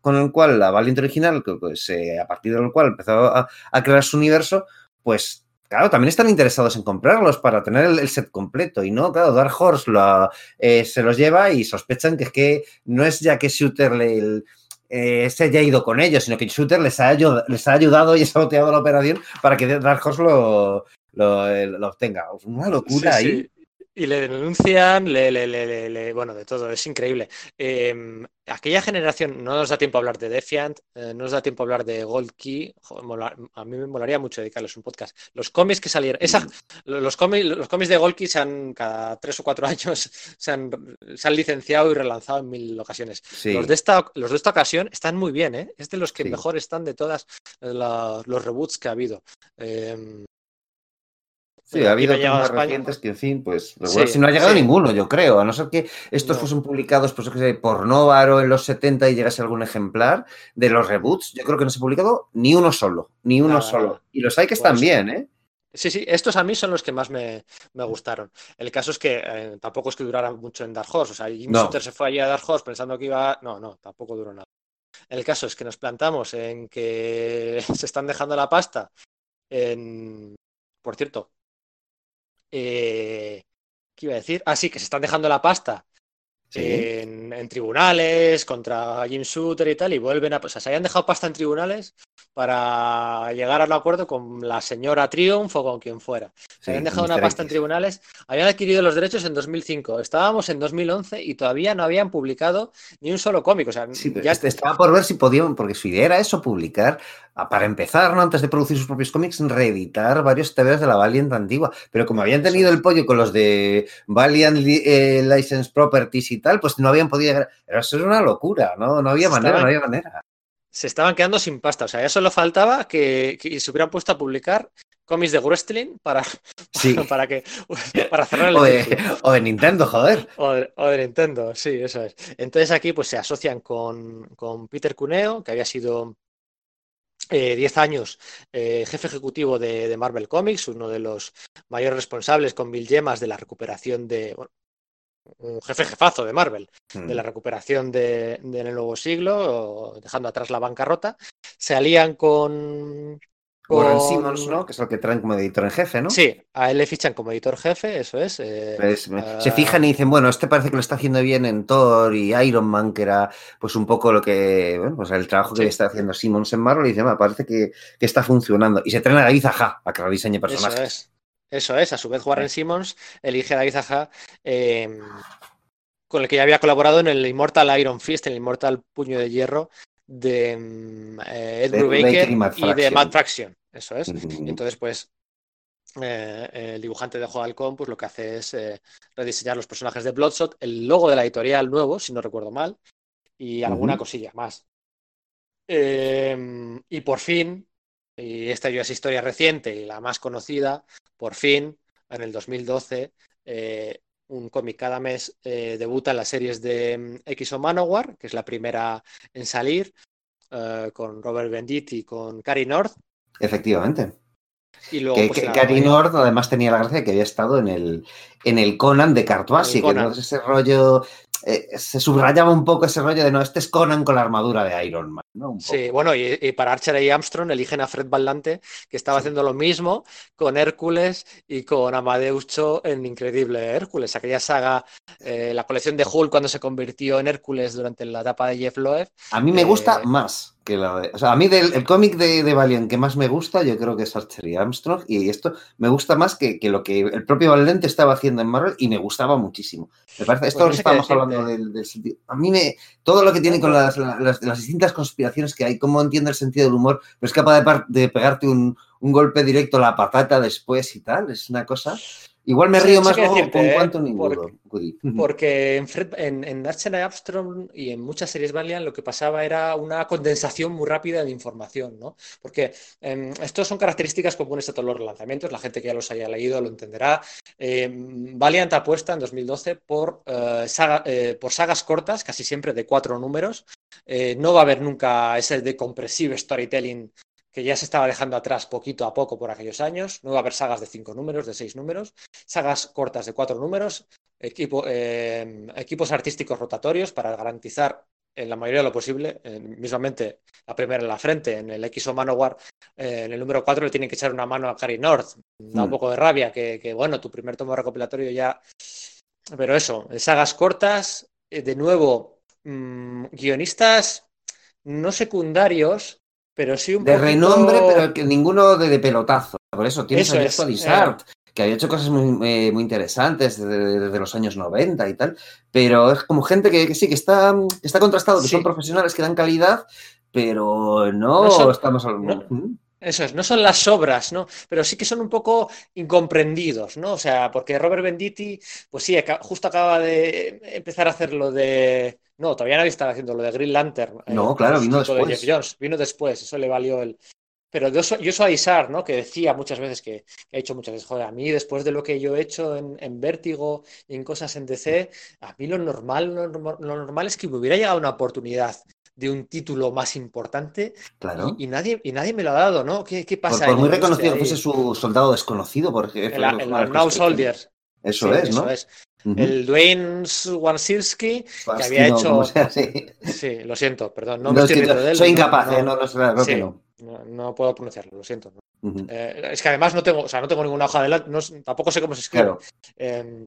con el cual la Valiant original, pues, eh, a partir del cual empezó a, a, crear su universo, pues claro, también están interesados en comprarlos para tener el, el set completo. Y no, claro, Dark Horse lo, eh, se los lleva y sospechan que es que no es ya que Shooter le, el, eh, se haya ido con ellos, sino que Shooter les ha, ayudado, les ha ayudado y ha saboteado la operación para que Dark Horse lo, lo, lo obtenga. Una locura sí, ahí. Sí. Y le denuncian, le, le, le, le, bueno, de todo, es increíble. Eh, aquella generación, no nos da tiempo a hablar de Defiant, eh, no nos da tiempo a hablar de Gold Key, joder, mola, a mí me molaría mucho dedicarles un podcast. Los cómics que salieron, esa, los, cómics, los cómics de Gold Key se han, cada tres o cuatro años, se han, se han licenciado y relanzado en mil ocasiones. Sí. Los, de esta, los de esta ocasión están muy bien, ¿eh? es de los que sí. mejor están de todas la, los reboots que ha habido. Eh, Sí, ha habido más recientes que, en fin, pues, si no ha llegado ninguno, yo creo, a no ser que estos fuesen publicados, pues, que sé, por Novaro en los 70 y llegase algún ejemplar de los reboots, yo creo que no se ha publicado ni uno solo, ni uno solo. Y los hay que están pues bien, ¿eh? Sí, sí, estos a mí son los que más me, gustaron. El caso es que eh, tampoco es que duraran mucho en Dark Horse. O sea, Jim Shooter se fue allí a Dark Horse pensando que iba. No, no, tampoco duró nada. El caso es que nos plantamos en que se están dejando la pasta en. Por cierto, eh, ¿qué iba a decir? Ah, sí, que se están dejando la pasta en, tribunales contra Jim Shooter y tal, y vuelven a. O sea, se habían dejado pasta en tribunales para llegar a un acuerdo con la señora Triumph o con quien fuera. Se habían dejado una pasta en tribunales, habían adquirido los derechos en 2005, estábamos en 2011 y todavía no habían publicado ni un solo cómic. O sea, ya este estaba por ver si podían, porque su idea era eso, publicar, para empezar, ¿no? antes de producir sus propios cómics, reeditar varios TVs de la Valiant antigua. Pero como habían tenido el pollo con los de Valiant eh, License Properties y tal, pues no habían podido. Eso es una locura, ¿no? No había manera, no había manera se estaban quedando sin pasta. O sea, ya solo faltaba que, se hubieran puesto a publicar cómics de wrestling para, para, que para cerrar el o de, o de Nintendo, joder. O de, Nintendo, sí, eso es. Entonces aquí pues se asocian con, Peter Cuneo, que había sido 10 eh, años eh, jefe ejecutivo de, Marvel Comics, uno de los mayores responsables con Bill Gemas de la recuperación de, un jefe jefazo de Marvel, de la mm. recuperación de, el nuevo siglo, dejando atrás la bancarrota, se alían con... Warren Simmons, ¿no? Que es el que traen como editor en jefe, ¿no? Sí, a él le fichan como editor jefe, eso es. Eh, se fijan y dicen, bueno, este parece que lo está haciendo bien en Thor y Iron Man, que era pues un poco lo que, bueno, pues el trabajo que le está haciendo Simmons en Marvel, y dice, me parece que, está funcionando. Y se traen a David Aja a que rediseñe personajes. Eso es. Eso es, a su vez Warren Simmons elige a David Aja, em, con el que ya había colaborado en el Immortal Iron Fist, en el Immortal Puño de Hierro de em, eh, Ed Brubaker y, de Mad Fraction. Eso es. Entonces, pues, eh, el dibujante de Halcón, pues lo que hace es eh, rediseñar los personajes de Bloodshot, el logo de la editorial nuevo, si no recuerdo mal, y alguna cosilla más. Em, y por fin, y esta ya es historia reciente y la más conocida, por fin, en el 2012, eh, un cómic cada mes eh, debuta en las series de mm, X o Manowar, que es la primera en salir, eh, con Robert Benditti y con Cary North. Efectivamente. Y luego, pues, Cary North además tenía la gracia de que había estado en el, en el Conan de Cartuasi, que no ese rollo eh, se subrayaba un poco ese rollo de no, este es Conan con la armadura de Iron Man. sí, bueno, y, para Archer y Armstrong eligen a Fred Vallante, que estaba haciendo lo mismo con Hércules y con Amadeus Cho en Increíble Hércules, aquella saga, eh, la colección de Hulk cuando se convirtió en Hércules durante la etapa de Jeff Loeb. A mí me gusta o sea, a mí del el cómic de, de, Valiant que más me gusta, yo creo que es Archer y Armstrong, y esto me gusta más que, lo que el propio Valiant estaba haciendo en Marvel y me gustaba muchísimo. Me parece, esto pues que estábamos hablando del, sentido. A mí me, todo lo que tiene con las, distintas conspiraciones que hay, cómo entiende el sentido del humor, pero es capaz de, de pegarte un, un golpe directo a la patata después y tal, es una cosa. Igual me río más con ¿eh? cuanto Porque, en, en, Archer Armstrong y en muchas series Valiant lo que pasaba era una condensación muy rápida de información, ¿no? Porque eh, estos son características comunes a todos los lanzamientos, la gente que ya los haya leído lo entenderá. Eh, Valiant apuesta en 2012 por, por sagas cortas, casi siempre de cuatro números. no va a haber nunca ese de compresive storytelling que ya se estaba dejando atrás poquito a poco por aquellos años. No va a haber sagas de cinco números, de seis números, sagas cortas de cuatro números, eh, equipos artísticos rotatorios para garantizar en la mayoría de lo posible, mismamente la primera en la frente, en el X o Manowar, eh, en el número 4 le tienen que echar una mano a Cary North. Da un mm. poco de rabia que, bueno, tu primer tomo recopilatorio ya... Pero eso, sagas cortas, eh, de nuevo, mm, guionistas no secundarios, pero sí un De renombre, pero que ninguno de, pelotazo. Por eso tienes a Jeff eh. que había hecho cosas muy, eh, muy interesantes desde, los años 90 y tal, pero es como gente que, sí, que está, está contrastado, que son profesionales que dan calidad, pero no, estamos hablando... Eso es, no son las obras, ¿no? Pero sí que son un poco incomprendidos, ¿no? O sea, porque Robert Benditti, pues sí, justo acaba de empezar a hacer lo de. No, todavía nadie estaba haciendo lo de Green Lantern. No, claro, vino después. Vino después, eso le valió el, pero yo soy, yo soy ¿no? Que decía muchas veces que, que ha hecho muchas veces, joder, a mí después de lo que yo he hecho en, en Vértigo y en cosas en DC, a mí lo normal, lo, lo normal es que me hubiera llegado una oportunidad de un título más importante Claro. y, y nadie, y nadie me lo ha dado, ¿no? ¿Qué, qué pasa? por muy la reconocido que fuese su soldado desconocido, por ejemplo. El, el Arnau Soldier. Eso Sí, es, ¿no? eso es. El Dwayne Wansirski, que había hecho. sea, sí. Sí, lo siento, perdón, no, No, me es estoy que de él. soy incapaz, no, ¿eh? No, no, sí, no. puedo pronunciarlo, lo siento. Eh, es que además no tengo, o sea, no tengo ninguna hoja de no, tampoco sé cómo se escribe. Claro. Eh,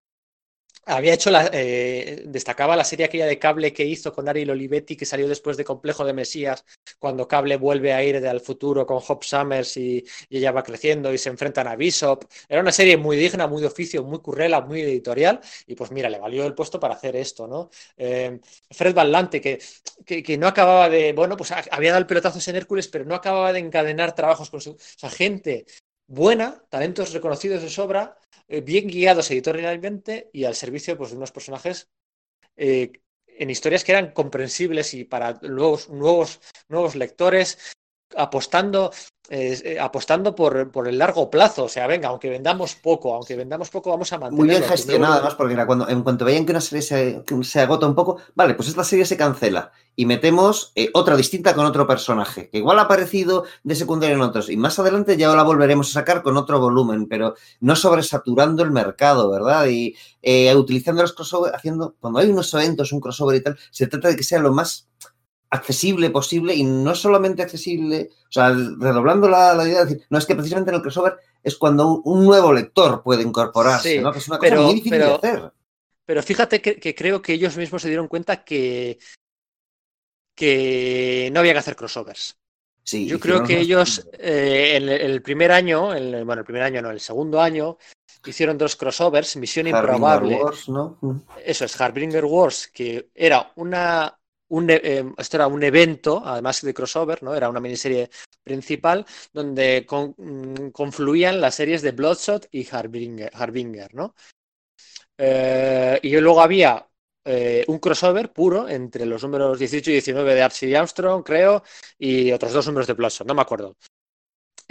había hecho la, eh, destacaba la serie aquella de Cable que hizo con Ariel Olivetti, que salió después de Complejo de Mesías, cuando Cable vuelve a ir al futuro con Hop Summers y, ella va creciendo y se enfrentan a Bishop. Era una serie muy digna, muy de oficio, muy currela, muy editorial, y pues mira, le valió el puesto para hacer esto, ¿no? Eh, Fred Van Lante, que, que, que, no acababa de, bueno, pues había dado el pelotazo en Hércules, pero no acababa de encadenar trabajos con su, o sea, gente buena, talentos reconocidos de sobra, bien guiados editorialmente y al servicio pues, de unos personajes eh, en historias que eran comprensibles y para nuevos, nuevos, nuevos lectores, apostando, eh, apostando por, por, el largo plazo. O sea, venga, aunque vendamos poco, aunque vendamos poco, vamos a mantenerlo. Muy bien gestionado, además, porque era cuando, en cuanto veían que una serie se, que se, agota un poco, vale, pues esta serie se cancela y metemos eh, otra distinta con otro personaje, que igual ha aparecido de secundario en otros, y más adelante ya la volveremos a sacar con otro volumen, pero no sobresaturando el mercado, ¿verdad? Y eh, utilizando los crossover, haciendo, cuando hay unos eventos, un crossover y tal, se trata de que sea lo más accesible posible y no solamente accesible, o sea, redoblando la, la, idea de decir, no es que precisamente en el crossover es cuando un, nuevo lector puede incorporarse, sí, ¿no? Que es una cosa pero, muy difícil pero, de hacer. Pero fíjate que, que, creo que ellos mismos se dieron cuenta que, que no había que hacer crossovers. Sí, Yo creo que ellos eh, en el primer año, en, bueno, el primer año no, el segundo año, hicieron dos crossovers, Misión Harbinger Improbable. Wars, ¿no? Eso es, Harbinger Wars, que era una un, eh, esto era un evento, además de crossover, ¿no? Era una miniserie principal donde mm, confluían las series de Bloodshot y Harbinger, Harbinger ¿no? Eh, y luego había eh, un crossover puro entre los números 18 y 19 de Archie Armstrong, creo, y otros dos números de Bloodshot, no me acuerdo.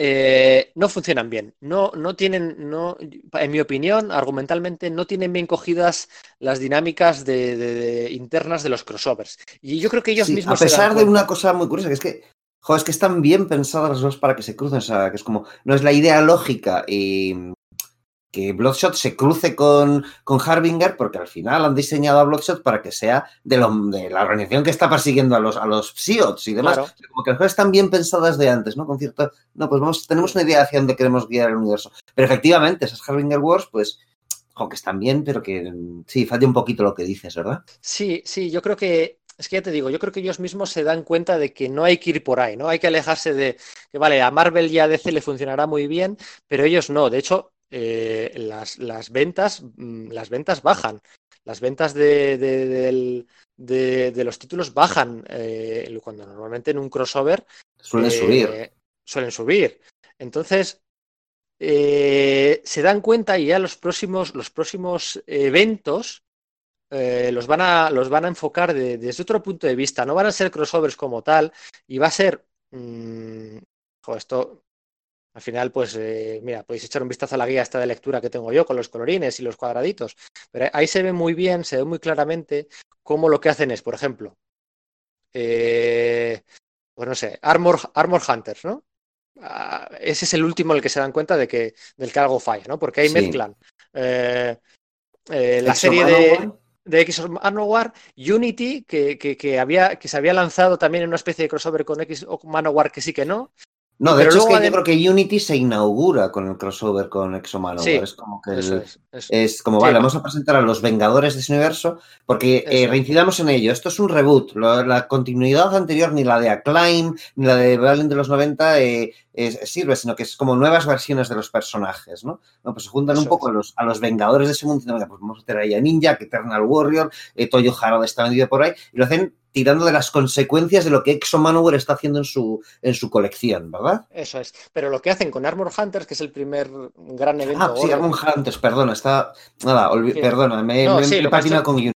Eh, no funcionan bien. No, no tienen, no, en mi opinión, argumentalmente, no tienen bien cogidas las dinámicas de, de, de internas de los crossovers. Y yo creo que ellos sí, mismos. A pesar de una cosa muy curiosa, que es que, joder, es que están bien pensadas las dos para que se crucen. O sea, que es como, no es la idea lógica y que Bloodshot se cruce con, con Harbinger, porque al final han diseñado a Bloodshot para que sea de, lo, de la organización que está persiguiendo a los, a los SEOTs y demás. Claro. Como que las cosas están bien pensadas de antes, ¿no? Con cierto. No, pues vamos, tenemos una idea hacia dónde queremos guiar el universo. Pero efectivamente, esas Harbinger Wars, pues. Jo, que están bien, pero que sí, falta un poquito lo que dices, ¿verdad? Sí, sí, yo creo que es que ya te digo, yo creo que ellos mismos se dan cuenta de que no hay que ir por ahí, ¿no? Hay que alejarse de que, vale, a Marvel y a DC le funcionará muy bien, pero ellos no. De hecho, eh, las, las, ventas, mm, las ventas bajan. Las ventas de, de, de, de, los títulos bajan eh, cuando normalmente en un crossover suelen eh, subir. Suelen subir. Entonces, se dan cuenta y ya los próximos, los próximos eventos los, van a, los van a enfocar de, desde otro punto de vista. No van a ser crossovers como tal y va a ser. Mmm, jo, esto. Al final, pues, eh, mira, podéis echar un vistazo a la guía esta de lectura que tengo yo con los colorines y los cuadraditos. Pero ahí se ve muy bien, se ve muy claramente cómo lo que hacen es, por ejemplo, eh, pues no sé, Armor, Armor Hunters, ¿no? Uh, ese es el último en el que se dan cuenta de que, del que algo falla, ¿no? Porque ahí sí. mezclan eh, eh, la serie de, de X Manowar, Unity, que, que, que, había, que se había lanzado también en una especie de crossover con X Manowar que sí que no. No, de Pero hecho es que de... yo creo que Unity se inaugura con el crossover con Exomano. Sí, es como que eso el, es, eso. es, como, vale, sí. vamos a presentar a los Vengadores de ese universo, porque eh, reincidamos en ello. Esto es un reboot. La, la, continuidad anterior, ni la de Acclaim, ni la de Valiant de los 90, eh, es, sirve, sino que es como nuevas versiones de los personajes, ¿no? no pues se juntan eso un poco a los, a los, Vengadores de ese mundo, pues vamos a tener ahí a Ninja, Eternal Warrior, eh, Toyo Harada está vendido por ahí, y lo hacen tirando de las consecuencias de lo que Exo Manowar está haciendo en su, en su colección, ¿verdad? Eso es. Pero lo que hacen con Armor Hunters, que es el primer gran evento. Ah, sí, Armor Hunters, perdona, está. Nada, olvi... sí. perdona, me, no, me, sí, me patina con Unity.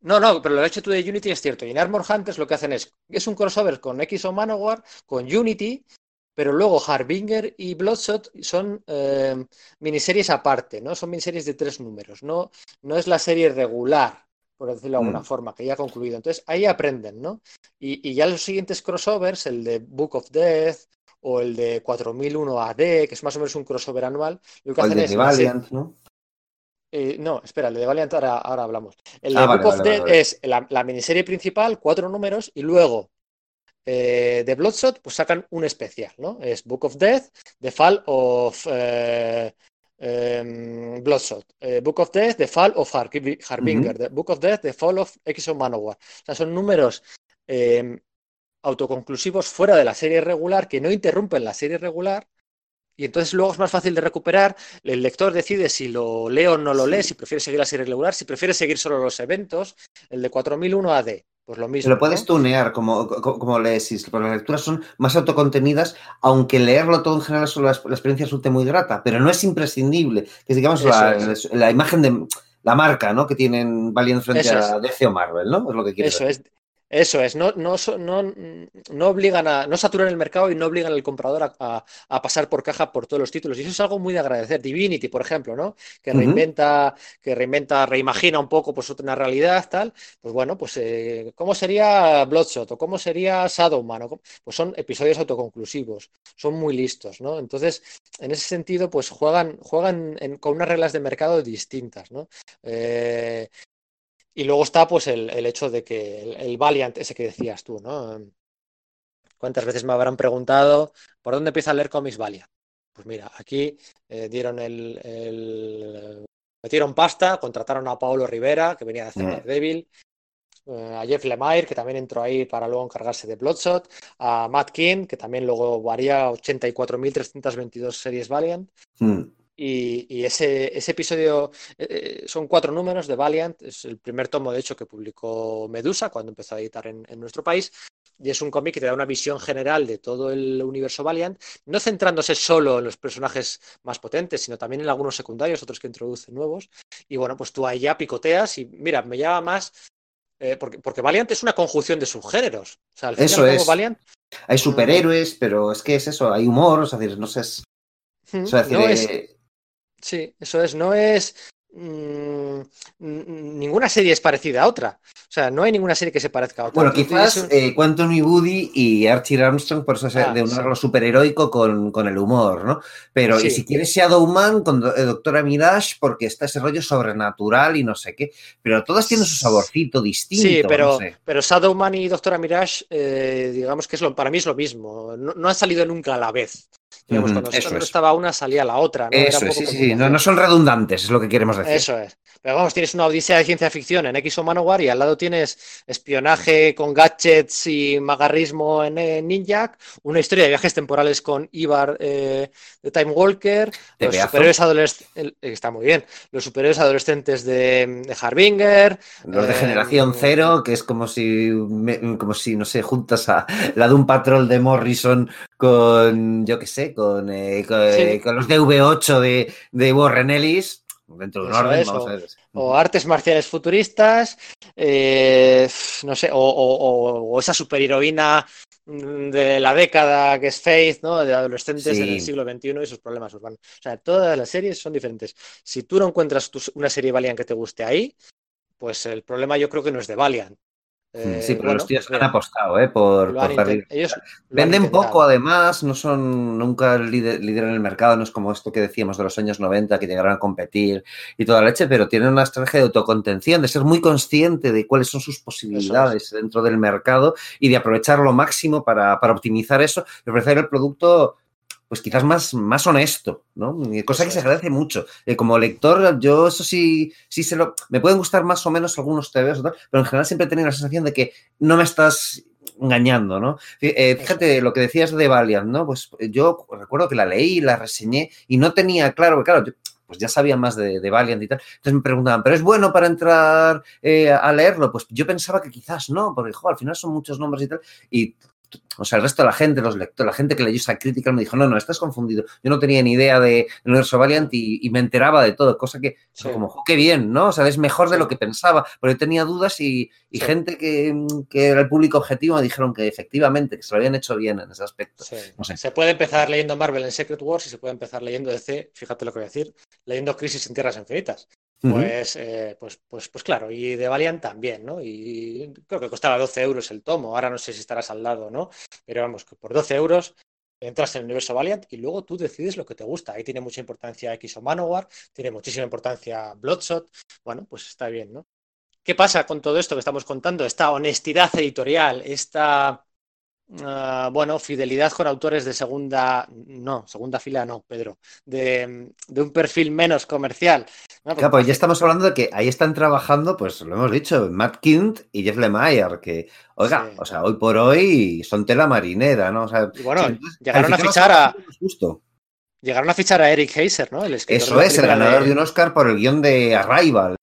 No, no, pero lo hecho tú de Unity es cierto. Y en Armor Hunters lo que hacen es, es un crossover con X o Manowar, con Unity, pero luego Harbinger y Bloodshot son eh, miniseries aparte, ¿no? Son miniseries de tres números, no, no es la serie regular, por decirlo de alguna Mm. forma, que ya ha concluido. Entonces ahí aprenden, ¿no? Y, y ya los siguientes crossovers, el de Book of Death o el de 4001 AD, que es más o menos un crossover anual, lo que O el hacen de es... Valiant, ¿no? eh, no, espera, el de Valiant ahora, ahora hablamos. El de Ah, Book vale, of vale, Death vale. es la, la miniserie principal, cuatro números, y luego eh, de Bloodshot, pues sacan un especial, ¿no? Es Book of Death, The Fall of eh, em, Bloodshot, eh, Book of Death, The Fall of Harbi- Harbinger, The Book of Death, The Fall of X of Manowar. O sea, son números em, autoconclusivos fuera de la serie regular que no interrumpen la serie regular. Y entonces luego es más fácil de recuperar. El lector decide si lo lee o no lo lee, si prefiere seguir la serie regular, si prefiere seguir solo los eventos. El de 4001 AD, pues lo Te mismo. lo puedes ¿no? tunear como, como, como lees, porque las lecturas son más autocontenidas, aunque leerlo todo en general solo la, la experiencia resulte muy grata, pero no es imprescindible, que es digamos la, imagen de la marca ¿no? que tienen Valiant frente Eso a DC o Marvel, ¿no? Es lo que quieres Eso decir. es. Eso es, no, no, no, no obligan a, no saturan el mercado y no obligan al comprador a, a- a pasar por caja por todos los títulos. Y eso es algo muy de agradecer. Divinity, por ejemplo, ¿no? Que reinventa, que reinventa, reimagina un poco pues una realidad, tal. Pues bueno, pues eh, ¿cómo sería Bloodshot? o cómo sería Shadowman? o cómo- Pues son episodios autoconclusivos, son muy listos, ¿no? Entonces, en ese sentido, pues juegan, juegan en- con unas reglas de mercado distintas, ¿no? Eh, y luego está pues el, el hecho de que el, el Valiant, ese que decías tú, ¿no? ¿Cuántas veces me habrán preguntado por dónde empieza a leer cómics Valiant? Pues mira, aquí eh, dieron el, el- metieron pasta, contrataron a Paolo Rivera, que venía de hacer Mm. Daredevil, eh, a Jeff Lemire, que también entró ahí para luego encargarse de Bloodshot, a Matt King, que también luego varía 84.322 series Valiant. Mm. Y, y ese, ese episodio eh, son cuatro números de Valiant, es el primer tomo de hecho que publicó Medusa cuando empezó a editar en, en nuestro país, y es un cómic que te da una visión general de todo el universo Valiant, no centrándose solo en los personajes más potentes, sino también en algunos secundarios, otros que introducen nuevos, y bueno, pues tú ahí ya picoteas y mira, me llama más, eh, porque, porque Valiant es una conjunción de subgéneros, o sea, al Eso es. Valiant Hay superhéroes, pero es que es eso, hay humor, o sea, decir, no sé, es, o sea, decir, no es, eh, Sí, eso es, no es mm, ninguna serie es parecida a otra. O sea, no hay ninguna serie que se parezca a otra. Bueno, quizás un- eh, Quantum y Woody y Archie Armstrong, por eso es Ah, de un sí. lo superheroico con, con el humor, ¿no? Pero, y Sí. si quieres Shadowman con eh, Doctora Mirage, porque está ese rollo sobrenatural y no sé qué. Pero todas tienen su saborcito distinto. Sí, pero, no sé. pero Shadowman y Doctora Mirage, eh, digamos que es lo, para mí es lo mismo. No, no han salido nunca a la vez. Digamos, cuando, eso cuando es. estaba una, salía la otra. ¿no? Eso es, sí, sí. No, no son redundantes, es lo que queremos decir. Eso es. Pero vamos, tienes una odisea de ciencia ficción en X o Manowar y al lado tienes espionaje con gadgets y magarrismo en, eh, Ninjak, una historia de viajes temporales con Ibar eh, de Time Walker, los superhéroes adolescentes, está muy bien, los superhéroes adolescentes de, de Harbinger, Los de eh, generación cero, que es como si, me- como si, no sé, juntas a la de un patrol de Morrison con, yo qué sé, con, eh, con, Sí. con los DV8 de, de Warren Ellis, dentro de un orden, vamos o- a ver. o artes marciales futuristas, eh, no sé, o, o- esa superheroína mm, de la década que es Faith, ¿no? De adolescentes en el siglo XXI y sus problemas urbanos. O sea, todas las series son diferentes. Si tú no encuentras tu- una serie Valiant que te guste ahí, pues el problema yo creo que no es de Valiant. Eh, Sí, pero bueno, los tíos pues han apostado, ¿eh? Por, por ellos Venden poco, además, no son nunca líder, líder en el mercado, no es como esto que decíamos de los años 90, que llegaron a competir y toda la leche, pero tienen una estrategia de autocontención, de ser muy consciente de cuáles son sus posibilidades dentro del mercado y de aprovechar lo máximo para, para optimizar eso y ofrecer el producto pues quizás más, más honesto, ¿no? Y Cosa que se agradece mucho. Eh, como lector, yo eso sí, sí se lo... Me pueden gustar más o menos algunos TVs, pero en general siempre he tenido la sensación de que no me estás engañando, ¿no? Eh, fíjate lo que decías de Valiant, ¿no? Pues yo recuerdo que la leí, la reseñé y no tenía claro, porque claro, yo, pues ya sabía más de, de Valiant y tal. Entonces me preguntaban, ¿pero es bueno para entrar eh, a leerlo? Pues yo pensaba que quizás no, porque jo, al final son muchos nombres y tal. Y o sea, el resto de la gente, los lectores, la gente que leyó esa crítica me dijo, no, no, estás confundido. Yo no tenía ni idea de universo Valiant y, me enteraba de todo, cosa que, como, qué bien, ¿no? O sea, es mejor de lo que pensaba, pero yo tenía dudas y, gente que, era el público objetivo me dijeron que efectivamente, que se lo habían hecho bien en ese aspecto. Se puede empezar leyendo Marvel en Secret Wars y se puede empezar leyendo DC, fíjate lo que voy a decir, leyendo Crisis en Tierras Infinitas. Pues, eh, pues, pues, pues claro, y de Valiant también, ¿no? Y creo que costaba 12 euros el tomo, ahora no sé si estarás al lado, ¿no? Pero vamos, que por 12 euros entras en el universo Valiant y luego tú decides lo que te gusta. Ahí tiene mucha importancia X o Manowar, tiene muchísima importancia Bloodshot, bueno, pues está bien, ¿no? ¿Qué pasa con todo esto que estamos contando? Esta honestidad editorial, esta Ah, bueno, fidelidad con autores de segunda, no, segunda fila no, Pedro, de, un perfil menos comercial. Claro, pues ya estamos hablando de que ahí están trabajando, pues lo hemos dicho, Matt Kint y Jeff Lemire, que, oiga, o sea, hoy por hoy son tela marinera, ¿no? O sea, bueno, llegaron a fichar a... Llegaron a fichar a Eric Heiser, ¿no? Eso es, el ganador de... un Oscar por el guion de Arrival.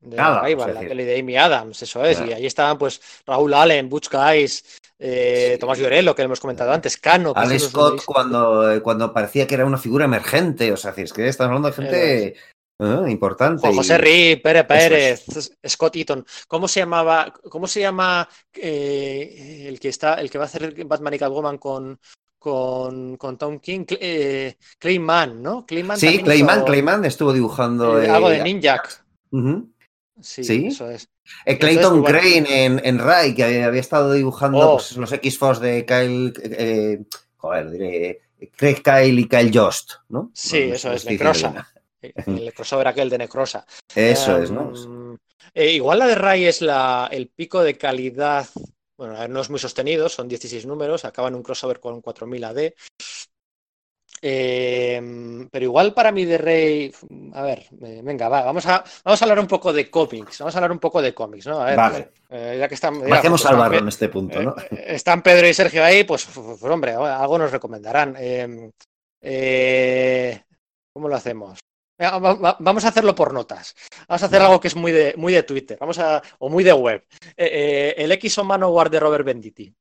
De Arrival, la peli de Amy Adams, eso es. Y ahí estaban pues Raúl Allen, Butch Guys, eh, Tomás Llorello, que hemos comentado antes, Cano. Alex Scott cuando, cuando parecía que era una figura emergente, o sea, es que estamos hablando de gente eh, importante. José y... Pérez Pérez, Scott Eaton. ¿Cómo se llamaba, cómo se llama el que está, el que va a hacer Batman y Catwoman con, con, con, Tom King, Clayman, ¿no? Clayman sí, Clayman, Clayman estuvo dibujando. algo de Ninjak. Sí, eso es. Eh, Clayton Crane en, en Rai, que había, estado dibujando oh. pues, los X-Force de Kyle. Eh, joder, diré. Craig Kyle y Kyle Jost, ¿no? Sí, eso es, Necrosa. El crossover aquel de Necrosa. Eso es, ¿no? Eh, igual la de Rai es la, el pico de calidad. Bueno, no es muy sostenido, son 16 números, acaba en un crossover con 4000 AD. Em, pero igual para mí de Rey, a ver, eh, venga, va, vamos a, vamos a hablar un poco de cómics, vamos a hablar un poco de cómics, ¿no? A ver, vale. Eh, ya que están, Hacemos al en este punto, ¿no? Eh, están Pedro y Sergio ahí, pues, pues hombre, algo nos recomendarán. Em, ¿Cómo lo hacemos? Vamos a hacerlo por notas. Vamos a hacer algo que es muy de, muy de Twitter, vamos a, o muy de web. el X o Manowar de Robert Benditti.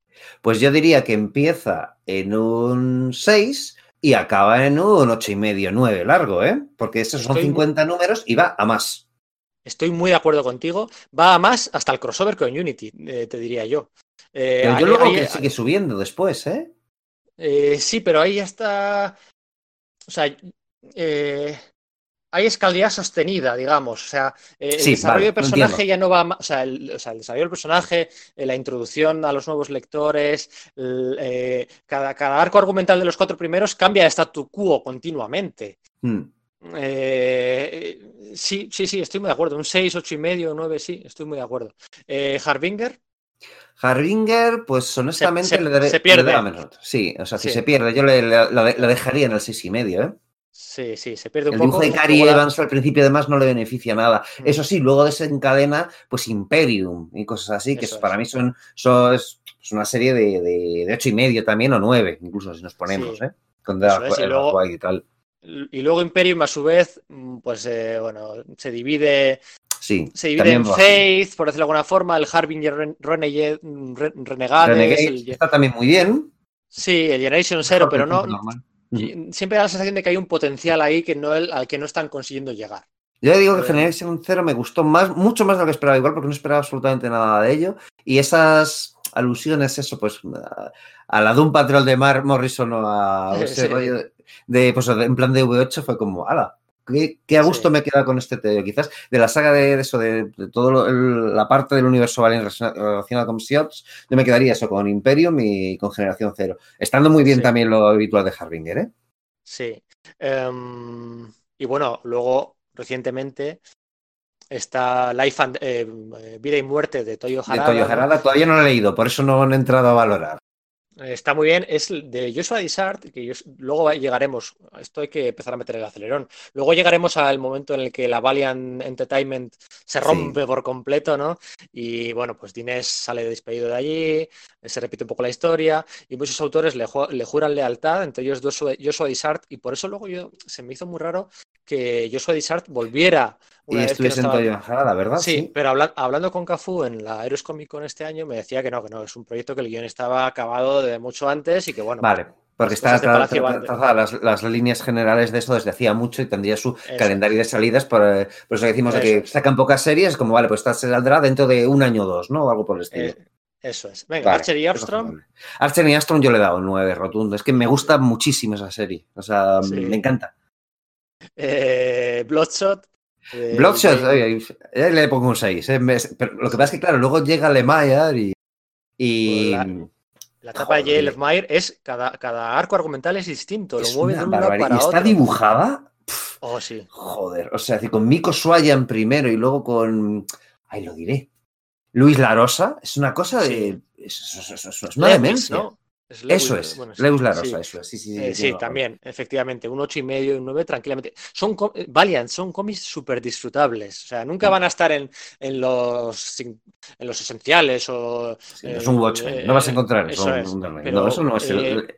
Pues yo diría que empieza en un 6 y acaba en un ocho y medio, nueve largo, ¿eh? Porque esos son 50 números y va a más. Estoy muy de acuerdo contigo. Va a más hasta el crossover con Unity, eh, te diría yo. Eh, pero yo luego que sigue subiendo después, ¿eh? ¿eh? Sí, pero ahí ya está. O sea, hay escalidad sostenida, digamos. O sea, eh, el desarrollo del personaje ya no va más. O sea, el, desarrollo del personaje, eh, la introducción a los nuevos lectores, eh, cada, arco argumental de los cuatro primeros cambia de statu quo continuamente. Hmm. sí, sí, sí, estoy muy de acuerdo. Un 6, 8 y medio, 9, sí, estoy muy de acuerdo. Harbinger. Harbinger, pues honestamente se, pierde. Sí, o sea, si se pierde, yo le, la, dejaría en el 6 y medio, ¿eh? Sí, sí, se pierde un el poco. El dibujo de Cary Evans al principio además no le beneficia nada. Mm. Eso sí, luego desencadena pues Imperium y cosas así, que para mí son, son es una serie de, de, ocho y medio también o nueve, incluso si nos ponemos, ¿eh? Con y, luego, y, tal. y luego Imperium a su vez, mm, pues eh, bueno, se divide Sí, se divide en Faith, por decirlo de alguna forma, el Harbinger Renegade, Renegades. Está también muy bien. Sí, el Generation Zero, pero no, siempre da la sensación de que hay un potencial ahí que no, al que no están consiguiendo llegar. Yo digo que Generation Zero me gustó más, mucho más de lo que esperaba, igual porque no esperaba absolutamente nada de ello. Y esas alusiones, eso, pues, a, la de un patrón de Mark Morrison o a ese rollo de, pues, en plan de V8 fue como, ala, qué, a gusto me queda con este TVO. Quizás de la saga de, eso, de, toda la parte del universo Valiant relacionada con Siots, yo me quedaría eso con Imperium y con Generación Cero. Estando muy bien también lo habitual de Harbinger, ¿eh? Sí. Em, y bueno, luego, recientemente, está Life and, eh, Vida y Muerte de Toyo Harada. De Toyo Harada todavía no lo he leído, por eso no he entrado a valorar. Está muy bien, es de Joshua Dishart, que luego llegaremos, esto hay que empezar a meter el acelerón, luego llegaremos al momento en el que la Valiant Entertainment se rompe por completo, ¿no? Y bueno, pues Dinés sale despedido de allí, se repite un poco la historia, y muchos autores le, juran lealtad, entre ellos Joshua Dishart, y por eso luego yo se me hizo muy raro que Joshua Dishart volviera una y vez que no estaba... la verdad. Sí, sí. pero hablando con Cafú en la Heroes Comic Con este año, me decía que no, que no, es un proyecto que el guion estaba acabado de mucho antes y que bueno. Vale. Porque está trazadas las, líneas generales de eso desde hacía mucho y tendría su calendario de salidas. Por, por eso decimos que sacan pocas series, como vale, pues esta se saldrá dentro de un año o dos, ¿no? O algo por el estilo. eso es. Venga, Archer y Armstrong. Archer y Armstrong yo le he dado un 9 rotundo. Es que me gusta muchísimo esa serie. O sea, me encanta. Eh, Bloodshot. Eh, Bloodshot, le pongo un 6. Eh, pero lo que pasa es que, claro, luego llega Lemire y. y... Pues la etapa de. Meyer es cada, cada arco argumental es distinto, lo mueve de un lado para ¿Y está dibujada? oh, sí. Joder, o sea, con Miko Swayan primero y luego con. Ay, lo diré. Luis Larosa, es una cosa de. Es, es, una demencia. ¿no? Eso es, Lewis Larosa, eso es. Sí, sí, sí, sí también, efectivamente. Un 8 y medio y un 9 tranquilamente. Son Valiant, son cómics súper disfrutables. O sea, nunca mm. van a estar en, en, los, en los esenciales o. es un Watchmen, no vas a encontrar eso. no, eso no es el...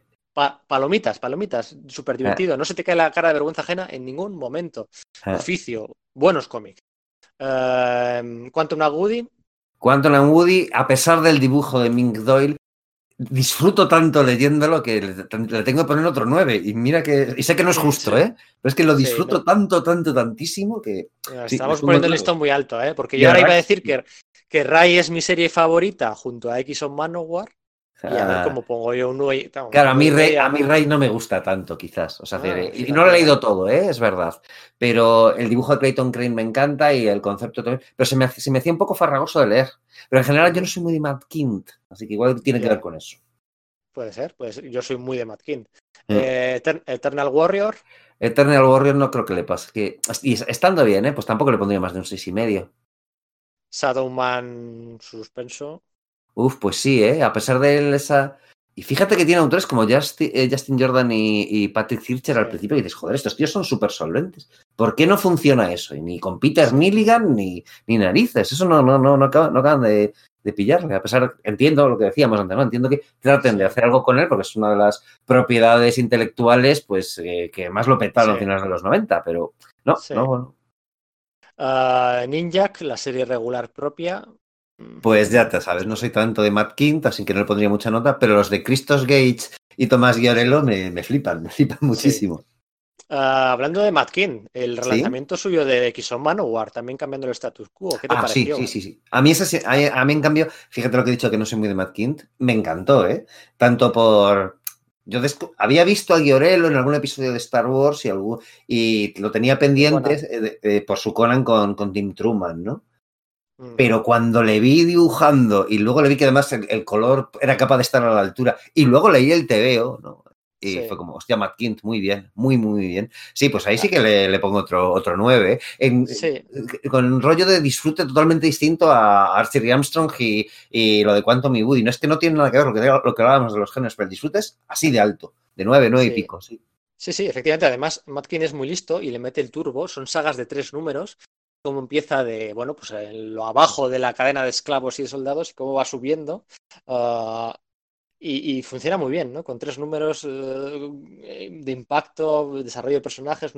palomitas, palomitas, súper divertido. No se te cae la cara de vergüenza ajena en ningún momento. Oficio, buenos cómics. Uh, Quantum Woody. Quantum Woody, a pesar del dibujo de Mink Doyle, disfruto tanto leyéndolo que le, tengo que poner otro 9. Y mira que. Y sé que no es justo, ¿eh? Pero es que lo disfruto tanto, tanto, tantísimo que. Estamos poniendo el listón muy alto, ¿eh? Porque yo ahora iba a decir que, que Ray es mi serie favorita junto a X on Manowar. Y a ver ah. cómo pongo yo un 9. Claro, a mí, Rey, a no me gusta tanto, quizás. O sea, ah, y no lo he leído todo, ¿eh? es verdad. Pero el dibujo de Clayton Crane me encanta y el concepto también. Pero se me, se me hacía un poco farragoso de leer. Pero en general yo no soy muy de Matt Kint, así que igual tiene que ver con eso. Puede ser, pues yo soy muy de Matt Kint. Mm. Eh, Eternal Warrior. Eternal Warrior no creo que le pase. Que, y estando bien, ¿eh? pues tampoco le pondría más de un seis y medio. Shadowman suspenso. Uf, pues sí, ¿eh? A pesar de esa... Y fíjate que tiene autores como Justin, eh, Jordan y, Patrick Zircher al principio y dices, joder, estos tíos son súper solventes. ¿Por qué no funciona eso? Y ni con Peter Milligan ni, ni narices. Eso no, no, no, no, acaban, de, pillarle. A pesar, entiendo lo que decíamos antes, ¿no? Entiendo que traten de hacer algo con él porque es una de las propiedades intelectuales pues eh, que más lo petaron a finales de los 90, pero no, no, bueno. Uh, Ninjak, la serie regular propia, pues ya te sabes, no soy tanto de Matt Kint, así que no le pondría mucha nota, pero los de Christos Gates y Tomás Giorello me, flipan, me flipan muchísimo. Ah, hablando de Matt Kint, el relanzamiento suyo de X Manowar, también cambiando el status quo, ¿qué te ah, pareció? Sí, sí, sí, A mí, a, mí, en cambio, fíjate lo que he dicho, que no soy muy de Matt Kint, me encantó, ¿eh? Tanto por, yo había visto a Giorello en algún episodio de Star Wars y, algún, y lo tenía pendiente eh, por su Conan con, con Tim Truman, ¿no? Mm. Pero cuando le vi dibujando y luego le vi que además el, color era capaz de estar a la altura y luego leí el TVO, ¿no? Y fue como, hostia, Matt Kint, muy bien, muy, muy bien. Sí, pues ahí sí que le, pongo otro, otro 9. En, Con un rollo de disfrute totalmente distinto a Archie Armstrong y, lo de Quantum y Woody. No es que no tiene nada que ver lo que, lo que hablábamos de los géneros, pero el disfrute es así de alto, de 9, 9 y pico, sí. Sí, sí, efectivamente. Además, Matt es muy listo y le mete el turbo. Son sagas de tres números cómo empieza de, bueno, pues en lo abajo de la cadena de esclavos y de soldados y cómo va subiendo. Ah, y, funciona muy bien, ¿no? Con tres números eh, de impacto, desarrollo de personajes,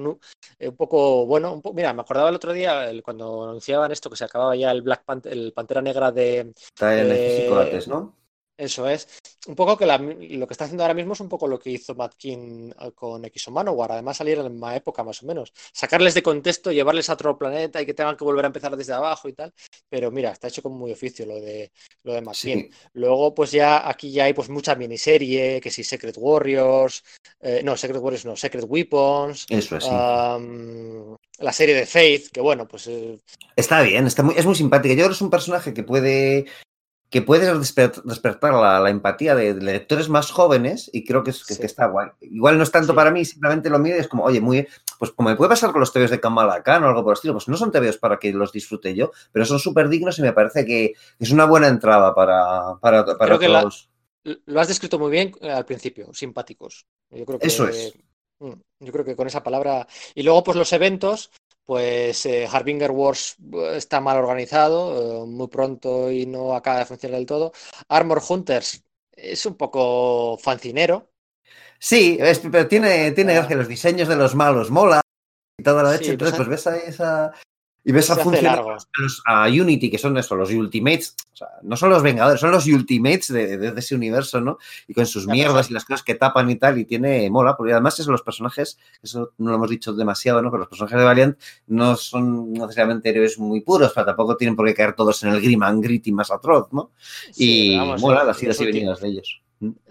eh, un poco, bueno, mira, me acordaba el otro día cuando anunciaban esto, que se acababa ya el Black Panther, el Pantera Negra de... Está en eh, ¿no? Eso es. Un poco que lo que está haciendo ahora mismo es un poco lo que hizo Matt King eh, con X o Manowar. Además, salir en la misma época, más o menos. Sacarles de contexto, llevarles a otro planeta y que tengan que volver a empezar desde abajo y tal. Pero mira, está hecho con muy oficio lo de, lo de Matt King. Luego, pues ya aquí ya hay pues mucha miniserie, que si Secret Warriors, eh, no, Secret Warriors no, Secret Weapons. Eso es. la serie de Faith, que bueno, pues. Eh, está bien, está muy, es muy simpática. Yo creo que es un personaje que puede que puedes despertar la, empatía de, lectores más jóvenes y creo que, es, que, está guay. Igual no es tanto para mí, simplemente lo mío es como, oye, muy, pues como me puede pasar con los TVs de Kamala Khan o algo por el estilo, pues no son TVs para que los disfrute yo, pero son súper dignos y me parece que es una buena entrada para, para, para todos. lo has descrito muy bien eh, al principio, simpáticos. Yo creo que, Eso es. Mm, yo creo que con esa palabra. Y luego, pues los eventos, pues eh, Harbinger Wars eh, está mal organizado, eh, muy pronto y no acaba de funcionar del todo. Armor Hunters es un poco fancinero. Sí, pero tiene, tiene ah. los diseños de los malos mola. toda la leche, entonces pues ves a esa, y ves a funcionar a Unity, que son eso, los Ultimates, o sea, no son los Vengadores, son los Ultimates de, ese universo, ¿no? Y con sus mierdas y las cosas que tapan y tal, y tiene mola, porque además es los personajes, eso no lo hemos dicho demasiado, ¿no? Pero los personajes de Valiant no son necesariamente héroes muy puros, pero tampoco tienen por qué caer todos en el grim and gritty más atroz, ¿no? y mola las idas y venidas de ellos.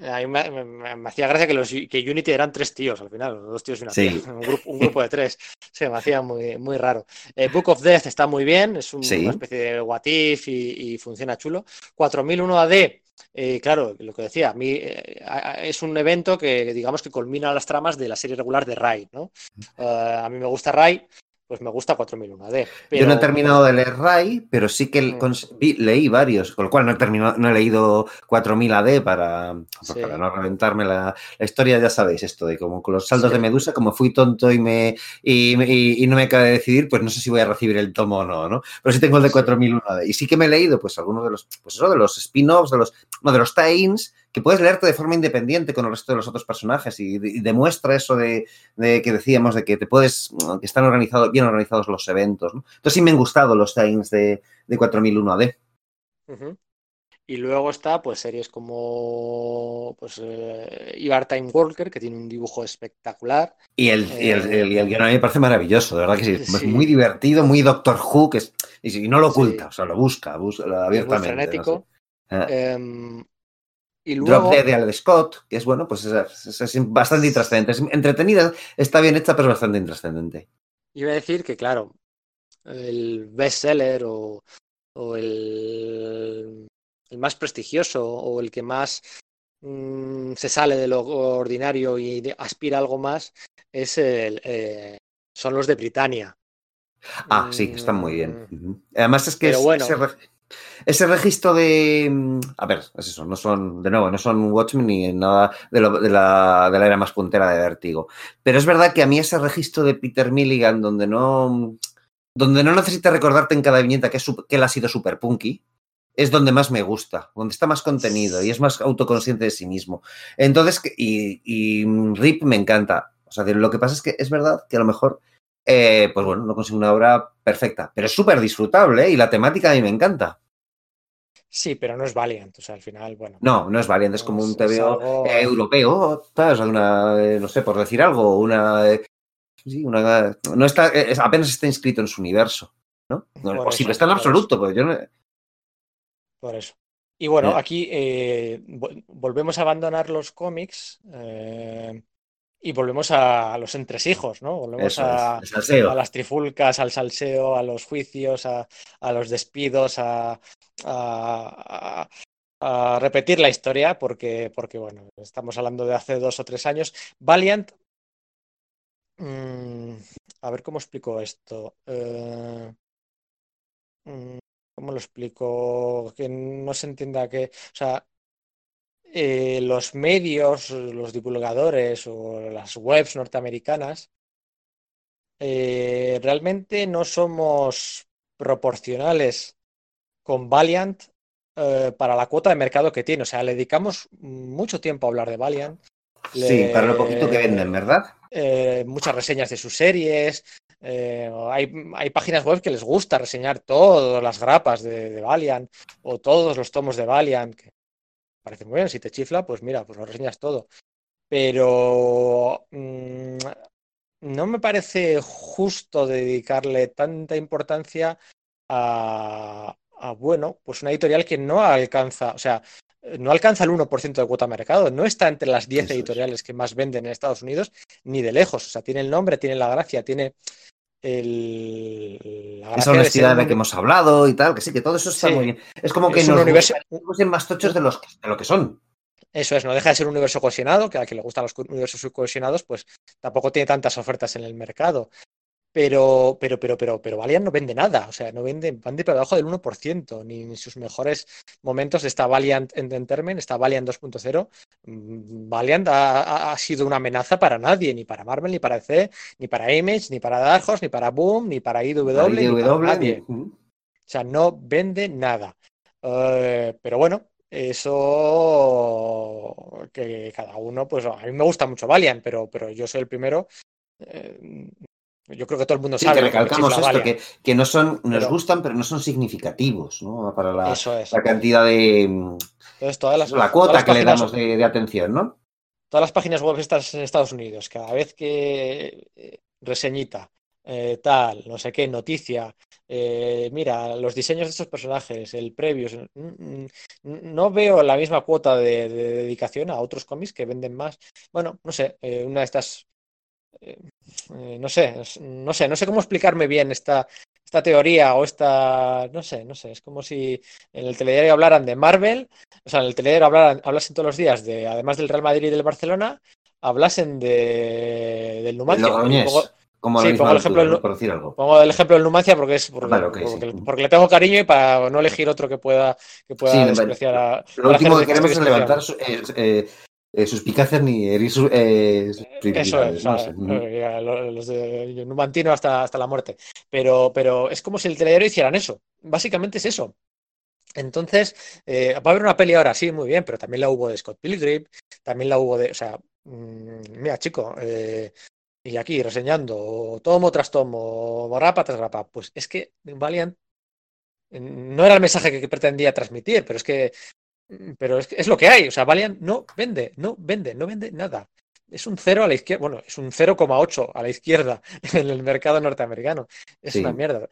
A mí me, hacía gracia que, los, que Unity eran tres tíos al final, dos tíos y una tía, un, grupo, de tres. Se me hacía muy, muy raro. Eh, Book of Death está muy bien, es una especie de what if y, funciona chulo. 4001 AD, eh, claro, lo que decía, a mí eh, es un evento que digamos que culmina las tramas de la serie regular de Rai, ¿no? a mí me gusta Rai, pues me gusta 4001 AD. Yo no he terminado de leer RAI, pero sí que mm. leí varios, con lo cual no he, terminado, no he leído 4000 AD para, para no reventarme la, historia, ya sabéis, esto de como con los saldos de Medusa, como fui tonto y, me, y, no me acaba de decidir, pues no sé si voy a recibir el tomo o no, ¿no? Pero sí tengo el de 4001 AD. Y sí que me he leído, pues algunos de los, pues eso, de los spin-offs, de los, no, de los tie-ins, que puedes leerte de forma independiente con el resto de los otros personajes y, demuestra eso de, que decíamos, de que te puedes, que están organizados, bien organizados los eventos. Entonces sí me han gustado los times de, de 4001 AD. Y luego está, pues, series como pues, eh, Ibar Time Walker, que tiene un dibujo espectacular. Y el, y el, eh, a mí me parece maravilloso, de verdad que sí. Es muy divertido, muy Doctor Who, que es, y, no lo oculta, o sea, lo busca, busca abiertamente. Muy frenético. Ah. Em, y luego... Drop Dead de Scott, que es bueno, pues es, bastante intrascendente. Es entretenida, está bien hecha, pero es bastante intrascendente. Iba a decir que, claro, el bestseller o, o el, el, más prestigioso o el que más mm, se sale de lo ordinario y aspira a algo más es el, eh, son los de Britannia. Ah, sí, están muy bien. Mm. Además es que es, bueno, ese registro de. Mm, a ver, es eso, no son, de nuevo, no son Watchmen ni nada de, la, era más puntera de Vértigo. Pero es verdad que a mí ese registro de Peter Milligan, donde no. Donde no necesita recordarte en cada viñeta que, que él ha sido super punky, es donde más me gusta, donde está más contenido y es más autoconsciente de sí mismo. Entonces, y, y Rip me encanta. O sea, lo que pasa es que es verdad que a lo mejor, eh, pues bueno, no consigo una obra perfecta, pero es súper disfrutable ¿eh? y la temática a mí me encanta. Sí, pero no es Valiant, o sea, al final, bueno. No, no es Valiant, es como un TVO europeo, ¿sabes? Una, eh, no sé, por decir algo, una... Eh, sí, una... No está, apenas está inscrito en su universo, ¿no? o si está en absoluto, pues yo no... Por eso. Y bueno, aquí eh, volvemos a abandonar los cómics y volvemos a, los entresijos, ¿no? Volvemos a, a, las trifulcas, al salseo, a los juicios, a, los despidos, a, repetir la historia, porque, porque, bueno, estamos hablando de hace dos o tres años. Valiant. Mm, a ver cómo explico esto. Eh, mm, ¿Cómo lo explico? Que no se entienda que. O sea, eh, los medios, los divulgadores o las webs norteamericanas eh, realmente no somos proporcionales con Valiant eh, para la cuota de mercado que tiene. O sea, le dedicamos mucho tiempo a hablar de Valiant. Sí, para lo poquito que venden, ¿verdad? muchas reseñas de sus series. hay, hay, páginas web que les gusta reseñar todas las grapas de, Valiant o todos los tomos de Valiant parece muy bien, si te chifla, pues mira, pues lo reseñas todo. Pero mm, no me parece justo dedicarle tanta importancia a, bueno, pues una editorial que no alcanza, o sea, no alcanza el 1% de cuota de mercado, no está entre las 10 editoriales que más venden en Estados Unidos, ni de lejos, o sea, tiene el nombre, tiene la gracia, tiene el, esa honestidad de, la que hemos hablado y tal, que sí, que todo eso está muy bien. Es como que es nos un universo más tochos de, los, de lo que son. Eso es, no deja de ser un universo cohesionado, que a quien le gustan los universos cohesionados, pues tampoco tiene tantas ofertas en el mercado. Pero, pero, pero, pero, pero Valiant no vende nada, o sea, no vende, van de por debajo del 1%, ni en sus mejores momentos está Valiant Entertainment, está Valiant 2.0. Mm, Valiant ha, sido una amenaza para nadie, ni para Marvel, ni para DC, ni para Image, ni para Dark Horse, ni para Boom, ni para ni para nadie. O sea, no vende nada. Eh, pero bueno, eso que cada uno, pues a mí me gusta mucho Valiant, pero, pero yo soy el primero. Yo creo que todo el mundo Sí, sabe. que recalcamos esto, que, que no son, nos Pero- gustan, pero no son significativos, ¿no? Para la, Eso es. la cantidad de Entonces, todas las, la todas cuota las que le damos de, de atención, ¿no? todas las páginas web estas en Estados Unidos, cada vez que eh, reseñita, eh, tal, no sé qué, noticia, eh, mira, los diseños de estos personajes, el previo, mm, mm, no veo la misma cuota de, de dedicación a otros cómics que venden más. Bueno, no sé, eh, una de estas, eh, no sé, no sé, no sé cómo explicarme bien esta, esta teoría o esta, no sé, no sé, es como si en el telediario hablaran de Marvel, o sea, en el telediario hablaran, hablasen todos los días de, además del Real Madrid y del Barcelona, hablasen de, del Numancia. Pongo- como sí, pongo el ejemplo del- por decir algo. Pongo el ejemplo del Numancia porque es porque, ok, porque, sí. porque le tengo cariño y para no elegir otro que pueda que pueda Sí, despreciar a, Lo último que queremos es levantar eh, eh, eh, suspicacias ni herir eh, Eso es, ¿no? los de Numantino hasta, hasta la muerte. Pero, pero es como si el telediario hicieran eso. Básicamente es eso. Entonces, eh, va a haber una peli ahora, sí, muy bien, pero también la hubo de Scott Pilgrim, también la hubo de, o sea, mm, mira, chico, eh, y aquí reseñando tomo tras tomo, grapa tras grapa, pues es que Valiant eh, no era el mensaje que pretendía transmitir, pero es que, pero es, es lo que hay, o sea, Valiant no vende, no vende, no vende nada. Es un cero a la izquierda, bueno, es un 0,8 a la izquierda en el mercado norteamericano. Es Sí. una mierda.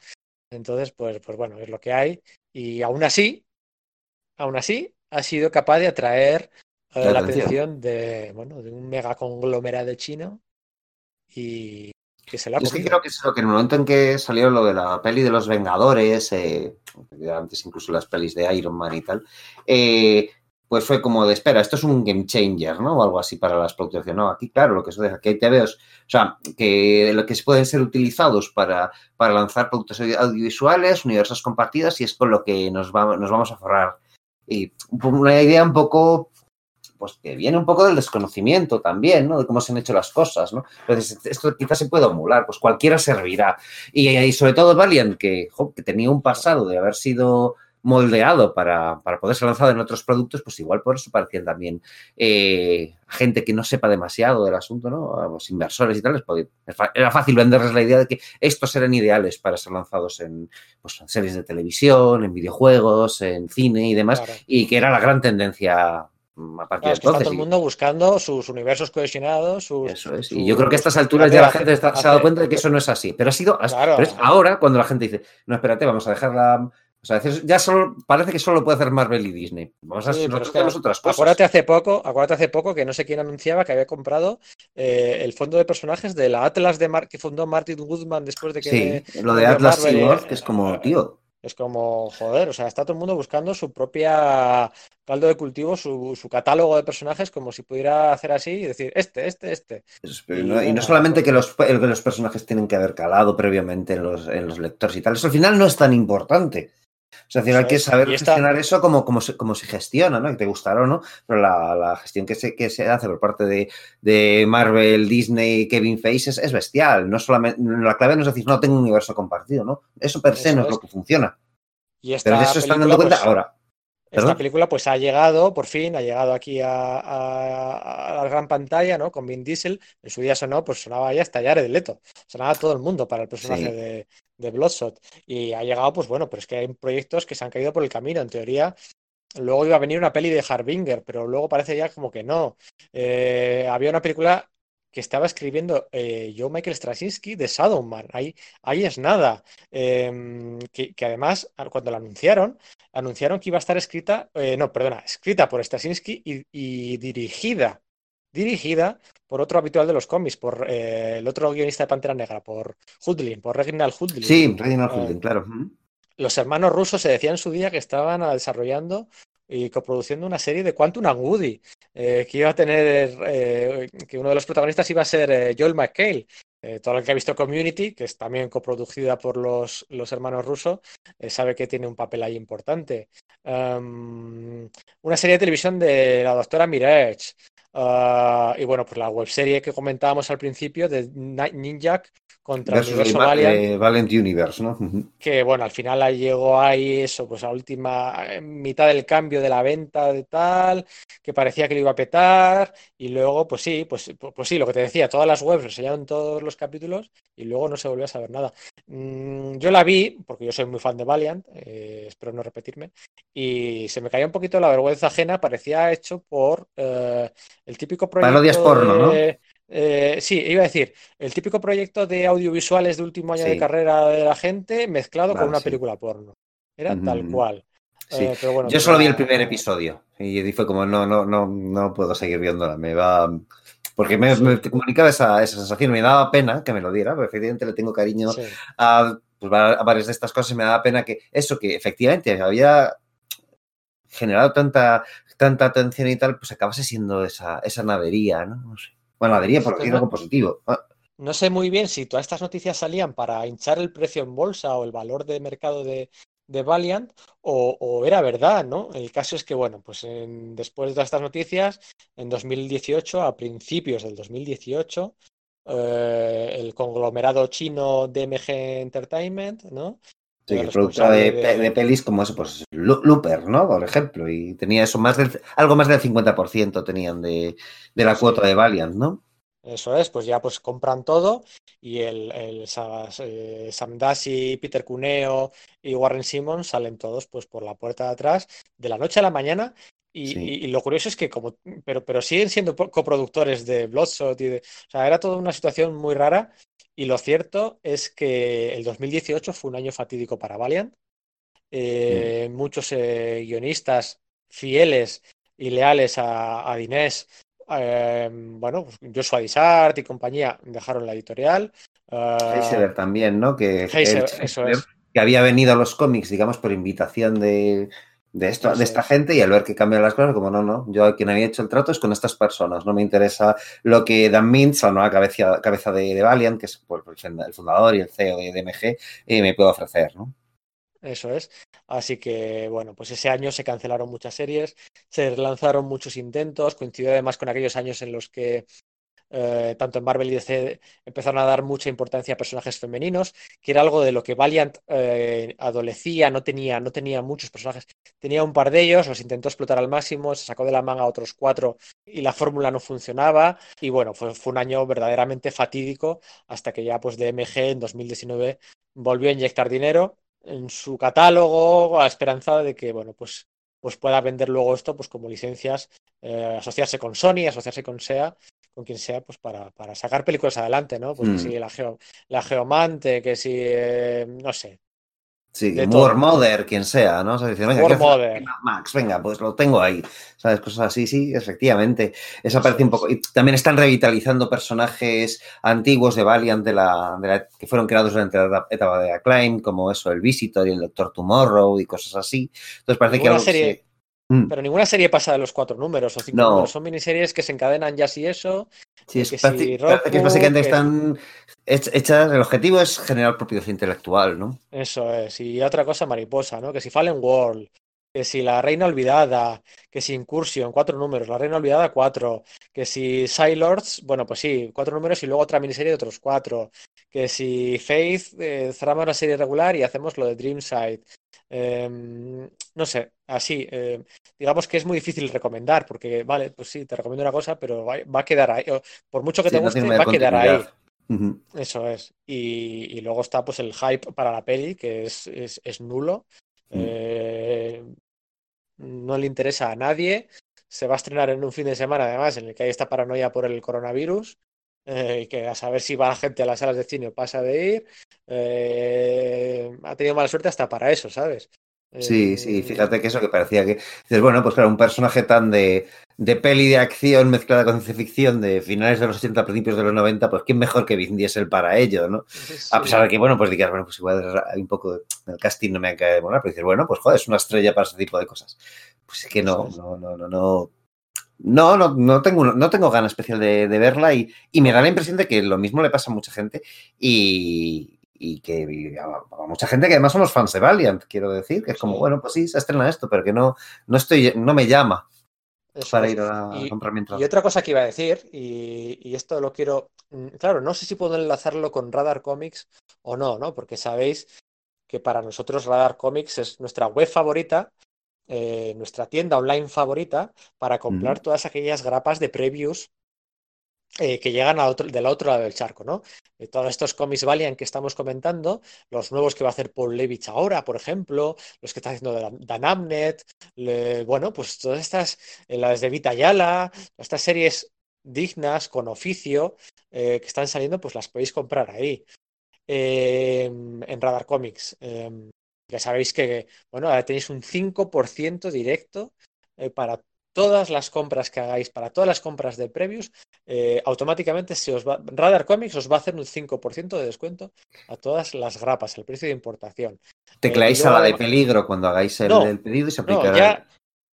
Entonces, pues, pues bueno, es lo que hay. Y aún así, aún así, ha sido capaz de atraer eh, La la atención. atención de, bueno, de un mega conglomerado chino y que se lo ha Yo es que creo que es lo que en el momento en que salió lo de la peli de los Vengadores, eh, antes incluso las pelis de Iron Man y tal, eh, pues fue como de, espera, esto es un game changer, ¿no? O algo así para las producciones. No, aquí, claro, lo que se deja, que hay TVOs, o sea, que lo que pueden ser utilizados para, para lanzar productos audiovisuales, universos compartidos, y es con lo que nos, va- nos vamos a forrar. Y poco- una idea un poco, pues que viene un poco del desconocimiento también, ¿no? De cómo se han hecho las cosas, ¿no? Entonces, esto quizás se pueda emular, pues cualquiera servirá. Y, y sobre todo Valiant, que, jo, que tenía un pasado de haber sido moldeado para, para poder ser lanzado en otros productos, pues igual por eso parecían también eh, gente que no sepa demasiado del asunto, ¿no? A los inversores y tal, les podía- era fácil venderles la idea de que estos eran ideales para ser lanzados en, pues, en series de televisión, en videojuegos, en cine y demás, Claro. y que era la gran tendencia a partir de que está entonces. todo el mundo buscando sus universos cohasionados, sus, eso es. Y yo creo que a estas alturas ya la gente está- se ha dado cuenta de que eso no es así. Pero ha sido. Claro. Pero es ahora cuando la gente dice, no, espérate, vamos a dejarla. O sea, ya solo parece que solo puede hacer Marvel y Disney. Vamos a Sí, pero nosotros es que hacemos otras cosas. Acuérdate hace poco, acuérdate hace poco que no sé quién anunciaba que había comprado eh, el fondo de personajes de la Atlas de Mar que fundó Martin Goodman después de que Sí, lo de Atlas Marvel, Seaworth, eh, que es como, eh, tío. Es como, joder, o sea, está todo el mundo buscando su propia caldo de cultivo, su, su catálogo de personajes, como si pudiera hacer así y decir, este, este, este. Es- Y no, y venga, no solamente pues- que los, el- que los personajes tienen que haber calado previamente en los, en los lectores y tal. Eso al final no es tan importante. O sea, al final hay que saber gestionar eso como, como, se, como se gestiona, ¿no? Que te gustará o no, pero la, la gestión que se, que se hace por parte de, de Marvel, Disney, Kevin Feige es, es bestial. No solamente, la clave no es decir, no tengo un universo compartido, ¿no? Eso per se Eso no es es. lo que funciona. Y esta Pero de eso se están dando cuenta pues, ahora. Esta película pues ha llegado, por fin, ha llegado aquí a, a- a la gran pantalla, ¿no? Con Vin Diesel. En su día sonó, pues sonaba ya hasta Jared Leto. Sonaba todo el mundo para el personaje Sí. de, de Bloodshot. Y ha llegado, pues bueno, pero es que hay proyectos que se han caído por el camino. En teoría, luego iba a venir una peli de Harbinger, pero luego parece ya como que no. Eh, había una película que estaba escribiendo eh, Joe Michael Straczynski de Shadowman. Ahí, ahí es nada. Eh, que, que además, cuando la anunciaron, anunciaron que iba a estar escrita, eh, no, perdona, escrita por Straczynski y, y dirigida, dirigida por otro habitual de los cómics, por eh, el otro guionista de Pantera Negra, por Hudlin, por Reginald Hudlin. Sí, Reginald Eh, Hudlin, claro. Los hermanos rusos se decía en su día que estaban ah, desarrollando y coproduciendo una serie de Quantum and Woody, eh, que iba a tener, eh, que uno de los protagonistas iba a ser eh, Joel McHale. Eh, todo el que ha visto Community, que es también coproducida por los, los hermanos rusos, eh, sabe que tiene un papel ahí importante. Um, una serie de televisión de la doctora Mirage. Uh, y bueno, pues la webserie que comentábamos al principio de Night Ninja contra el Versus universo el Valiant eh, Valiant Universe, ¿no? Que bueno, al final llegó ahí eso, pues a última eh, mitad del cambio de la venta de tal, que parecía que lo iba a petar, y luego, pues sí, pues, pues, pues sí, lo que te decía, todas las webs enseñaron todos los capítulos y luego no se volvió a saber nada. Mm, yo la vi, porque yo soy muy fan de Valiant, eh, espero no repetirme, y se me cayó un poquito la vergüenza ajena, parecía hecho por eh, el típico proyecto. Parodias porno, ¿no? Eh, sí, iba a decir, el típico proyecto de audiovisuales de último año de carrera de la gente mezclado con una película porno. Era tal cual. Eh, Yo solo vi el primer episodio y fue como, no, no, no, no puedo seguir viéndola, me va... Porque me, comunicaba esa, esa, sensación, me daba pena que me lo diera, porque efectivamente le tengo cariño a, pues, a varias de estas cosas y me daba pena que eso, que efectivamente había generado tanta, tanta atención y tal, pues acabase siendo esa, esa nadería, ¿no? No sé. Bueno, nadería por decir algo positivo. Ah. No sé muy bien si todas estas noticias salían para hinchar el precio en bolsa o el valor de mercado de, de Valiant o, era verdad, ¿no? El caso es que, bueno, pues después de estas noticias, en 2018, a principios del 2018, eh, el conglomerado chino DMG Entertainment, ¿no? Sí, el productor de, pelis como eso, pues Looper, ¿no? Por ejemplo, y tenía eso, más del, algo más del 50% tenían de, de la cuota de Valiant, ¿no? Eso es, pues ya pues compran todo y el, el eh, Sam Dashi, Peter Cuneo y Warren Simmons salen todos pues por la puerta de atrás de la noche a la mañana y, lo curioso es que como pero, pero siguen siendo coproductores de Bloodshot y de, o sea, era toda una situación muy rara y lo cierto es que el 2018 fue un año fatídico para Valiant. Eh, muchos eh, guionistas fieles y leales a, a Dinés eh, bueno, pues Joshua Dishart y compañía dejaron la editorial. Uh, también, ¿no? Que, que había venido a los cómics, digamos, por invitación de, de, esto, de esta gente y al ver que cambian las cosas, como no, no, yo quien había hecho el trato es con estas personas, no me interesa lo que Dan Mintz, la nueva cabeza, cabeza de, Valiant, que es pues, el fundador y el CEO de DMG, eh, me puede ofrecer, ¿no? Eso es. Así que, bueno, pues ese año se cancelaron muchas series, se lanzaron muchos intentos, coincidió además con aquellos años en los que eh, tanto en Marvel y DC empezaron a dar mucha importancia a personajes femeninos, que era algo de lo que Valiant eh, adolecía, no tenía, no tenía muchos personajes, tenía un par de ellos, los intentó explotar al máximo, se sacó de la manga otros cuatro y la fórmula no funcionaba. Y bueno, fue, fue un año verdaderamente fatídico hasta que ya pues DMG en 2019 volvió a inyectar dinero en su catálogo, a esperanza de que, bueno, pues, pues pueda vender luego esto pues como licencias, eh, asociarse con Sony, asociarse con SEA, con quien sea, pues para, para sacar películas adelante, ¿no? Pues que mm. si la, la Geomante, que si, eh, no sé, Sí, War Mother, quien sea, ¿no? O sea, venga, Max, venga, pues lo tengo ahí. ¿Sabes? Cosas así, sí, efectivamente. Eso parece un poco. Y también están revitalizando personajes antiguos de Valiant de la, que fueron creados durante la etapa de Acclaim, como eso, el Visitor y el Doctor Tomorrow y cosas así. Entonces parece que serie, mm. Pero ninguna serie pasa de los cuatro números o cinco números. Son miniseries que se encadenan ya así eso. Sí, es, que, es básicamente están hechas, el objetivo es generar propiedad intelectual, ¿no? Eso es, y otra cosa mariposa, ¿no? Que si Fallen World, que si La Reina Olvidada, que si Incursion, cuatro números, La Reina Olvidada, cuatro, que si Lords, bueno, pues sí, cuatro números y luego otra miniserie de otros cuatro, que si Faith, eh, cerramos la serie regular y hacemos lo de Dreamside. Em, no sé, así, em, digamos que es muy difícil recomendar, porque, vale, pues sí, te recomiendo una cosa, pero va, a quedar ahí, por mucho que te guste, va a quedar ahí. Eso es. Y, luego está pues el hype para la peli, que es, es, nulo. Mm. Eh, no le interesa a nadie. Se va a estrenar en un fin de semana, además, en el que hay esta paranoia por el coronavirus. Eh, que a saber si va la gente a las salas de cine o pasa de ir. Eh, ha tenido mala suerte hasta para eso, ¿sabes? Sí, sí, fíjate que eso que parecía que. Dices, bueno, pues claro, un personaje tan de, de peli de acción mezclada con ciencia ficción de finales de los 80, principios de los 90, pues quién mejor que Vin Diesel para ello, ¿no? A pesar de que, bueno, pues digas, bueno, pues igual hay un poco el casting no me ha caído de molar, pero dices, bueno, pues joder, es una estrella para ese tipo de cosas. Pues es que no, no, no, no, no. No, no, no, tengo, no tengo ganas especial de, de verla y, y, me da la impresión de que lo mismo le pasa a mucha gente y, y que a, mucha gente que además somos fans de Valiant, quiero decir, que es como, bueno, pues sí, se estrena esto, pero que no, no estoy, no me llama para ir a, comprar mi Y otra cosa que iba a decir, y, esto lo quiero, mm, claro, no sé si puedo enlazarlo con Radar Comics o no, ¿no? Porque sabéis que para nosotros Radar Comics es nuestra web favorita, eh, nuestra tienda online favorita para comprar todas aquellas grapas de previews eh, que llegan a otro, del otro lado del charco, ¿no? De todos estos cómics Valiant que estamos comentando, los nuevos que va a hacer Paul Levitch ahora, por ejemplo, los que está haciendo Dan Amnet, bueno, pues todas estas, eh, las de Vita Yala, estas series dignas, con oficio, eh, que están saliendo, pues las podéis comprar ahí. Em, en Radar Comics. Em, ya sabéis que, bueno, ahora tenéis un 5% directo para todas las compras que hagáis, para todas las compras de previews, eh, automáticamente se os va, Radar Comics os va a hacer un 5% de descuento a todas las grapas, el precio de importación. Tecleáis eh, a la de peligro cuando hagáis el, pedido y se aplicará. No, ya,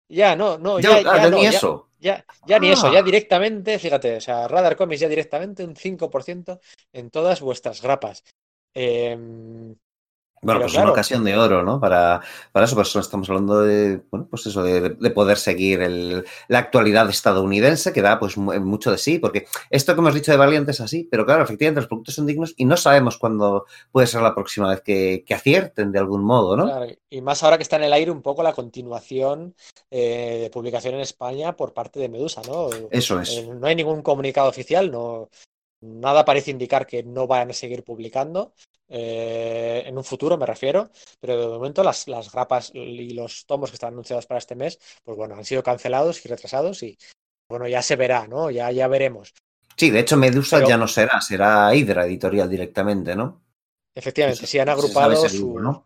ya, no, no, ya, ya, ni eso. Ya, ya, ni eso, ya ah. directamente, fíjate, o sea, Radar Comics ya directamente un 5% en todas vuestras grapas. Eh, bueno, pues es una ocasión de oro, ¿no? Para, para eso, pues estamos hablando de, bueno, pues eso, de, poder seguir el, la actualidad estadounidense, que da pues mucho de sí, porque esto que hemos dicho de Valiant es así, pero claro, efectivamente los productos son dignos y no sabemos cuándo puede ser la próxima vez que, acierten de algún modo, ¿no? Claro, y más ahora que está en el aire un poco la continuación eh, de publicación en España por parte de Medusa, ¿no? Eso es. Eh, no hay ningún comunicado oficial, no, Nada parece indicar que no vayan a seguir publicando. Eh, en un futuro me refiero, pero de momento las, las, grapas y los tomos que están anunciados para este mes, pues bueno, han sido cancelados y retrasados y bueno, ya se verá, ¿no? Ya, ya veremos. Sí, de hecho Medusa ya no será, será Hydra Editorial directamente, ¿no? Efectivamente, sí han agrupado su... ¿no?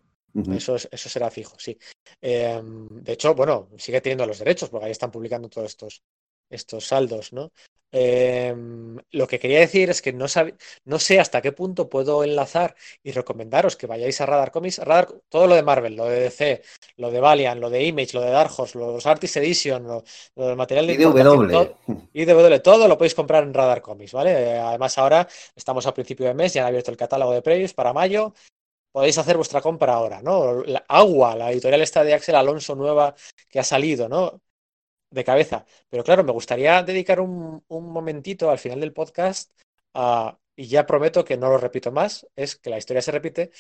eso, eso será fijo, sí. Em, de hecho, bueno, sigue teniendo los derechos, porque ahí están publicando todos estos, estos saldos, ¿no? Em, lo que quería decir es que no, no sé hasta qué punto puedo enlazar y recomendaros que vayáis a Radar Comics. Radar, todo lo de Marvel, lo de DC, lo de Valiant, lo de Image, lo de Dark Horse, los Artist Edition, lo, del material de y de W, todo lo podéis comprar en Radar Comics, ¿vale? Además, ahora estamos a principio de mes, ya han abierto el catálogo de precios para mayo. Podéis hacer vuestra compra ahora, ¿no? La Agua, la editorial esta de Axel Alonso nueva que ha salido, ¿no? De cabeza. Pero claro, me gustaría dedicar un, momentito al final del podcast y ya prometo que no lo repito más, es que la historia se repite,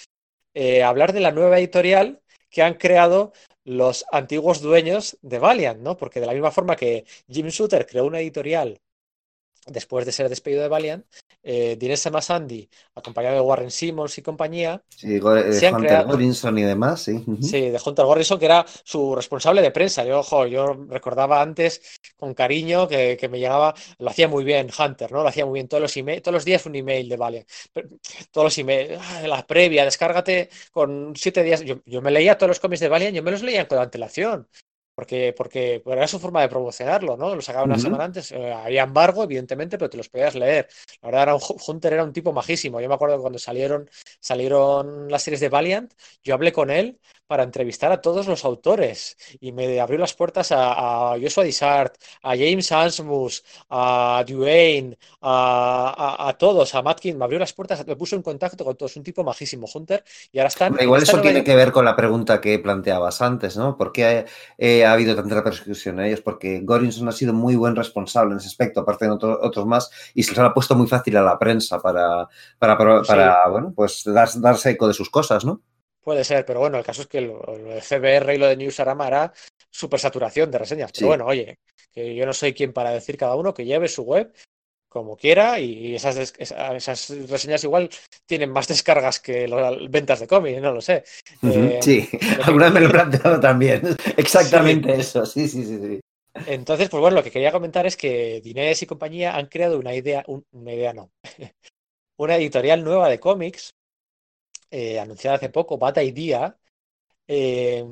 eh, hablar de la nueva editorial que han creado los antiguos dueños de Valiant, ¿no? Porque de la misma forma que Jim Shooter creó una editorial después de ser despedido de Valiant, eh, Dinesa Masandi, acompañado de Warren Simmons y compañía. Sí, de Hunter Gorinson y demás, sí. Sí, de Hunter Gorinson, que era su responsable de prensa. Yo, ojo, yo recordaba antes con cariño que, me llegaba, lo hacía muy bien Hunter, ¿no? Lo hacía muy bien todos los todos los días un email de Valiant. Todos los emails, ah, la previa, descárgate con siete días. Yo, yo me leía todos los cómics de Valiant, yo me los leía con antelación porque, porque era su forma de promocionarlo, ¿no? Lo sacaban una semana antes, eh, había embargo, evidentemente, pero te los podías leer. La verdad, era un, Hunter era un tipo majísimo. Yo me acuerdo que cuando salieron, salieron las series de Valiant, yo hablé con él para entrevistar a todos los autores y me abrió las puertas a, a Joshua Dishart, a James Ansmus, a Duane, a, todos, a Matkin, me abrió las puertas, me puso en contacto con todos, un tipo majísimo, Hunter, y ahora están... Igual eso tiene que ver con la pregunta que planteabas antes, ¿no? ¿Por qué ha habido tanta repercusión en ellos? Porque Gorinson ha sido muy buen responsable en ese aspecto, aparte de otros más, y se les ha puesto muy fácil a la prensa para, para, bueno, pues darse eco de sus cosas, ¿no? Puede ser, pero bueno, el caso es que lo, de CBR y lo de Newsarama era súper saturación de reseñas. Pero bueno, oye, que yo no soy quien para decir cada uno que lleve su web como quiera y esas, esas reseñas igual tienen más descargas que las ventas de cómics, no lo sé. Eh, sí, alguna me lo he planteado también. Exactamente eso, sí, sí, sí, sí. Entonces, pues bueno, lo que quería comentar es que Dinés y compañía han creado una idea, una idea no, una editorial nueva de cómics eh, anunciada hace poco, Bata Idea. Eh,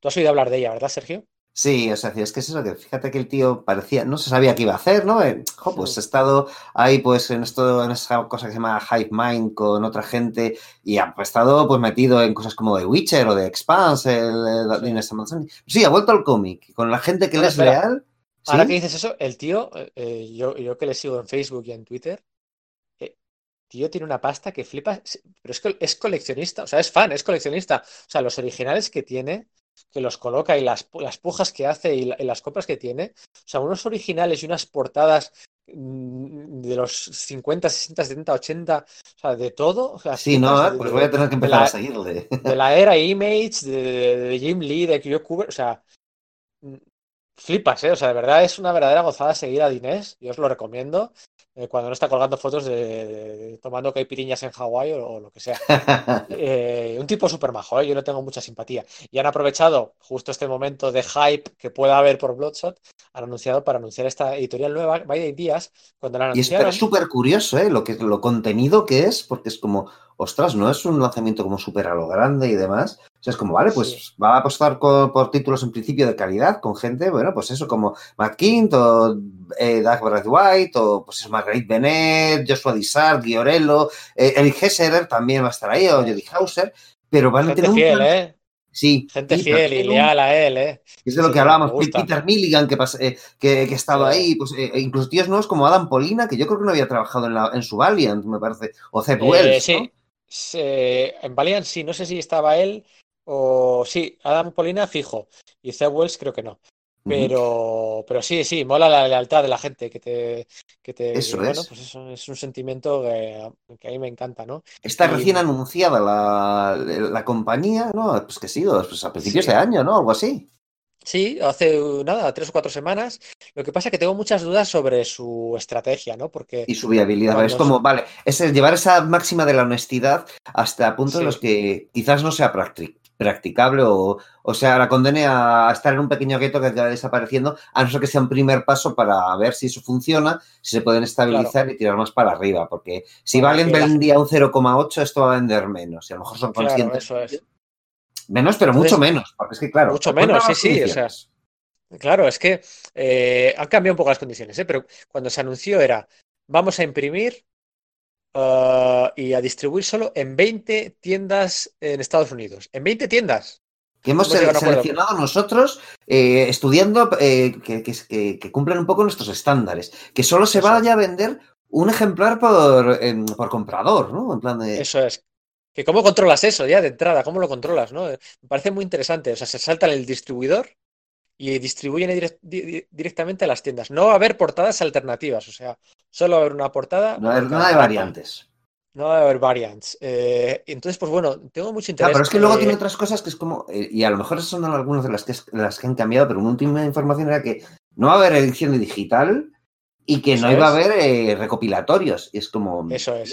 Tú has oído hablar de ella, ¿verdad, Sergio? Sí, o sea, es que es eso, que fíjate que el tío parecía, no se sabía qué iba a hacer, ¿no? Eh, pues he estado ahí, pues, en esto, en esa cosa que se llama Hive Mind con otra gente y ha estado, pues, metido en cosas como The Witcher o The Expanse, el, sí. sí, ha vuelto al cómic, con la gente que le es leal. Ahora que dices eso, el tío, yo, yo que le sigo en Facebook y en Twitter, tío tiene una pasta que flipa, pero es que es coleccionista, o sea, es fan, es coleccionista. O sea, los originales que tiene, que los coloca y las, las pujas que hace y, las compras que tiene, o sea, unos originales y unas portadas mm, de los 50, 60, 70, 80, o sea, de todo. O sea, sí, no, pues voy a tener que empezar a seguirle. De la era Image, de, Jim Lee, de Kyo Cooper, o sea, mm, flipas, ¿eh? O sea, de verdad es una verdadera gozada seguir a Dinés, yo os lo recomiendo. Eh, cuando no está colgando fotos de, de tomando caipiriñas en Hawái o, o, lo que sea. eh, un tipo súper majo, ¿eh? yo le tengo mucha simpatía. Y han aprovechado justo este momento de hype que pueda haber por Bloodshot, han anunciado para anunciar esta editorial nueva, Vaya Días, cuando la anunciaron. Y es súper curioso, ¿eh? Lo, que, lo contenido que es, porque es como, ostras, no es un lanzamiento como súper a lo grande y demás. O sea, es como, vale, pues sí. va a apostar con, por títulos en principio de calidad con gente, bueno, pues eso, como Matt Kint o eh, Doug White o pues eso, Marguerite Bennett, Joshua Dissart, Giorello, eh, Eric Hesserer también va a estar ahí, o Jody Hauser, pero van gente a tener fiel, un... ¿eh? Sí. Gente sí, fiel y leal a él, ¿eh? Es de lo Sí, que hablábamos. Peter Milligan, que, eh, que, que estaba Sí. ahí, pues eh, incluso tíos nuevos como Adam Polina, que yo creo que no había trabajado en, la, en su Valiant, me parece, o Zeb Eh, Wells, sí, ¿no? sí, en Valiant sí, no sé si estaba él o sí, Adam Polina fijo y Zeb Wells creo que no. Pero, pero sí, sí, mola la lealtad de la gente que te, que te, Eso bueno, es. pues eso es un sentimiento que, que a mí me encanta, ¿no? Está Y- recién anunciada la, la compañía, ¿no? Pues que sí, pues a principios Sí. de año, ¿no? Algo así. Sí, hace uh, nada, tres o cuatro semanas. Lo que pasa es que tengo muchas dudas sobre su estrategia, ¿no? Porque Y su viabilidad. Es como, vale, es el llevar esa máxima de la honestidad hasta puntos Sí. en los que quizás no sea practi- practicable o, o sea, la condene a estar en un pequeño gueto que acaba desapareciendo, a no ser que sea un primer paso para ver si eso funciona, si se pueden estabilizar y tirar más para arriba, porque si Valen vendía un 0,8, esto va a vender menos, y a lo mejor son Claro, conscientes. eso es. Menos, pero Entonces- mucho menos, porque es que, claro. Mucho menos, sí, sí, o sea. Claro, es que eh, han cambiado un poco las condiciones, ¿eh? Pero cuando se anunció era, vamos a imprimir ah, y a distribuir solo en 20 tiendas en Estados Unidos. En 20 tiendas. que hemos seleccionado nosotros eh, estudiando eh, que, que, que, que cumplen un poco nuestros estándares. Que solo se Eso es. vaya a vender un ejemplar por, em, por comprador, ¿no? En plan de. Eso es. Que cómo controlas eso ya de entrada, cómo lo controlas, ¿no? Me parece muy interesante. O sea, se saltan el distribuidor y distribuyen direct- di- di- directamente a las tiendas. No va a haber portadas alternativas, o sea, solo va a haber una portada. No hay por nada de variantes. No va a haber variants. Eh, entonces, pues bueno, tengo mucho interés. Pero es que luego tiene otras cosas que es como, eh, y a lo mejor esas son algunas de las que, las que han cambiado, pero una última información era que no va a haber edición digital y que no iba a haber eh, recopilatorios. Y es como. Eso es.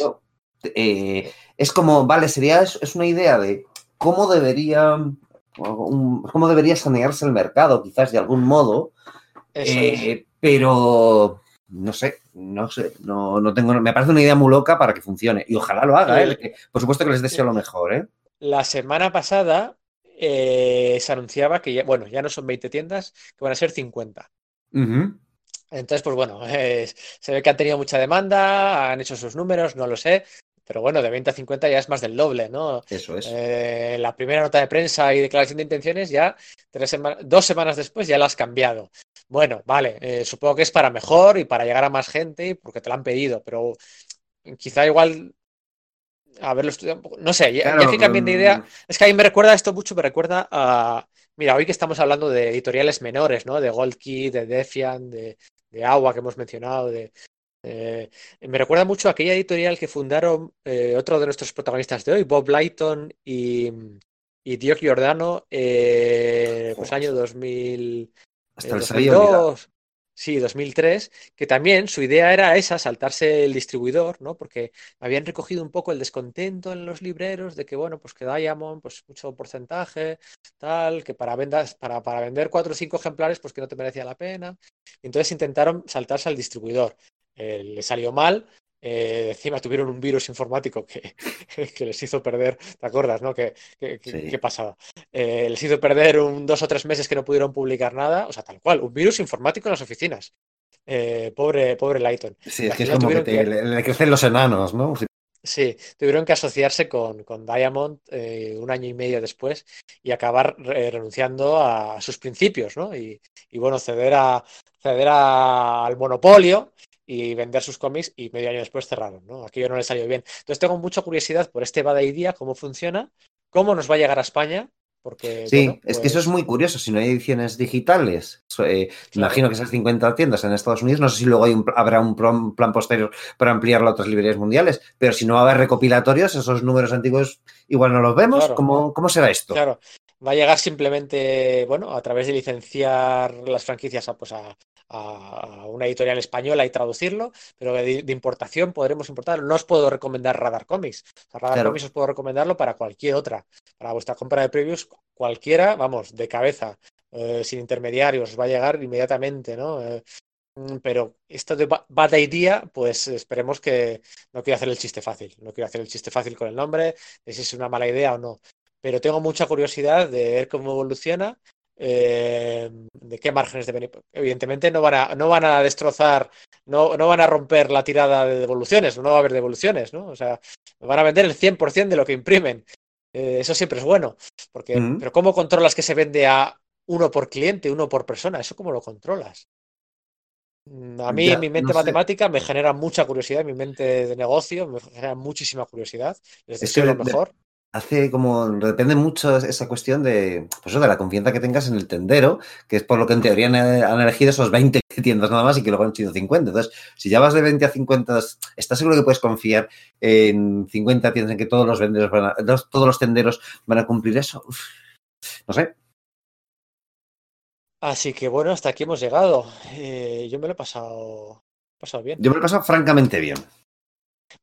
Eh, es como, vale, sería, es, es una idea de cómo debería. cómo debería sanearse el mercado, quizás de algún modo. Eh. Pero no sé, no sé, no, no tengo, me parece una idea muy loca para que funcione. Y ojalá lo haga, El- ¿eh? Por supuesto que les deseo lo mejor, ¿eh? La semana pasada se anunciaba que ya, bueno, ya no son 20 tiendas, que van a ser 50. Ujú. Entonces, pues bueno, eh, se ve que han tenido mucha demanda, han hecho sus números, no lo sé, pero bueno, de 20 a 50 ya es más del doble, ¿no? Eso es. Eh, la primera nota de prensa y declaración de intenciones ya tres sema- dos semanas después ya la has cambiado. Bueno, vale, eh, supongo que es para mejor y para llegar a más gente y porque te la han pedido, pero quizá igual haberlo estudiado. No sé, ya, Claro, de idea. mm, Es que a mí me recuerda esto mucho, me recuerda a. Mira, hoy que estamos hablando de editoriales menores, ¿no? De Gold Key, de Defiant, de, de Agua que hemos mencionado, de. Eh, me recuerda mucho a aquella editorial que fundaron eh, otro de nuestros protagonistas de hoy, Bob Lighton y, y Giordano, eh, pues año 2000, Hasta eh, les había olvidado. 2002, sí, 2003, que también su idea era esa, saltarse el distribuidor, ¿no? Porque habían recogido un poco el descontento en los libreros de que, bueno, pues que Diamond, pues mucho porcentaje, tal, que para vendas, para, para vender cuatro o cinco ejemplares, pues que no te merecía la pena. Entonces intentaron saltarse al distribuidor. Eh, le salió mal. eh, encima tuvieron un virus informático que, que les hizo perder, ¿te acuerdas, no? ¿Qué, qué, qué- Sí. qué pasaba? Eh, les hizo perder un dos o tres meses que no pudieron publicar nada, o sea, tal cual, un virus informático en las oficinas. Eh, pobre, pobre Lighton. Sí, es que es como que te, que- le, le crecen los enanos, ¿no? Sí. Tuvieron que asociarse con, con Diamond un año y medio después y acabar renunciando a sus principios, ¿no? Y, y, bueno, ceder, a, ceder a- al monopolio y vender sus cómics y medio año después cerraron, ¿no? Aquello no le salió bien. Entonces tengo mucha curiosidad por este Bada Idea, cómo funciona, cómo nos va a llegar a España, porque, Sí, bueno, es que eso es pues, muy curioso. Si no hay ediciones digitales, eh, Claro. imagino que esas 50 tiendas en Estados Unidos, no sé si luego hay un habrá un plan, plan posterior para ampliarlo a otras librerías mundiales, pero si no va a haber recopilatorios, esos números antiguos igual no los vemos. Claro. ¿Cómo, cómo será esto? Claro, va a llegar simplemente, bueno, a través de licenciar las franquicias a, pues a, una editorial española y traducirlo, pero de, importación podremos importarlo. No os puedo recomendar Radar Comics. Radar Comics os puedo recomendarlo para cualquier otra. Para vuestra compra de previews, cualquiera, vamos, de cabeza, eh, sin intermediarios, va a llegar inmediatamente, ¿no? Eh, mm, pero esto de Bad Idea, pues esperemos que no quiero hacer el chiste fácil. No quiero hacer el chiste fácil con el nombre, de si es una mala idea o no pero tengo mucha curiosidad de ver cómo evoluciona, eh, de qué márgenes de venir. Evidentemente no van a, no van a destrozar, no, no van a romper la tirada de devoluciones, no va a haber devoluciones, ¿no? O sea, van a vender el 100% de lo que imprimen. Eh, eso siempre es bueno, porque, pero ¿cómo controlas que se vende a uno por cliente, uno por persona? ¿Eso cómo lo controlas? Mm, a mí, mi mente matemática me genera mucha curiosidad, mi mente de negocio me genera muchísima curiosidad. Les deseo lo mejor hace como, depende mucho esa cuestión de, pues de la confianza que tengas en el tendero, que es por lo que en teoría han, elegido esos 20 tiendas nada más y que luego han sido 50. Entonces, si ya vas de 20 a 50, ¿estás seguro que puedes confiar en 50 tiendas en que todos los venderos van a, todos los tenderos van a cumplir eso? no sé. Así que bueno, hasta aquí hemos llegado. Eh, yo me lo he pasado, pasado bien. Yo me lo he pasado francamente bien.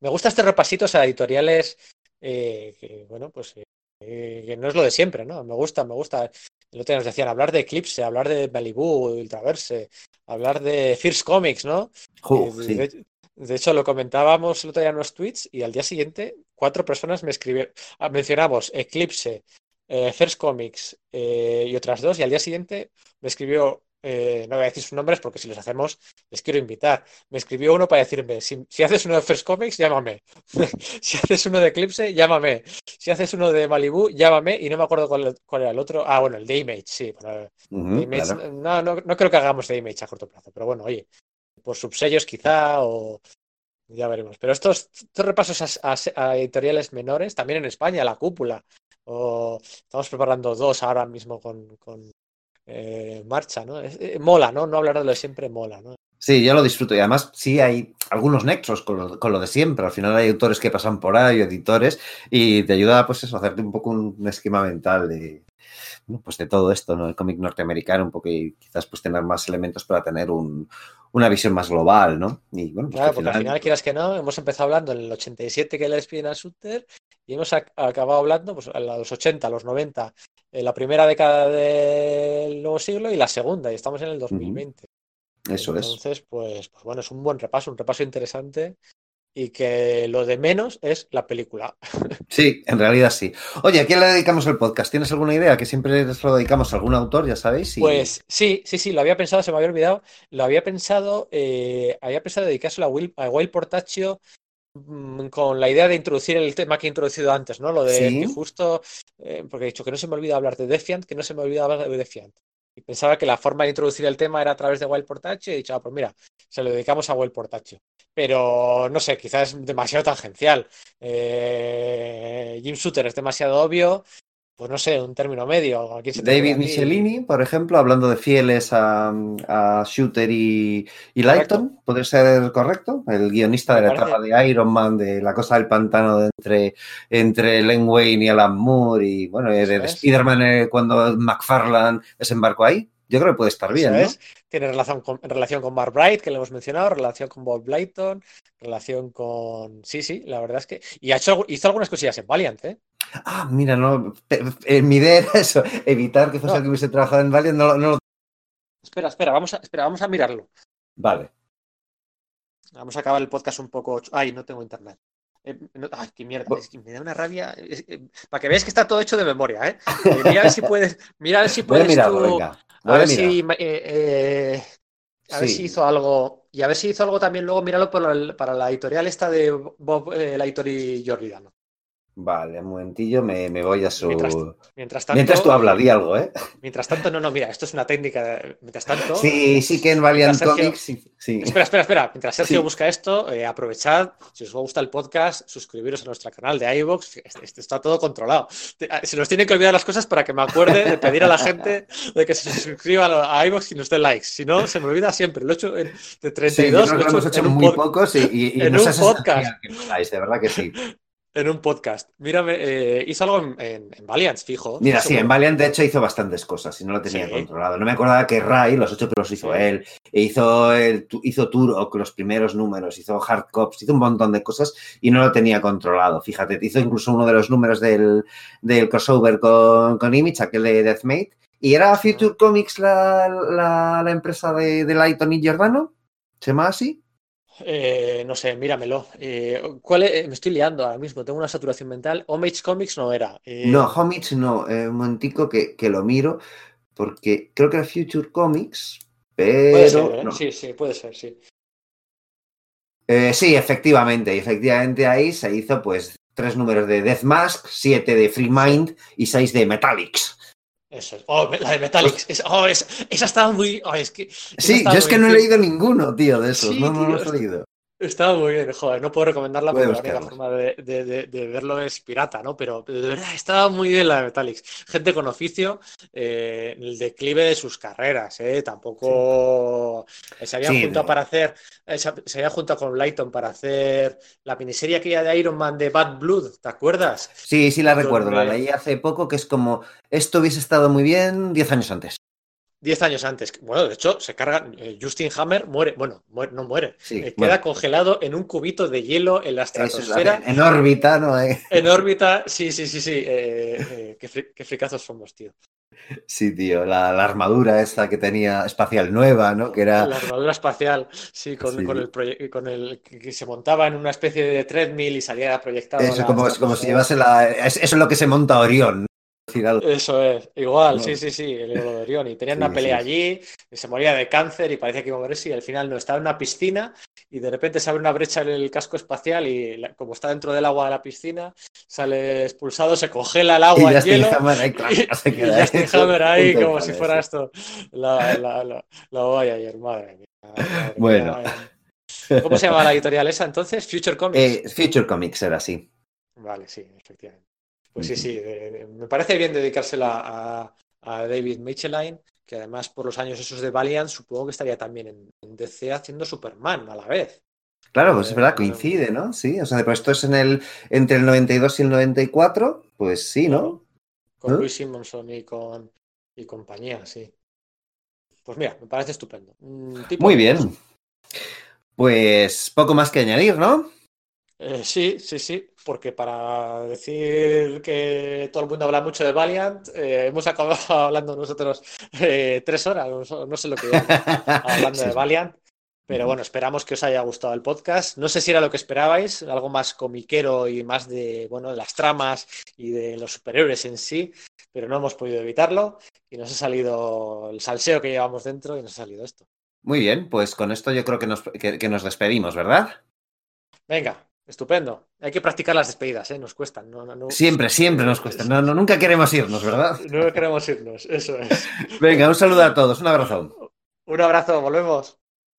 Me gusta este repasito a editoriales eh, que bueno, pues eh, que no es lo de siempre, ¿no? Me gusta, me gusta. El otro día nos decían hablar de Eclipse, hablar de Malibu, Ultraverse, hablar de First Comics, ¿no? Eh, de, hecho, lo comentábamos el otro día en los tweets y al día siguiente cuatro personas me escribieron, ah, mencionamos Eclipse, First Comics y otras dos y al día siguiente me escribió eh, no voy a decir sus nombres porque si los hacemos les quiero invitar. Me escribió uno para decirme, si, haces uno de First Comics, llámame. si haces uno de Eclipse, llámame. Si haces uno de Malibu, llámame. Y no me acuerdo cuál, era el otro. Ah, bueno, el de Image, sí. no, no, creo que hagamos de Image a corto plazo, pero bueno, oye, por subsellos quizá o... Ya veremos. Pero estos, repasos a, editoriales menores, también en España, la cúpula. O estamos preparando dos ahora mismo con, eh, marcha, ¿no? Eh, mola, ¿no? No hablar de lo de siempre mola, ¿no? Sí, yo lo disfruto y además sí hay algunos nexos con lo, de siempre. Al final hay autores que pasan por ahí, editores, y te ayuda pues eso, a hacerte un poco un, esquema mental de, pues de todo esto, ¿no? El cómic norteamericano, un poco y quizás pues tener más elementos para tener una visión más global, ¿no? Y bueno, pues, claro, porque al final, quieras que no, hemos empezado hablando en el 87 que le despiden a Sutter y hemos acabado hablando pues, a los 80, a los 90, en la primera década del nuevo siglo y la segunda, y estamos en el 2020. Eso es. Entonces, pues, pues bueno, es un buen repaso, un repaso interesante y que lo de menos es la película. Sí, en realidad sí. Oye, ¿a quién le dedicamos el podcast? ¿Tienes alguna idea? Que siempre lo dedicamos a algún autor, ya sabéis. Pues sí, sí, sí, lo había pensado, se me había olvidado. Lo había pensado, eh, había pensado dedicárselo a Will, a Will Portaccio con la idea de introducir el tema que he introducido antes, ¿no? Lo de que justo, eh, porque he dicho que no se me olvida hablar de Defiant, que no se me olvida hablar de Defiant. Y pensaba que la forma de introducir el tema era a través de Wild Portacho y he dicho, ah, pues mira, se lo dedicamos a Wild Portacho. Pero no sé, quizás es demasiado tangencial. Eh, Jim Shooter es demasiado obvio pues no sé, un término medio. David Michelini, por ejemplo, hablando de fieles a, Shooter y, y Lighton, ¿puede ser correcto? El guionista de la etapa de Iron Man, de la cosa del pantano entre, entre Len Wayne y Alan Moore, y bueno, de, Spider-Man eh, cuando McFarlane desembarcó ahí. Yo creo que puede estar bien, ¿no? Tiene relación con, relación con Mark Bright, que le hemos mencionado, relación con Bob Blyton, relación con... Sí, sí, la verdad es que... Y ha hecho, hizo algunas cosillas en Valiant, ¿eh? Ah, mira, no... Eh, mi idea era eso, evitar que fuese que hubiese trabajado en Valiant, no, no... Espera, espera, vamos a, espera, vamos a mirarlo. Vale. Vamos a acabar el podcast un poco... Ay, no tengo internet. Eh, ay, qué mierda, es que me da una rabia. Eh, para que veáis que está todo hecho de memoria, ¿eh? mira a ver si puedes. Mira a ver si puedes. tú, a, ver si, eh, a ver si hizo algo. Y a ver si hizo algo también luego, míralo para la editorial esta de Bob, la editorial Jordan. Vale, un momentillo, me, me voy a su. Mientras, tanto, mientras tú hablas, di algo, ¿eh? Mientras tanto, no, no, mira, esto es una técnica. Mientras tanto. Sí, sí que en Valiant Comics. Sí, Espera, espera, espera. Mientras Sergio busca esto, eh, aprovechad. Si os gusta el podcast, suscribiros a nuestro canal de iVoox. Este, está todo controlado. Ah, se nos tienen que olvidar las cosas para que me acuerde de pedir a la gente de que se suscriban a iVoox y nos den likes. Si no, se me olvida siempre. Lo he hecho de 32. Sí, lo, hemos hecho, muy pocos y, en un podcast. de verdad que sí. En un podcast. Mírame, eh, hizo algo en, en, en Valiant, fijo. Mira, Seguro. sí, en Valiant de hecho hizo bastantes cosas y no lo tenía Sí. controlado. No me acordaba que Ray, los ocho los hizo Sí. él, e hizo, el, hizo Turok, los primeros números, hizo Hard Cops, hizo un montón de cosas y no lo tenía controlado. Fíjate, hizo incluso uno de los números del, del crossover con, con Image, aquel de Deathmate. ¿Y era Future Comics la, la, la empresa de, de Lighton y Giordano? ¿Se llama así? Eh, no sé, míramelo. Eh, ¿cuál es? Me estoy liando ahora mismo, tengo una saturación mental. Homage Comics no era. Eh, No, Homage no. Eh, un momentico que, que lo miro, porque creo que era Future Comics, pero... Puede ser, ¿eh? no. Sí, sí, puede ser, sí. Eh, sí, efectivamente, efectivamente ahí se hizo pues tres números de Death Mask, siete de Free Mind y seis de Metallics. Eso es. Oh, la de Metallics. Es- oh, es- esa estaba muy. oh, es que, esa Sí, yo es que no he leído ninguno, tío, de esos. Sí, no, no, no tío, los he leído. Estaba muy bien, joder, no puedo recomendarla porque la única forma de, de- de- de verlo es pirata, ¿no? Pero, de verdad estaba muy bien la de Metallics. Gente con oficio, eh, el declive de sus carreras, ¿eh? Tampoco eh, se habían Sí, juntado para hacer, eh, se, se habían juntado con Lighton para hacer la miniserie aquella de Iron Man de Bad Blood, ¿te acuerdas? Sí, sí la recuerdo, la leí hace poco, que es como, esto hubiese estado muy bien diez años antes. Diez años antes. Bueno, de hecho, se carga. eh, Justin Hammer muere, bueno, muere- no muere. Sí, eh, bueno. queda congelado en un cubito de hielo en la Eso es estratosfera. en órbita, ¿no? Eh, En órbita, sí, sí, sí, sí. qué, fri- qué fricazos somos, tío. Sí, tío, la, la armadura esta que tenía espacial nueva, ¿no? Que era... La armadura espacial, sí, con, Sí. con el, con el que se montaba en una especie de treadmill y salía proyectado. Eso, la como, como si estratosfera. llevase la... es- Eso es lo que se monta Orión. Eso es, igual, No. sí, sí, sí, el de Orión. Y tenían Sí, una pelea sí. allí, y se moría de cáncer y parecía que iba a morirse y al final no, estaba en una piscina y de repente se abre una brecha en el casco espacial y la- como está dentro del agua de la piscina, sale expulsado, se congela el Y agua en hielo. Ahí, Y, se y Justin hecho Hammer ahí como si fuera esto la, la, la, ayer, madre mía. madre Bueno. mía. ¿Cómo se llama la editorial esa entonces? Future Comics. Eh, Future Comics era así. Vale, sí, efectivamente. Pues sí, sí, de- de- me parece bien dedicársela a, a David Michelin, que además por los años esos de Valiant supongo que estaría también en, en DC haciendo Superman a la vez. Claro, pues es verdad, Eh, coincide, ¿no? Sí, o sea, pero esto es en el, entre el 92 y el 94, pues sí, ¿no? Con ¿Eh? Louis Simonson y con y compañía, sí. Pues mira, me parece estupendo. Muy bien. Pues poco más que añadir, ¿no? Eh, sí, sí, sí, porque para decir que todo el mundo habla mucho de Valiant, eh, hemos acabado hablando nosotros eh, tres horas, no, no sé lo que hablando Sí. de Valiant, pero bueno, esperamos que os haya gustado el podcast. No sé si era lo que esperabais, algo más comiquero y más de, bueno, de las tramas y de los superhéroes en sí, pero no hemos podido evitarlo y nos ha salido el salseo que llevamos dentro y nos ha salido esto. Muy bien, pues con esto yo creo que nos, que- que nos despedimos, ¿verdad? Venga, estupendo. Hay que practicar las despedidas, ¿eh? Nos cuestan. No, no, no- Siempre, siempre nos cuesta. No, no, nunca queremos irnos, ¿verdad? No queremos irnos, eso es. Venga, un saludo a todos, un abrazo. Un abrazo, volvemos.